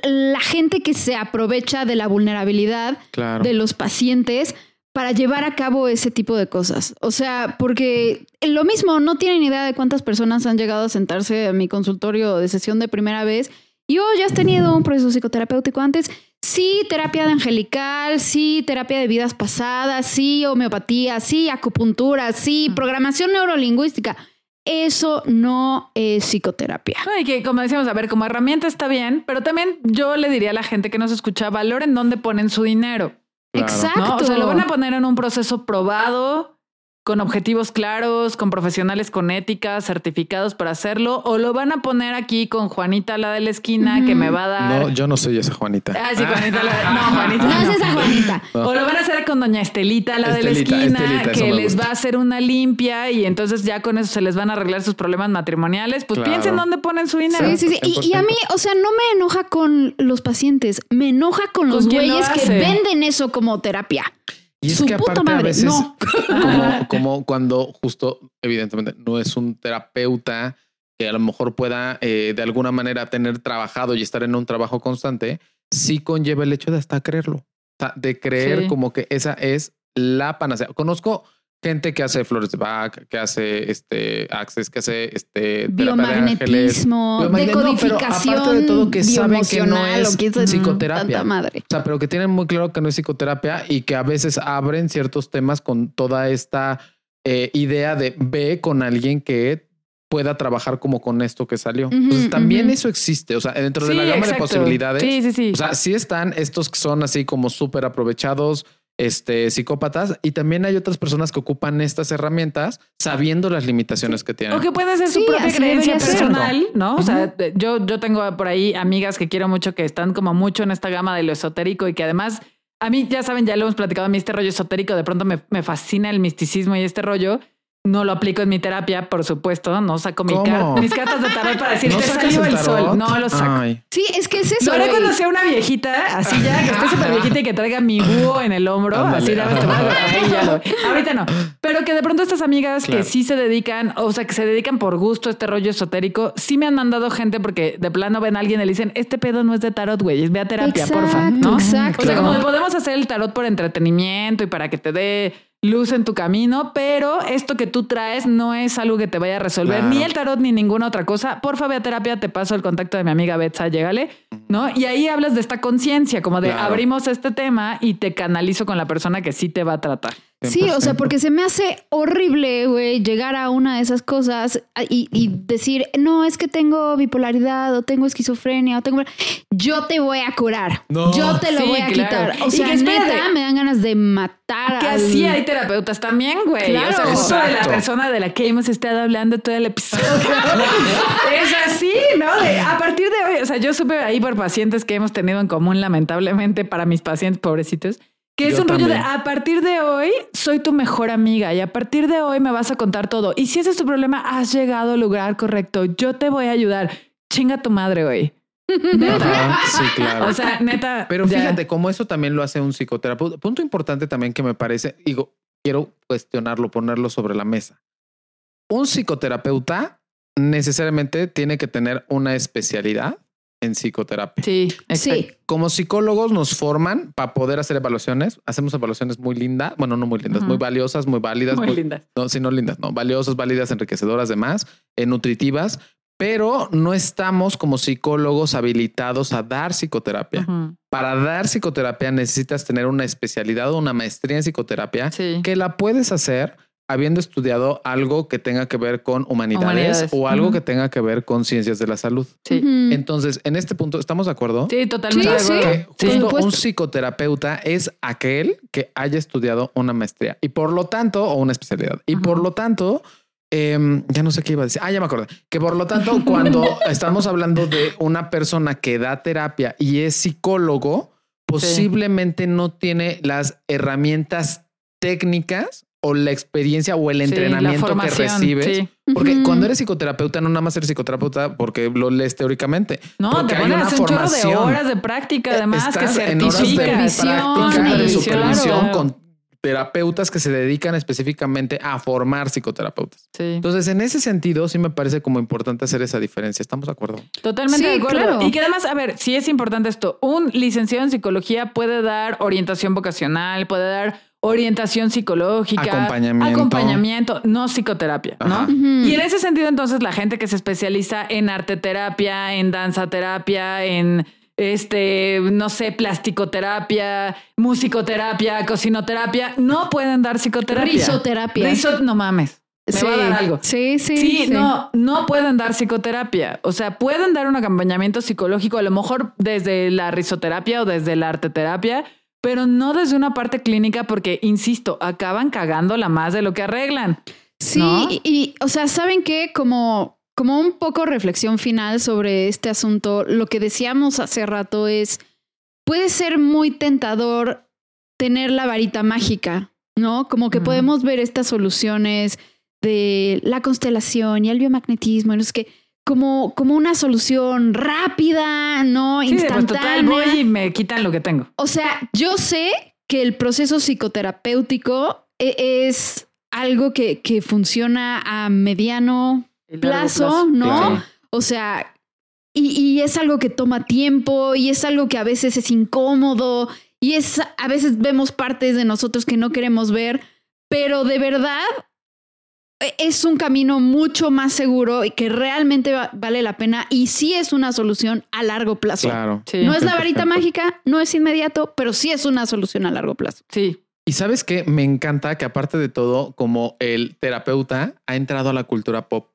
Speaker 2: la gente que se aprovecha de la vulnerabilidad
Speaker 1: Claro.
Speaker 2: de los pacientes para llevar a cabo ese tipo de cosas. O sea, porque lo mismo, no tienen idea de cuántas personas han llegado a sentarse a mi consultorio de sesión de primera vez y, oh, ya has tenido un proceso psicoterapéutico antes. Sí, terapia de angelical, sí, terapia de vidas pasadas, sí, homeopatía, sí, acupuntura, sí, programación neurolingüística. Eso no es psicoterapia.
Speaker 3: Y que como decíamos, a ver, como herramienta está bien, pero también yo le diría a la gente que nos escucha, valoren dónde ponen su dinero.
Speaker 1: Claro.
Speaker 2: Exacto.
Speaker 3: ¿no? O sea, lo van a poner en un proceso probado, con objetivos claros, con profesionales con ética, certificados para hacerlo, o lo van a poner aquí con Juanita, la de la esquina, que me va a dar.
Speaker 1: No, yo no soy esa Juanita.
Speaker 3: Ah, sí, Juanita. la- No, Juanita.
Speaker 2: No es esa Juanita.
Speaker 3: O lo van a hacer con doña Estelita, la de la esquina,
Speaker 1: Estelita,
Speaker 3: que les
Speaker 1: gusta.
Speaker 3: va a hacer una limpia y entonces ya con eso se les van a arreglar sus problemas matrimoniales. Pues
Speaker 1: Claro.
Speaker 3: piensen dónde ponen su dinero.
Speaker 2: Sí, sí, sí. Y, y a mí, o sea, no me enoja con los pacientes, me enoja con los güeyes que venden eso como terapia.
Speaker 1: Y es
Speaker 2: Su
Speaker 1: que
Speaker 2: puta
Speaker 1: aparte a veces,
Speaker 2: no.
Speaker 1: como, como cuando justo, evidentemente, no es un terapeuta que a lo mejor pueda eh, de alguna manera tener trabajado y estar en un trabajo constante, sí conlleva el hecho de hasta creerlo. De creer
Speaker 3: Sí.
Speaker 1: como que esa es la panacea. Conozco gente que hace flores de Bach, que hace este access, que hace este terapia de ángeles.
Speaker 2: Biomagnetismo,
Speaker 1: Biomagnet- no, pero
Speaker 2: decodificación,
Speaker 1: aparte de todo que saben que no es psicoterapia.
Speaker 2: Madre.
Speaker 1: O sea, pero que tienen muy claro que no es psicoterapia y que a veces abren ciertos temas con toda esta eh, idea de ve con alguien que pueda trabajar como con esto que salió. Entonces también eso existe. O sea, dentro de la gama
Speaker 3: exacto.
Speaker 1: de posibilidades.
Speaker 3: Sí, sí, sí.
Speaker 1: O sea, sí están estos que son así como súper aprovechados, este psicópatas, y también hay otras personas que ocupan estas herramientas sabiendo las limitaciones que tienen.
Speaker 3: O que puede ser
Speaker 2: Sí,
Speaker 3: su propia creencia
Speaker 2: ser.
Speaker 3: personal, ¿no? O sea, yo, yo tengo por ahí amigas que quiero mucho que están como mucho en esta gama de lo esotérico y que además, a mí, ya saben, ya lo hemos platicado, a mí este rollo esotérico de pronto me, me fascina el misticismo y este rollo. No lo aplico en mi terapia, por supuesto. No saco mi car- mis cartas de tarot para decir,
Speaker 1: ¿No
Speaker 3: te salió
Speaker 1: el
Speaker 3: el sol. No lo saco.
Speaker 1: Ay.
Speaker 2: Sí, es que es eso. Güey.
Speaker 3: cuando sea una viejita, así ya, que esté súper viejita y que traiga mi búho en el hombro.
Speaker 1: Ándale,
Speaker 3: así, lo- Ahorita no. Pero que de pronto estas amigas
Speaker 1: Claro.
Speaker 3: que sí se dedican, o sea, que se dedican por gusto a este rollo esotérico, sí me han mandado gente porque de plano ven a alguien y le dicen, este pedo no es de tarot, güey, es ve a terapia,
Speaker 2: Exacto,
Speaker 3: porfa. ¿no?
Speaker 2: exacto.
Speaker 3: O sea, como podemos hacer el tarot por entretenimiento y para que te dé luz en tu camino, pero esto que tú traes no es algo que te vaya a resolver,
Speaker 1: Claro.
Speaker 3: ni el tarot ni ninguna otra cosa. Porfa, ve a terapia, te paso el contacto de mi amiga Betsa, llégale, ¿no? Y ahí hablas de esta conciencia, como de
Speaker 1: Claro.
Speaker 3: abrimos este tema y te canalizo con la persona que sí te va a tratar.
Speaker 2: Sí, o sea,
Speaker 1: 100%.
Speaker 2: porque se me hace horrible, güey, llegar a una de esas cosas y, y decir, no, es que tengo bipolaridad o tengo esquizofrenia o tengo... Yo te voy a curar.
Speaker 1: No.
Speaker 2: Yo te lo
Speaker 3: Sí,
Speaker 2: voy a
Speaker 3: claro.
Speaker 2: quitar. O
Speaker 3: Y
Speaker 2: sea, neta, me dan ganas de matar
Speaker 3: Que
Speaker 2: al-
Speaker 3: así hay terapeutas también, güey.
Speaker 2: Claro.
Speaker 3: O sea, justo de la persona de la que hemos estado hablando todo el episodio. es así, ¿no? De- a partir de hoy, o sea, yo supe ahí por pacientes que hemos tenido en común, lamentablemente, para mis pacientes pobrecitos, que es
Speaker 1: Yo
Speaker 3: un rollo de a partir de hoy soy tu mejor amiga y a partir de hoy me vas a contar todo. Y si ese es tu problema, has llegado al lugar correcto. Yo te voy a ayudar. Chinga tu madre, güey. Neta.
Speaker 1: Ajá, sí, claro.
Speaker 3: O sea, neta.
Speaker 1: Pero
Speaker 3: ya.
Speaker 1: fíjate cómo eso también lo hace un psicoterapeuta. Punto importante también que me parece, digo, quiero cuestionarlo, ponerlo sobre la mesa. Un psicoterapeuta necesariamente tiene que tener una especialidad en psicoterapia.
Speaker 3: Sí, exacto.
Speaker 2: Sí,
Speaker 1: Como psicólogos nos forman para poder hacer evaluaciones. Hacemos evaluaciones muy lindas, bueno, no muy lindas, muy valiosas, muy válidas,
Speaker 3: Muy lindas.
Speaker 1: no, sí, no lindas, no, valiosas, válidas, enriquecedoras, demás, eh, nutritivas, pero no estamos como psicólogos habilitados a dar psicoterapia. Para dar psicoterapia necesitas tener una especialidad o una maestría en psicoterapia
Speaker 3: Sí.
Speaker 1: que la puedes hacer habiendo estudiado algo que tenga que ver con humanidades,
Speaker 3: Humanidades.
Speaker 1: o algo que tenga que ver con ciencias de la salud.
Speaker 3: Sí.
Speaker 1: Entonces, en este punto, ¿estamos de acuerdo?
Speaker 3: Sí, totalmente.
Speaker 2: Sí,
Speaker 3: de
Speaker 2: sí.
Speaker 3: acuerdo.
Speaker 1: Que
Speaker 3: Sí.
Speaker 1: justo un psicoterapeuta es aquel que haya estudiado una maestría y por lo tanto, o una especialidad, y por lo tanto, em, ya no sé qué iba a decir. Ah, ya me acordé. Que por lo tanto, cuando estamos hablando de una persona que da terapia y es psicólogo, posiblemente no tiene las herramientas técnicas o la experiencia o el
Speaker 3: Sí,
Speaker 1: entrenamiento que
Speaker 3: formación,
Speaker 1: recibes.
Speaker 3: sí.
Speaker 1: Porque cuando eres psicoterapeuta, no nada más eres psicoterapeuta porque lo lees teóricamente.
Speaker 3: No,
Speaker 1: porque
Speaker 3: te hacer un chorro de
Speaker 1: formación.
Speaker 3: horas de práctica, además, que
Speaker 1: Estás en horas de práctica, de supervisión
Speaker 3: claro.
Speaker 1: con terapeutas que se dedican específicamente a formar psicoterapeutas.
Speaker 3: Sí.
Speaker 1: Entonces, en ese sentido, sí me parece como importante hacer esa diferencia. ¿Estamos de acuerdo?
Speaker 3: Totalmente
Speaker 2: Sí,
Speaker 3: de acuerdo.
Speaker 2: claro.
Speaker 3: Y que además, a ver, sí es importante esto. Un licenciado en psicología puede dar orientación vocacional, puede dar orientación psicológica,
Speaker 1: Acompañamiento.
Speaker 3: acompañamiento, no psicoterapia, ¿no? Y en ese sentido, entonces, la gente que se especializa en arte terapia, en danza terapia, en este, no sé, plasticoterapia, musicoterapia, cocinoterapia, no pueden dar psicoterapia.
Speaker 2: Risoterapia.
Speaker 3: Riso- no mames. Me
Speaker 2: sí.
Speaker 3: va a dar algo.
Speaker 2: Sí, sí,
Speaker 3: Sí, no, no pueden dar psicoterapia. O sea, pueden dar un acompañamiento psicológico, a lo mejor desde la risoterapia o desde la arteterapia, pero no desde una parte clínica porque, insisto, acaban cagándola más de lo que arreglan.
Speaker 2: Sí,
Speaker 3: ¿no?
Speaker 2: y, y, o sea, ¿saben qué? Como, como un poco reflexión final sobre este asunto, lo que decíamos hace rato es, puede ser muy tentador tener la varita mágica, ¿no? Como que podemos ver estas soluciones de la constelación y el biomagnetismo, y no sé qué, como, como una solución rápida, ¿no?
Speaker 3: Sí, pues,
Speaker 2: Instantánea.
Speaker 3: total, voy y me quitan lo que tengo.
Speaker 2: O sea, yo sé que el proceso psicoterapéutico e- es algo que, que funciona a mediano plazo, ¿no?
Speaker 1: Claro.
Speaker 2: O sea, y, y es algo que toma tiempo y es algo que a veces es incómodo y es a veces vemos partes de nosotros que no queremos ver, pero de verdad es un camino mucho más seguro y que realmente va- vale la pena y sí es una solución a largo plazo.
Speaker 1: Claro.
Speaker 3: Sí.
Speaker 2: No es la
Speaker 1: 100%.
Speaker 2: varita mágica, no es inmediato, pero sí es una solución a largo plazo.
Speaker 3: Sí.
Speaker 1: Y sabes que me encanta que aparte de todo, como el terapeuta ha entrado a la cultura pop.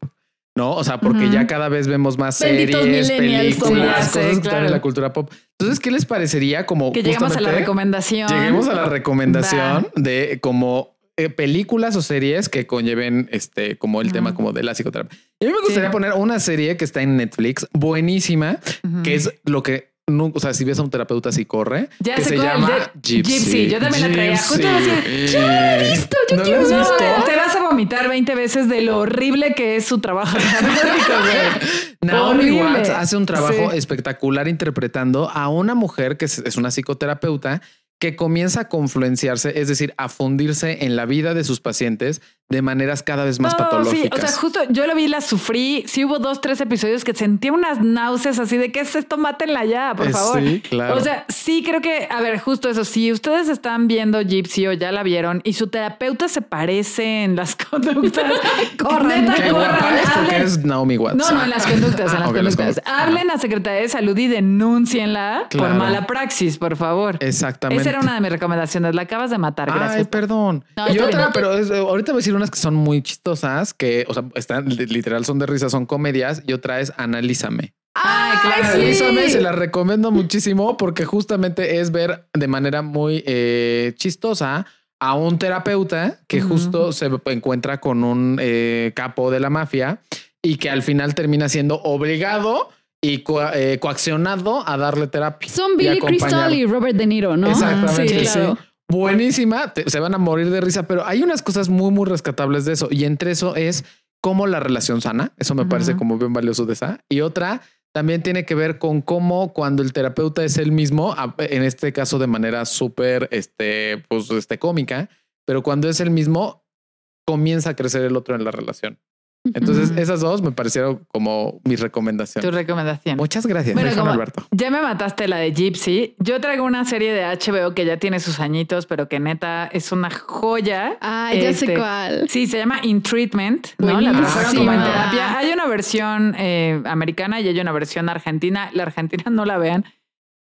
Speaker 1: ¿No? O sea, porque ya cada vez vemos más
Speaker 2: Benditos
Speaker 1: series, películas,
Speaker 3: sí,
Speaker 1: cosas
Speaker 3: sí,
Speaker 1: que están
Speaker 3: claro.
Speaker 1: en la cultura pop. Entonces, ¿qué les parecería como
Speaker 3: Que llegamos a la recomendación.
Speaker 1: Lleguemos a la recomendación de como eh, películas o series que conlleven este como el tema como de la psicoterapia. Y a mí me gustaría
Speaker 3: Sí.
Speaker 1: poner una serie que está en Netflix, buenísima, que es lo que no, o sea, si ves a un terapeuta así corre,
Speaker 3: Ya
Speaker 1: que se llama Gypsy.
Speaker 3: Gypsy, yo también la traía.
Speaker 1: Yo la he visto,
Speaker 2: yo
Speaker 1: ¿No
Speaker 2: quiero
Speaker 1: has visto?
Speaker 3: te vas a vomitar 20 veces de lo horrible que es su trabajo.
Speaker 1: Naomi. Watts hace un trabajo
Speaker 3: Sí.
Speaker 1: espectacular interpretando a una mujer que es una psicoterapeuta que comienza a confluenciarse, es decir, a fundirse en la vida de sus pacientes de maneras cada vez más
Speaker 3: No,
Speaker 1: patológicas.
Speaker 3: Sí, o sea, justo yo lo vi, la sufrí. Sí hubo dos, tres episodios que sentía unas náuseas así de ¿qué es esto? Mátenla ya, por
Speaker 1: Eh,
Speaker 3: favor.
Speaker 1: sí, claro.
Speaker 3: O sea, sí creo que, a ver, justo eso. Si ustedes están viendo Gypsy o ya la vieron y su terapeuta se parece en las conductas,
Speaker 2: Corran.
Speaker 3: neta,
Speaker 1: Qué
Speaker 3: corran,
Speaker 1: guapa es porque es Naomi Watts.
Speaker 3: No, no, en las conductas, en
Speaker 1: Ah,
Speaker 3: las conductas. Hablen a Secretaría de Salud y denúncienla por
Speaker 1: Claro.
Speaker 3: mala praxis, por favor.
Speaker 1: Exactamente.
Speaker 3: Esa era una de mis recomendaciones. La acabas de matar,
Speaker 1: Ay,
Speaker 3: gracias.
Speaker 1: perdón.
Speaker 3: No,
Speaker 1: y
Speaker 3: está
Speaker 1: otra,
Speaker 3: bien.
Speaker 1: pero es- ahorita voy a decir unas que son muy chistosas, que, o sea, están li- literal, son de risa, son comedias, y otra es Analízame.
Speaker 3: Ay, claro.
Speaker 2: sí.
Speaker 1: Analízame, se la recomiendo muchísimo porque justamente es ver de manera muy eh, chistosa a un terapeuta que
Speaker 3: Ujú.
Speaker 1: justo se encuentra con un eh, capo de la mafia y que al final termina siendo obligado y coa- eh, coaccionado a darle terapia.
Speaker 2: Son Billy. Crystal y Robert De Niro, ¿no?
Speaker 1: Exactamente,
Speaker 2: Sí,
Speaker 1: sí. Buenísima, te- se van a morir de risa, pero hay unas cosas muy, muy rescatables de eso. Y entre eso es cómo la relación sana, eso me parece como bien valioso de esa. Y otra también tiene que ver con cómo cuando el terapeuta es él mismo, en este caso de manera súper, este, pues, este, cómica, pero cuando es el mismo, comienza a crecer el otro en la relación. Entonces, esas dos me parecieron como mis
Speaker 3: Tu
Speaker 1: recomendaciones.
Speaker 3: recomendación.
Speaker 1: Muchas gracias,
Speaker 3: Bueno, como
Speaker 1: Alberto.
Speaker 3: ya me mataste la de Gypsy. Yo traigo una serie de HBO que ya tiene sus añitos, pero que neta es una joya.
Speaker 2: Ah, ya sé
Speaker 3: Este,
Speaker 2: cuál.
Speaker 3: Sí, se llama In Treatment, ¿no? La como en terapia. Hay una versión eh, americana y hay una versión argentina. La argentina no la vean,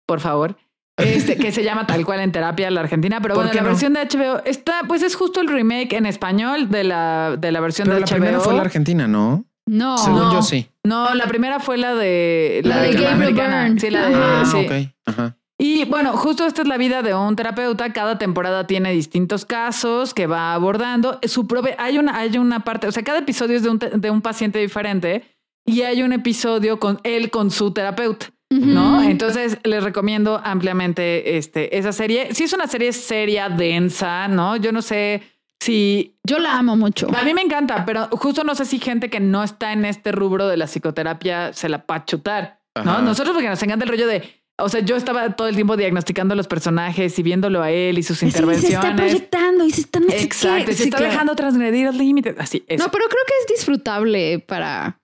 Speaker 3: por favor. Este, que se llama tal cual en terapia la argentina, pero
Speaker 1: ¿Por
Speaker 3: bueno, la
Speaker 1: no?
Speaker 3: versión de HBO está, pues es justo el remake en español de la, de la versión
Speaker 1: Pero
Speaker 3: de
Speaker 1: la
Speaker 3: HBO.
Speaker 1: primera fue la Argentina, ¿no?
Speaker 2: No.
Speaker 1: Según
Speaker 3: No.
Speaker 1: yo sí.
Speaker 3: No, la primera fue la de
Speaker 2: La de
Speaker 3: americana.
Speaker 2: Byrne.
Speaker 3: Sí, la de
Speaker 2: Ah,
Speaker 3: sí.
Speaker 1: Ajá.
Speaker 3: Y bueno, justo esta es la vida de un terapeuta. Cada temporada tiene distintos casos que va abordando. Su propia, hay una, hay una parte, o sea, cada episodio es de un, de un paciente diferente y hay un episodio con él con su terapeuta, ¿no? Entonces les recomiendo ampliamente este, esa serie. Sí es una serie seria, densa, ¿no? Yo no sé si
Speaker 2: Yo la amo mucho.
Speaker 3: a mí me encanta, pero justo no sé si gente que no está en este rubro de la psicoterapia se la va a chutar, ¿no?
Speaker 1: Ajá.
Speaker 3: Nosotros porque nos encanta el rollo de o sea, yo estaba todo el tiempo diagnosticando a los personajes y viéndolo a él y sus
Speaker 2: Sí,
Speaker 3: intervenciones.
Speaker 2: se está proyectando y se está no sé
Speaker 3: Exacto,
Speaker 2: qué.
Speaker 3: y se
Speaker 2: Sí,
Speaker 3: está
Speaker 2: claro.
Speaker 3: dejando transgredir los límites. Así es.
Speaker 2: No, pero creo que es disfrutable para,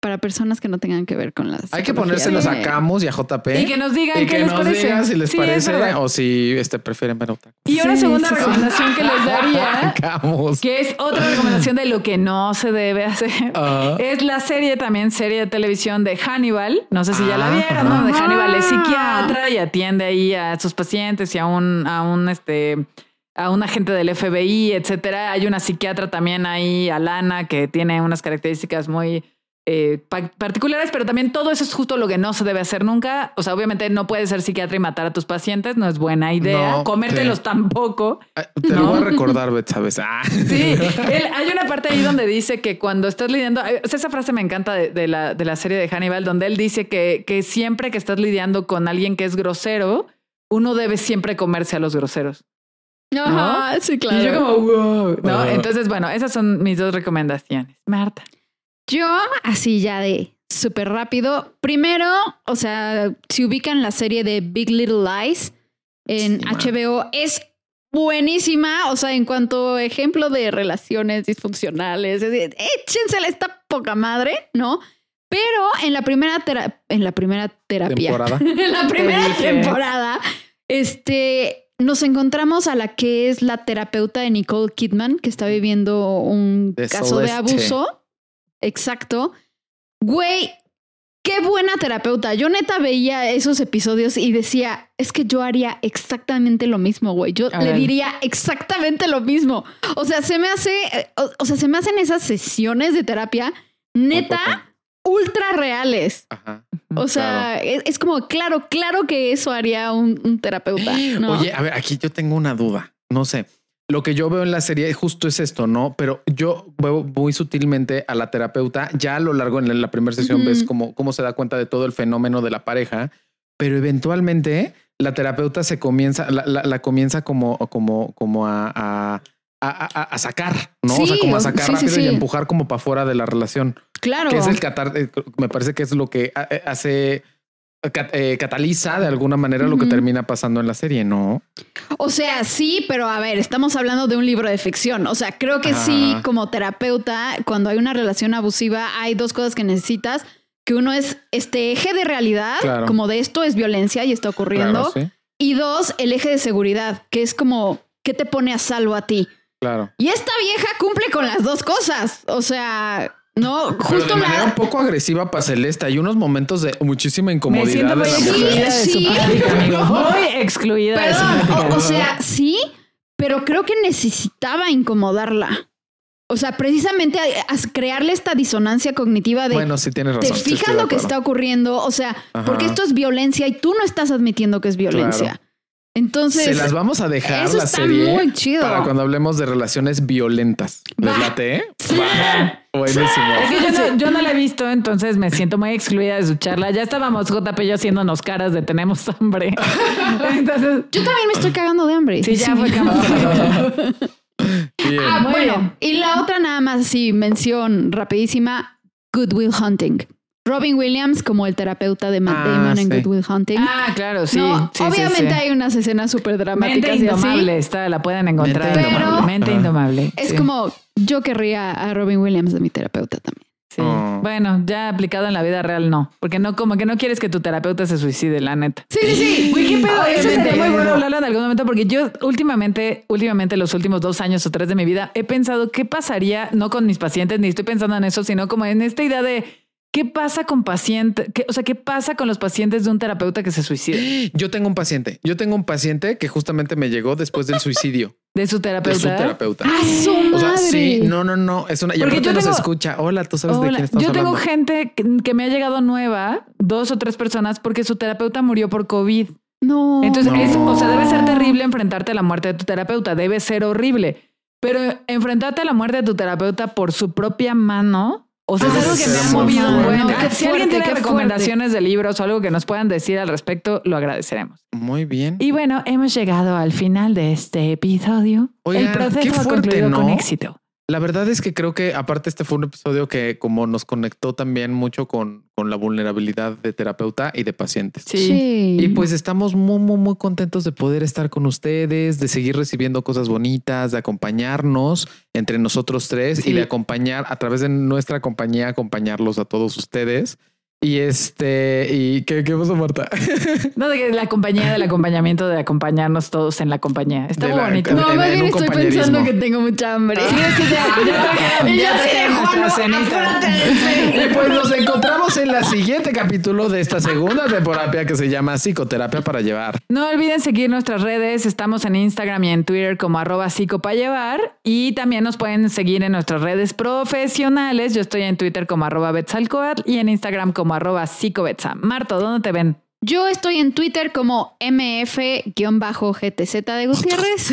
Speaker 2: para personas que no tengan que ver con las.
Speaker 1: Hay que ponérselos a Camus y a JP.
Speaker 3: Y que nos digan
Speaker 1: y
Speaker 3: qué
Speaker 1: que
Speaker 3: les
Speaker 1: nos
Speaker 3: parece.
Speaker 1: digan si les
Speaker 3: Sí,
Speaker 1: parece o si este, prefieren ver otra.
Speaker 3: Y una
Speaker 2: Sí,
Speaker 3: segunda
Speaker 2: sí, sí.
Speaker 3: recomendación que les daría,
Speaker 1: Camus.
Speaker 3: que es otra recomendación de lo que no se debe hacer,
Speaker 1: Ah.
Speaker 3: es la serie también, serie de televisión de Hannibal. No sé si ya la
Speaker 1: Ah,
Speaker 3: vieron. ¿no? De Hannibal es psiquiatra y atiende ahí a sus pacientes y a un, a un este a un agente del FBI, etcétera. Hay una psiquiatra también ahí, Alana, que tiene unas características muy eh, pa- particulares, pero también todo eso es justo lo que no se debe hacer nunca. O sea, obviamente no puedes ser psiquiatra y matar a tus pacientes, no es buena idea.
Speaker 1: No,
Speaker 3: Comértelos
Speaker 1: sí.
Speaker 3: tampoco.
Speaker 1: Ah, Te lo voy a recordar, Bet, ¿sabes? Ah.
Speaker 3: Sí, él- hay una parte ahí donde dice que cuando estás lidiando, esa frase me encanta de, de la, de la serie de Hannibal, donde él dice que, que siempre que estás lidiando con alguien que es grosero, uno debe siempre comerse a los groseros.
Speaker 2: Ajá, sí, claro.
Speaker 3: Y yo como, wow, ¿no? Entonces, bueno, esas son mis dos recomendaciones. Marta.
Speaker 2: Yo, así ya de súper rápido. Primero, o sea, si ubican la serie de Big Little Lies en
Speaker 1: Sí.
Speaker 2: HBO, es buenísima. O sea, en cuanto a ejemplo de relaciones disfuncionales, es de, échensela esta poca madre, ¿no? Pero en la primera, en la primera terapia,
Speaker 1: Temporada.
Speaker 2: en la primera temporada, este, nos encontramos a la que es la terapeuta de Nicole Kidman, que está viviendo un
Speaker 1: De
Speaker 2: caso de abuso. Exacto. Güey, qué buena terapeuta. Yo neta veía esos episodios y decía, es que yo haría exactamente lo mismo, güey. Yo
Speaker 3: A
Speaker 2: le
Speaker 3: ver.
Speaker 2: diría exactamente lo mismo. O sea, se me hace, o, o sea, se me hacen esas sesiones de terapia neta ultra reales.
Speaker 1: Ajá.
Speaker 2: O sea, es, es como, claro, claro que eso haría un, un terapeuta. ¿no?
Speaker 1: Oye, a ver, aquí yo tengo una duda. No sé. Lo que yo veo en la serie justo es esto, ¿no? Pero yo veo muy sutilmente a la terapeuta. Ya a lo largo en la, primera sesión ves cómo, cómo se da cuenta de todo el fenómeno de la pareja, pero eventualmente la terapeuta se comienza, la, la- la comienza como, como, como a, a, a- sacar, ¿no? o sea, como a sacar
Speaker 2: sí, sí,
Speaker 1: rápido y empujar como para fuera de la relación.
Speaker 2: claro.
Speaker 1: Que es el catar, eh, me parece que es lo que eh, hace, cat- eh, cataliza de alguna manera lo que termina pasando en la serie, ¿no?
Speaker 2: O sea, sí, pero a ver, estamos hablando de un libro de ficción. O sea, creo que sí, como terapeuta, cuando hay una relación abusiva, hay dos cosas que necesitas. Que uno es este eje de realidad,
Speaker 1: Claro.
Speaker 2: como de esto es violencia y está ocurriendo.
Speaker 1: Claro, sí,
Speaker 2: Y dos, el eje de seguridad, que es como, ¿qué te pone a salvo a ti?
Speaker 1: claro.
Speaker 2: Y esta vieja cumple con las dos cosas. O sea, no,
Speaker 1: Pero
Speaker 2: justo
Speaker 1: de manera un
Speaker 2: la...
Speaker 1: poco agresiva para Celeste. Hay unos momentos de muchísima incomodidad.
Speaker 3: Me siento muy
Speaker 1: de la
Speaker 2: Sí,
Speaker 3: de
Speaker 2: sí.
Speaker 3: Muy excluida de su
Speaker 2: o, o sea, sí, pero creo que necesitaba incomodarla. O sea, precisamente a- a crearle esta disonancia cognitiva de
Speaker 1: Bueno, sí tienes razón.
Speaker 2: te fijas lo que está ocurriendo, o sea,
Speaker 1: Ajá.
Speaker 2: porque esto es violencia y tú no estás admitiendo que es violencia.
Speaker 1: Claro.
Speaker 2: Entonces,
Speaker 1: Se las vamos a dejar
Speaker 2: eso
Speaker 1: la
Speaker 2: está
Speaker 1: serie
Speaker 2: muy chido.
Speaker 1: para cuando hablemos de relaciones violentas. ¿Les late? eh? Va. Buenísimo.
Speaker 3: Es que yo no, yo no la he visto, entonces me siento muy excluida de su charla. Ya estábamos JP y yo haciéndonos caras de tenemos hambre. Entonces,
Speaker 2: yo también me estoy cagando de hambre.
Speaker 3: sí, ya fue.
Speaker 1: Bien.
Speaker 2: Ah, bueno,
Speaker 3: bien.
Speaker 2: y la otra nada más, sí, mención rapidísima, Good Will Hunting. Robin Williams como el terapeuta de Matt
Speaker 1: Ah,
Speaker 2: Damon en. Good Will Hunting.
Speaker 3: Ah, claro, sí.
Speaker 2: No,
Speaker 3: sí, sí,
Speaker 2: obviamente
Speaker 3: sí.
Speaker 2: hay unas escenas súper
Speaker 3: Mente
Speaker 2: dramáticas y así.
Speaker 3: indomable, está, la pueden encontrar.
Speaker 1: Mente
Speaker 2: Indomable.
Speaker 3: Mente
Speaker 1: Ajá.
Speaker 3: indomable.
Speaker 2: Es
Speaker 3: sí.
Speaker 2: como yo querría a Robin Williams de mi terapeuta también.
Speaker 3: Sí.
Speaker 1: Oh.
Speaker 3: Bueno, ya aplicado en la vida real, no. Porque no, como que no quieres que tu terapeuta se suicide, la neta.
Speaker 2: Sí, sí, sí.
Speaker 3: Güey, qué pedo. Eso sería muy bueno hablarlo en algún momento porque yo últimamente, últimamente los últimos dos años o tres de mi vida he pensado qué pasaría, no con mis pacientes, ni estoy pensando en eso, sino como en esta idea de qué pasa con pacientes, o sea, qué pasa con los pacientes de un terapeuta que se suicida,
Speaker 1: Yo tengo un paciente. Yo tengo un paciente que justamente me llegó después del suicidio
Speaker 3: de su
Speaker 1: de
Speaker 3: terapeuta.
Speaker 1: su terapeuta.
Speaker 2: ¡Ah, su
Speaker 1: O sea,
Speaker 2: madre!
Speaker 1: sí, no, no, no. Es una. Y
Speaker 3: Porque
Speaker 1: aparte
Speaker 3: yo
Speaker 1: nos
Speaker 3: tengo-
Speaker 1: escucha. Hola, tú sabes de quién estamos
Speaker 3: Yo tengo
Speaker 1: hablando.
Speaker 3: gente que, que me ha llegado nueva, dos o tres personas, porque su terapeuta murió por COVID.
Speaker 2: No.
Speaker 3: Entonces,
Speaker 1: No.
Speaker 3: es- o sea, debe ser terrible enfrentarte a la muerte de tu terapeuta, debe ser horrible. Pero enfrentarte a la muerte de tu terapeuta por su propia mano, o sea, es
Speaker 1: Debe
Speaker 3: algo que me ha movido un
Speaker 2: fuerte.
Speaker 3: buen.
Speaker 2: No, qué
Speaker 3: Ah, si alguien tiene
Speaker 2: qué
Speaker 3: recomendaciones de libros o algo que nos puedan decir al respecto, lo agradeceremos.
Speaker 1: Muy bien.
Speaker 3: Y bueno, hemos llegado al final de este episodio.
Speaker 1: Oigan,
Speaker 3: El proceso
Speaker 1: qué
Speaker 3: ha concluido
Speaker 1: ¿no?
Speaker 3: con éxito.
Speaker 1: La verdad es que creo que aparte este fue un episodio que como nos conectó también mucho con, con la vulnerabilidad de terapeuta y de pacientes.
Speaker 3: Sí.
Speaker 1: Y pues estamos muy, muy, muy contentos de poder estar con ustedes, de seguir recibiendo cosas bonitas, de acompañarnos entre nosotros tres
Speaker 3: Sí.
Speaker 1: y de acompañar a través de nuestra compañía, acompañarlos a todos ustedes. Y este, y qué, qué pasó, Marta?
Speaker 3: No, de que la compañía del acompañamiento, de acompañarnos todos en la compañía. Está muy
Speaker 1: la-
Speaker 3: bonito.
Speaker 2: No, más bien estoy pensando que tengo mucha hambre.
Speaker 3: Sí, es que ya, ya ya nuestra cenita.
Speaker 2: del fe.
Speaker 1: Y pues nos encontramos en el siguiente capítulo de esta segunda temporada que se llama Psicoterapia para llevar.
Speaker 3: No olviden seguir nuestras redes. Estamos en Instagram y en Twitter como arroba psico pa' llevar. Y también nos pueden seguir en nuestras redes profesionales. Yo estoy en Twitter como arroba Betsalcoatl y en Instagram como arroba psicobetsa. Marto, ¿dónde te ven?
Speaker 2: Yo estoy en Twitter como MF-GTZ de Gutiérrez.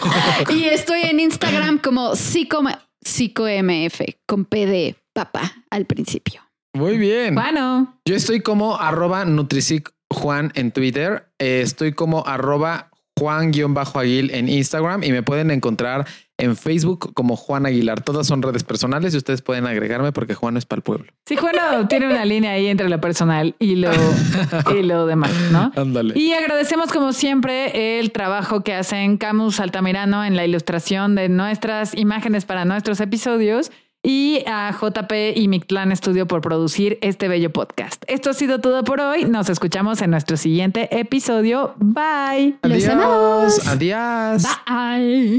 Speaker 2: y estoy en Instagram como psico, psicomf con P de papá al principio.
Speaker 1: Muy bien.
Speaker 3: Bueno,
Speaker 1: Yo estoy como arroba Nutrisic Juan en Twitter. Eh, estoy como arroba Juan-Aguil en Instagram y me pueden encontrar en Facebook como Juan Aguilar. Todas son redes personales y ustedes pueden agregarme porque Juan no es para el pueblo.
Speaker 3: sí, bueno, tiene una línea ahí entre lo personal y lo, y lo demás, ¿no?
Speaker 1: Ándale.
Speaker 3: Y agradecemos como siempre el trabajo que hacen Camus Altamirano en la ilustración de nuestras imágenes para nuestros episodios y a JP y Mictlán Studio por producir este bello podcast. Esto ha sido todo por hoy. Nos escuchamos en nuestro siguiente episodio. Bye.
Speaker 2: Los amamos.
Speaker 1: Adiós.
Speaker 2: Bye.